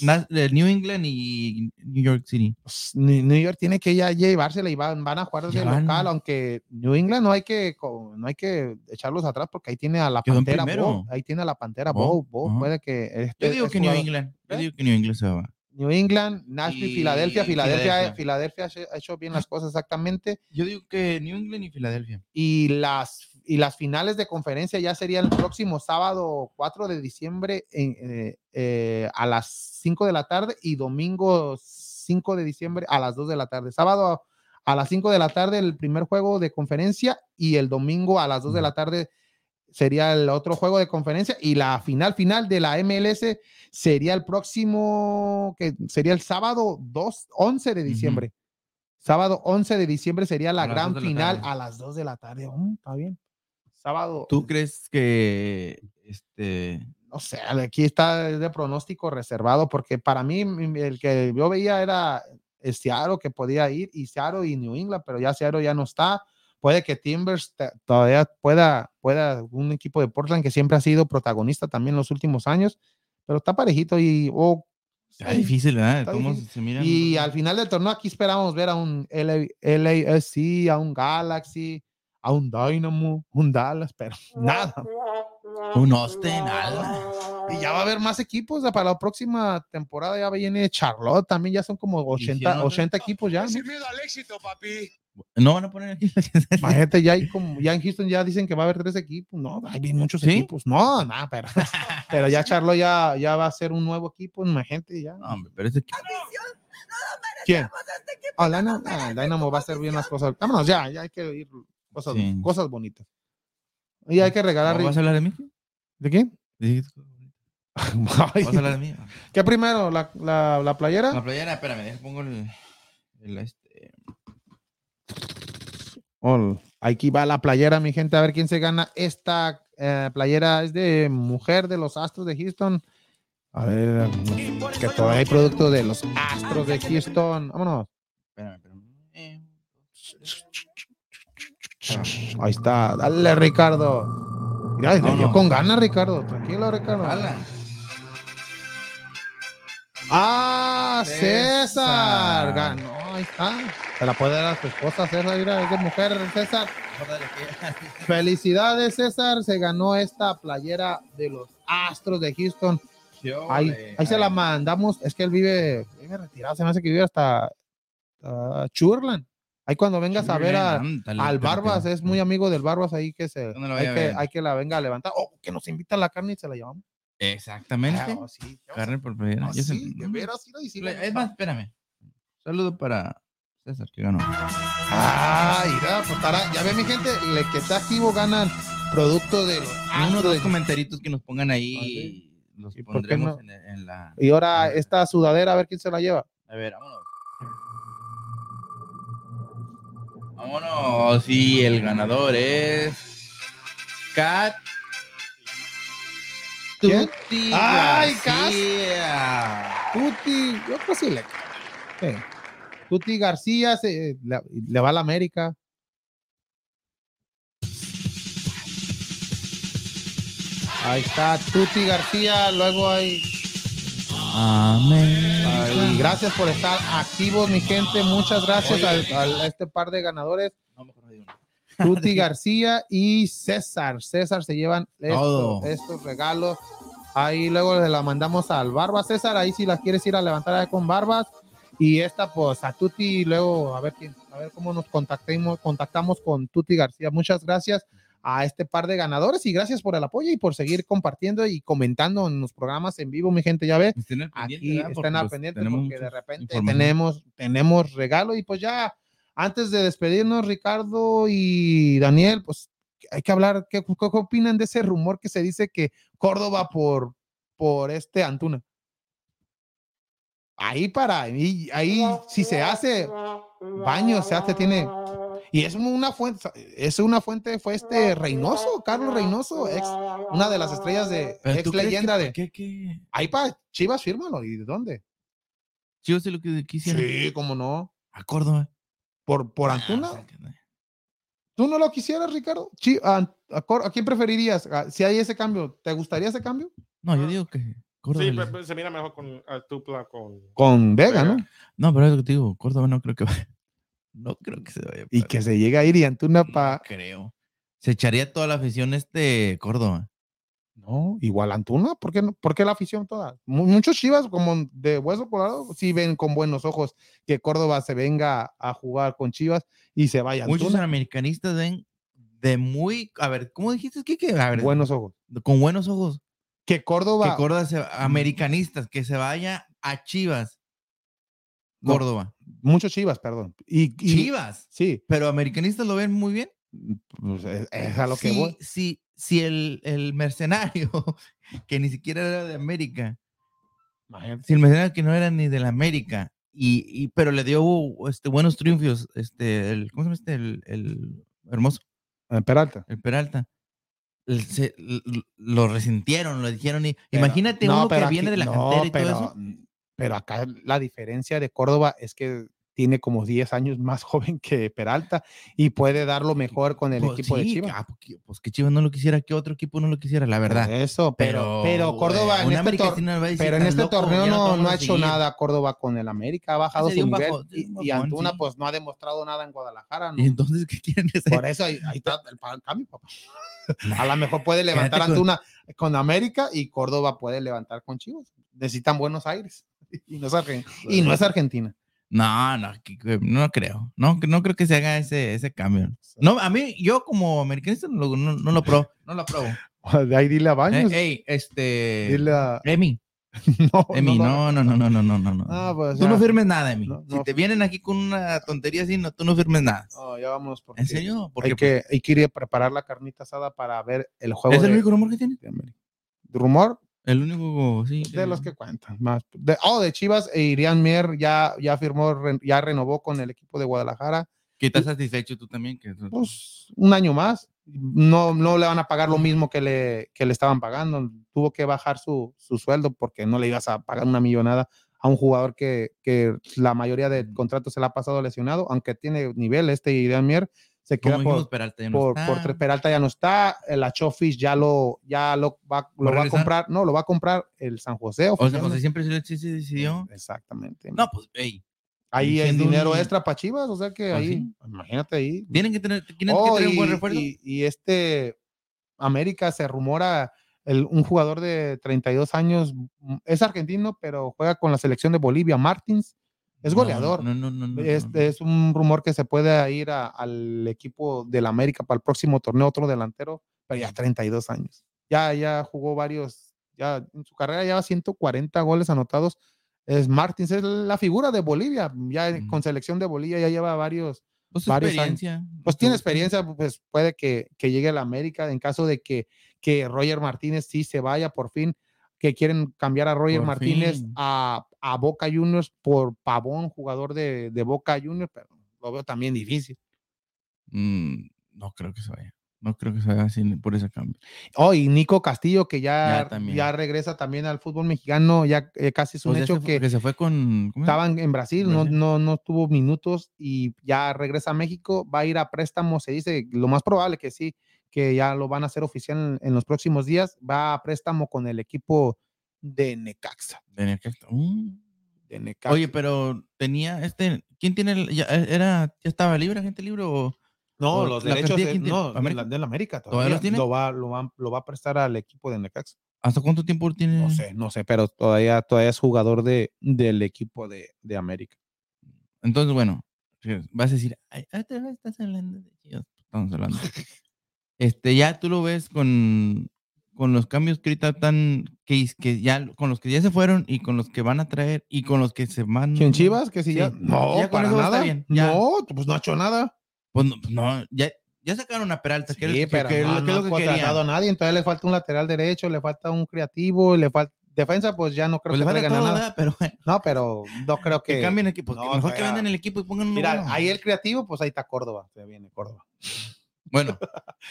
New England y New York City. pues, New York tiene que ya llevársela y van, van a jugar Ya de van. local, aunque New England no hay que no hay que echarlos atrás porque ahí tiene a la Quedó pantera primero. Bo, ahí tiene a la pantera puede que Yo este- digo que New jugador- England. Yo ¿Eh? digo que New England se va. New England, Nashville, Filadelfia, Filadelfia, Filadelfia. Ha hecho bien las cosas exactamente. Yo digo que New England y Filadelfia. y las, y las finales de conferencia ya sería el próximo sábado 4 de diciembre en, eh, eh, a las 5 de la tarde y domingo 5 de diciembre a las 2 de la tarde. Sábado a, a las 5 de la tarde el primer juego de conferencia y el domingo a las 2 de la tarde sería el otro juego de conferencia y la final final de la MLS sería el próximo que sería el sábado 2 11 de diciembre. Sábado 11 de diciembre sería la gran la final tarde. a las 2 de la tarde. Mm, está bien. Sábado. ¿Tú crees que este No sé, aquí está de pronóstico reservado porque para mí el que yo veía era Seattle que podía ir y Seattle y New England, pero ya Seattle ya no está. Puede que Timbers todavía pueda, pueda un equipo de Portland que siempre ha sido protagonista también en los últimos años, pero está parejito y oh, está difícil, ¿verdad? está ¿Cómo difícil. se miran? Y al final del torneo aquí esperamos ver a un LA, LAFC, a un Galaxy, a un Dynamo, un Dallas, pero nada. un Austin, ala. Y ya va a haber más equipos para la próxima temporada. Ya viene Charlotte, también ya son como 80, Hicieron otra- 80 equipos ya. ¿no? Sin miedo al éxito, papi. No van a poner aquí. Imagínate, ya hay como, ya en Houston ya dicen que va a haber tres equipos. No, hay muchos ¿Sí? equipos. No, nada, pero, pero ya Charlotte ya, ya va a ser un nuevo equipo. Imagínate ya. No, hombre, pero ese equipo- ¿Quién? Ah, Dynamo, ah, Dynamo va a hacer bien las cosas. Vámonos, ya, ya hay que ir cosas, Sí. cosas bonitas. Y hay que regalar. ¿No ¿Vas a hablar de mí? ¿De quién? Ay, ¿Vas a hablar de mí? ¿Qué primero? ¿La, la, la playera? La playera, espérame, deja, pongo el, el este. Oh, aquí va la playera, mi gente, a ver quién se gana. Esta eh, playera es de mujer de los Astros de Houston. A ver, que todavía hay producto de los Astros de Houston. Vámonos. Espérame, espérame. Ahí está. Dale, Ricardo. Mira, Vámonos. con ganas, Ricardo. Tranquilo, Ricardo. ala. Ah, César. César. Ganó, ahí está. Se la puede dar a su esposa, César. Mira, es de mujer, César. Felicidades, César. Se ganó esta playera de los Astros de Houston. Ahí, ahí se la mandamos. Es que él vive, vive retirado. Se me hace que vive hasta, hasta Churland. Ahí cuando vengas a ver a- al Barbas, es muy amigo del Barbas ahí que se ¿Dónde lo hay que, hay que la venga a levantar. O que nos invita a la carne y se la llevamos. Exactamente. Ah, sí, Carne por. Ah, de veras, sí, la- Es más, espérame. Saludo para César, que ganó. Ah, mira, pues para, ya ve mi gente, el que está activo ganan producto de los Unos Astros dos de- comentarios que nos pongan ahí. Ah. Los ¿Y por qué pondremos no? en, en la. Y ahora esta sudadera, a ver quién se la lleva. A ver, vámonos. Vámonos. Sí, el ganador es. Cat. Tuti ¡Ay, García. Tuti, yo creo sí le. Tuti García se, le, le va a la América. Ahí está Tuti García, luego hay Amén. Ay, gracias por estar activos, mi gente. Muchas gracias Oye. al- al- a este par de ganadores, No, mejor no digo nada. Tuti García y César. César se llevan esto- Todo. estos regalos. Ahí luego le la mandamos al Barbas, César. Ahí si la quieres ir a levantar ahí con Barbas. Y esta, pues a Tuti, y luego a ver quién, a ver cómo nos contactemos, contactamos con Tuti García. Muchas gracias a este par de ganadores y gracias por el apoyo y por seguir compartiendo y comentando en los programas en vivo, mi gente. Ya ve, Estén aquí están al pues, pendiente tenemos porque de repente tenemos, tenemos regalo y pues ya antes de despedirnos, Ricardo y Daniel, pues hay que hablar, ¿qué, qué- qué opinan de ese rumor que se dice que Córdoba por, por este Antuna? Ahí para, ahí, ahí si se hace baño, se hace, tiene, y es una fuente, es una fuente, fue este Reynoso, Carlos Reynoso, ex, una de las estrellas de, ex ¿tú crees leyenda que- de, ¿Qué, qué? ahí para Chivas, fírmalo, ¿y de dónde? Chivas es lo que quisiera. Sí, cómo no, A Córdoba. por, por Ah, Antuna, no. ¿Tú no lo quisieras, Ricardo? Chi- ¿A, a quién preferirías? Ah, Si hay ese cambio, ¿te gustaría ese cambio? No, yo digo que Córdoba. Sí, le- pero- pero se mira mejor con a Tupla con. Con Vega, ¿no? Vega. No, pero es lo que te digo, Córdoba no creo que vaya. No creo que se vaya. Y que se llegue a ir y Antuna No para... creo. Se echaría toda la afición este Córdoba. No, igual Antuna, ¿por qué, no? ¿por qué la afición toda? Mu- Muchos chivas como de hueso colorado sí ven con buenos ojos que Córdoba se venga a jugar con chivas y se vaya Muchos Antuna. americanistas ven de muy. A ver, ¿cómo dijiste que A ver, Buenos ojos. con buenos ojos. Que Córdoba... Que Córdoba se, americanistas, que se vaya a Chivas. Córdoba. Muchos chivas, perdón. Y, y- Chivas. Sí, Pero americanistas lo ven muy bien. pues es, es a lo que si, voy. si, si el, el mercenario, que ni siquiera era de América, Imagínate. si el mercenario que no era ni de la América, y, y- pero le dio este, buenos triunfos, este, el, ¿cómo se llama este? El, el hermoso, Peralta. el Peralta. el- se- l- lo resintieron, lo dijeron. Y, Pero- imagínate no, uno que viene de la no, cantera y pero, todo eso. Pero acá la diferencia de Córdoba es que tiene como 10 años más joven que Peralta y puede dar lo mejor con el Pues equipo de Chivas. ah, porque- pues que Chivas no lo quisiera, que otro equipo no lo quisiera, la verdad. Eso, pero, pero, Córdoba en este, pero en "Estás este loco, torneo no, no ha hecho seguir". nada Córdoba con el América, ha bajado Se su nivel y, Antuna sí. pues no ha demostrado nada en Guadalajara. ¿no? Y entonces, ¿qué quieren hacer? Por eso ahí, ahí está el cambio, papá. A lo mejor puede levantar con- Antuna con América y Córdoba puede levantar con Chivas. Necesitan buenos aires. y no es, Argen y no es Argentina. No, no, no creo. No, no creo que se haga ese, ese cambio. No, a mí, yo como americanista no, no, no lo probo. No lo probo. De ahí dile a Baños. Eh, ey, este. Dile a. Emi. No, Emi, no, no, no, no, no, no, no. Ah, pues, tú ya. no firmes nada, Emi. No, no. Si te vienen aquí con una tontería así, no, tú no firmes nada. No, ya vámonos. Porque ¿En serio? Porque hay, que, hay que ir a preparar la carnita asada para ver el juego. ¿Es de... el único rumor que tiene? Rumor, el único, sí. de los que cuentan. Más. De, oh, de Chivas, e Irian Mier ya, ya firmó, re- ya renovó con el equipo de Guadalajara. Que estás satisfecho tú también. Que, Pues un año más. No, no le van a pagar lo mismo que le, que le estaban pagando. Tuvo que bajar su, su sueldo porque no le ibas a pagar una millonada a un jugador que, que la mayoría de contratos se le ha pasado lesionado, aunque tiene nivel. Este Irian Mier se queda por, dijimos, Peralta ya no por, está. por Peralta ya no está, el Achofis ya lo, ya lo va, lo ¿Va a comprar, no, lo va a comprar el San José. O oficialmente. José siempre se, decidió. Exactamente. No, pues, ey, ahí siendo dinero un- extra para Chivas, o sea que ¿Ah, ahí, sí? imagínate ahí. tienen que tener, tienen Oh, que tener un buen refuerzo. Y, y este América se rumora el- un jugador de 32 años, es argentino, pero juega con la selección de Bolivia, Martins, es goleador. No, no, no, no. es, un rumor que se puede ir a- al equipo del América para el próximo torneo, otro delantero, pero ya 32 años. Ya, ya jugó varios, ya en su carrera lleva 140 goles anotados. Es Martins, es la figura de Bolivia, ya Mm. con selección de Bolivia ya lleva varios, Pues varios años. experiencia. pues tiene experiencia, pues puede que, que llegue a la América en caso de que, que Roger Martínez sí se vaya por fin, que quieren cambiar a Roger Por Martínez a, a Boca Juniors por Pavón, jugador de, de Boca Juniors, pero lo veo también difícil. Mm, no creo que se vaya. No creo que se vaya así por ese cambio. Oh, y Nico Castillo, que ya, Ya regresa también al fútbol mexicano, ya eh, casi es un Pues hecho fue- que que se fue con. estaban en Brasil, no, no, no tuvo minutos y ya regresa a México, va a ir a préstamo, se dice, lo más probable que sí, que ya lo van a hacer oficial en, en los próximos días, va a préstamo con el equipo de Necaxa. De Necaxa. Mm. De Necaxa. Oye, pero tenía este. ¿Quién tiene? el- ya, eh, era, ¿Ya estaba libre, gente libre? O, no, o los derechos de, ¿América? la, de la América ¿Todavía todavía, los tiene? Lo, va, lo, va, lo va a prestar al equipo de Necaxa. ¿Hasta cuánto tiempo tiene? No sé, no sé, pero todavía, todavía es jugador de, del equipo de, de América. Entonces, bueno, vas a decir, "Ay, vez estás hablando de Chivas". Estamos hablando. Este, ya tú lo ves con, con los cambios que ahorita están, que, que ya, con los que ya se fueron y con los que van a traer y con los que se van. ¿Quién Chivas? Que si Sí. ya. No, Ya para nada. bien, ya. No, pues no ha hecho nada. Pues no, pues no, ya, ya sacaron a Peralta. Sí, que, pero que- no, que no es ha lo que contratado a nadie. Entonces le falta un lateral derecho, le falta un creativo, le falta defensa, pues ya no creo Pues le que a todo, nada. No, pero no creo que que. cambien equipo. no, mejor que vendan el equipo y pongan uno Mira, bueno. ahí el creativo, pues ahí está Córdoba. Se viene Córdoba. Bueno,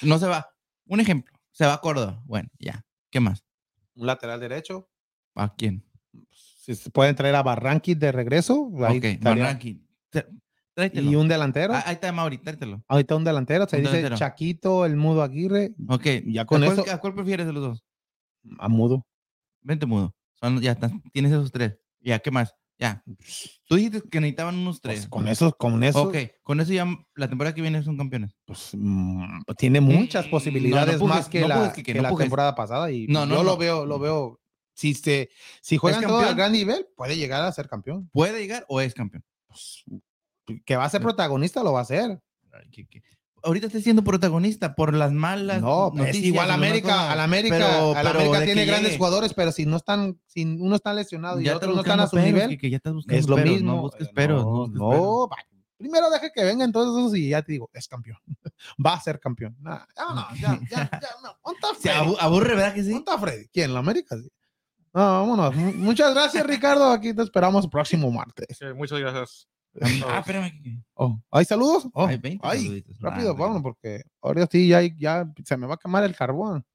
no se va. Un ejemplo. Se va a Córdoba. Bueno, ya. ¿Qué más? Un lateral derecho. ¿A quién? Si se pueden traer a Barranqui de regreso. Ahí ok, estaría. Barranqui. Tra- Tráetelo. Y un delantero. Ah, ahí está Mauri, tráetelo. Ahorita un delantero. Se Un dice delantero. Chaquito, el Mudo Aguirre. Ok. Ya con ¿A cuál, eso- ¿A cuál prefieres de los dos? A Mudo. Vente mudo. Son, ya tienes esos tres. Ya, ¿qué más? Ya. Tú dijiste que necesitaban unos tres. Pues con eso, con eso, Ok, con eso ya la temporada que viene son campeones. pues, mm, tiene muchas Mm, posibilidades no, no más que no la, que temporada pasada. Y No, no, yo lo veo, lo veo. Si se, si juegan todo al gran nivel, puede llegar a ser campeón. ¿Puede llegar o es campeón? Pues, que va a ser protagonista, lo va a hacer. Que- que- Ahorita está siendo protagonista por las malas. No, es noticias, igual o las malas América, cosas. al América, Pero- al pero América tiene que grandes llegue. jugadores, pero si no están, si uno está lesionado y Ya otros no están a su peros, nivel, Quique, ya estás buscando es lo peros, mismo. No busques peros. no no, busques no, primero deje que vengan todos esos y ya te digo, es campeón. Va a ser campeón. Nah, ya, no, ya, ya, ya, no. ¿Dónde está Se aburre, ¿verdad que sí? ¿Dónde Freddy? ¿Quién? ¿La América? Sí. No, vámonos. Mu- Muchas gracias, Ricardo. Aquí te esperamos el próximo martes. Ok, muchas gracias. Ah, espérame. Oh, ¿Hay saludos? Oh, Hay 20 ay, rápido, vámonos, porque ahora sí ya, ya se me va a quemar el carbón.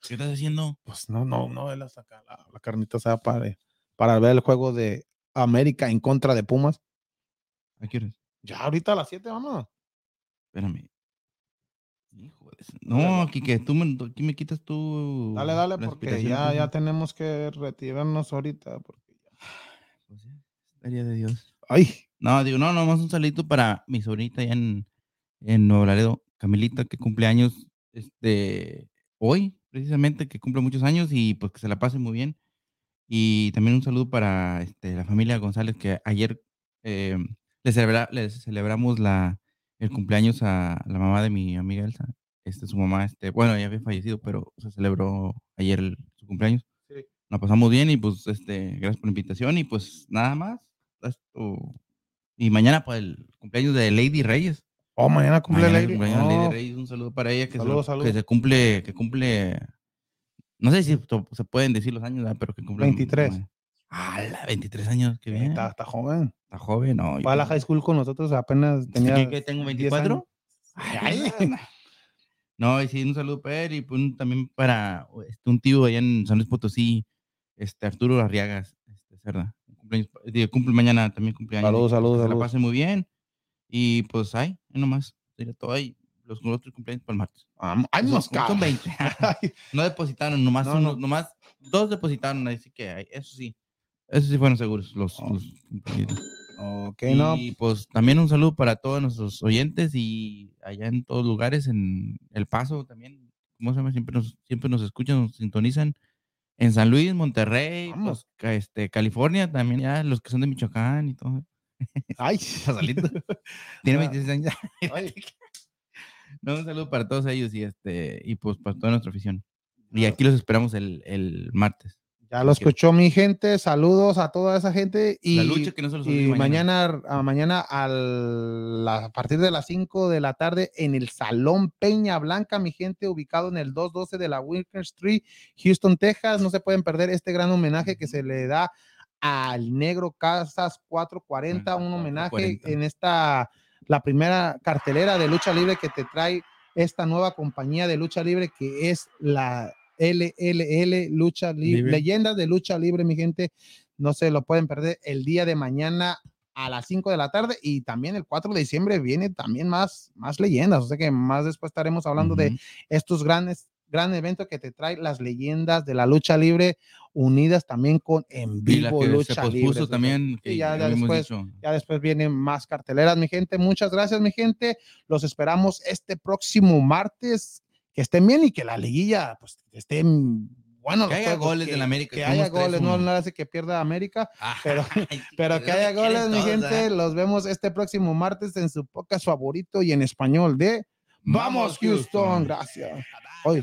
¿Qué estás haciendo? Pues no, no, no, él hasta acá la, la carnita asada para, para ver el juego de América en contra de Pumas. ¿A qué horas? Ya ahorita a las 7, vámonos. Espérame. Hijo de su- No, Kike, tú me, aquí me quitas tú. Dale, dale, porque ya, pues, ya tenemos que retirarnos ahorita. Porque... Pues sí, estaría de Dios. Ay, No, digo, no, nomás un saludito para mi sobrinita allá en, en Nuevo Laredo, Camilita, que cumple años este, hoy, precisamente, que cumple muchos años y pues que se la pase muy bien. Y también un saludo para este, la familia González, que ayer eh, celebra- les celebramos la, el cumpleaños a la mamá de mi amiga Elsa. Este, su mamá, este, bueno, ya había fallecido, pero se celebró ayer el- su cumpleaños. Sí. La pasamos bien y pues, este, gracias por la invitación y pues nada más. Esto, y mañana para el cumpleaños de Lady Reyes. oh, mañana cumple Mañana aire. cumpleaños de Oh, Lady Reyes. Un saludo para ella que, se, que cumple, que cumple, no sé si se pueden decir los años, pero que cumple. 23. Ah, 23 años, qué bien. Está, está joven. Está joven, no. Fue a la high school con nosotros, apenas tenía. ¿Qué, qué, tengo 10 24? años. Ay, no, y sí, un saludo para él y pues, también para este, un tío allá en San Luis Potosí, este Arturo Arriagas, este, Cerda. Cumpleaños, digo, cumple mañana también cumpleaños. Saludos, y, pues, saludos, Que la saludos. pase muy bien. Y pues, ahí nomás. Sería todo ahí. Los otros cumpleaños para el martes. Ah, Ay, Son- son 20. Ay, No depositaron, nomás, No, uno- no. nomás dos depositaron, así que eso sí. Eso sí fueron seguros los, Oh. los ok, no. Y pues también un saludo para todos nuestros oyentes y allá en todos lugares, en El Paso también, ¿cómo se llama? Siempre nos, siempre nos escuchan, nos sintonizan. En San Luis, Monterrey, pues, este, California también, ya los que son de Michoacán y todo. Ay, Sasalito. Tiene Ah. 26 años. No, un saludo para todos ellos y este y pues para toda nuestra afición. Y aquí los esperamos el, el martes. Ya lo escuchó mi gente. Saludos a toda esa gente. Y, la lucha que no se los y mañana, a, mañana al- a partir de las 5 de la tarde en el Salón Peña Blanca, mi gente, ubicado en el 212 de la Wilker Street, Houston, Texas. No se pueden perder este gran homenaje que se le da al Negro Casas 440, Ah, un homenaje 440. en esta, la primera cartelera de lucha libre que te trae esta nueva compañía de lucha libre que es la LLL Lucha Libre, Libre. Leyendas de Lucha Libre, mi gente. No se lo pueden perder el día de mañana a las 5 de la tarde y también el 4 de diciembre viene también más, más leyendas. O sea que más después estaremos hablando de Ujú. estos grandes, gran evento que te trae las leyendas de la lucha libre unidas también con en Y la vivo que se lucha libre. pospuso también, que Y ya- ya, después- dicho. ya después vienen más carteleras, mi gente. Muchas gracias, mi gente. Los esperamos este próximo martes. Que estén bien y que la liguilla, pues, estén bueno. Que haya goles del América, Que haya goles, no 3-1. no hace que pierda América, pero, Ay, pero que haya goles, mi gente. Los vemos este próximo martes en su podcast favorito y en español de Vamos, Houston. Gracias. Oye,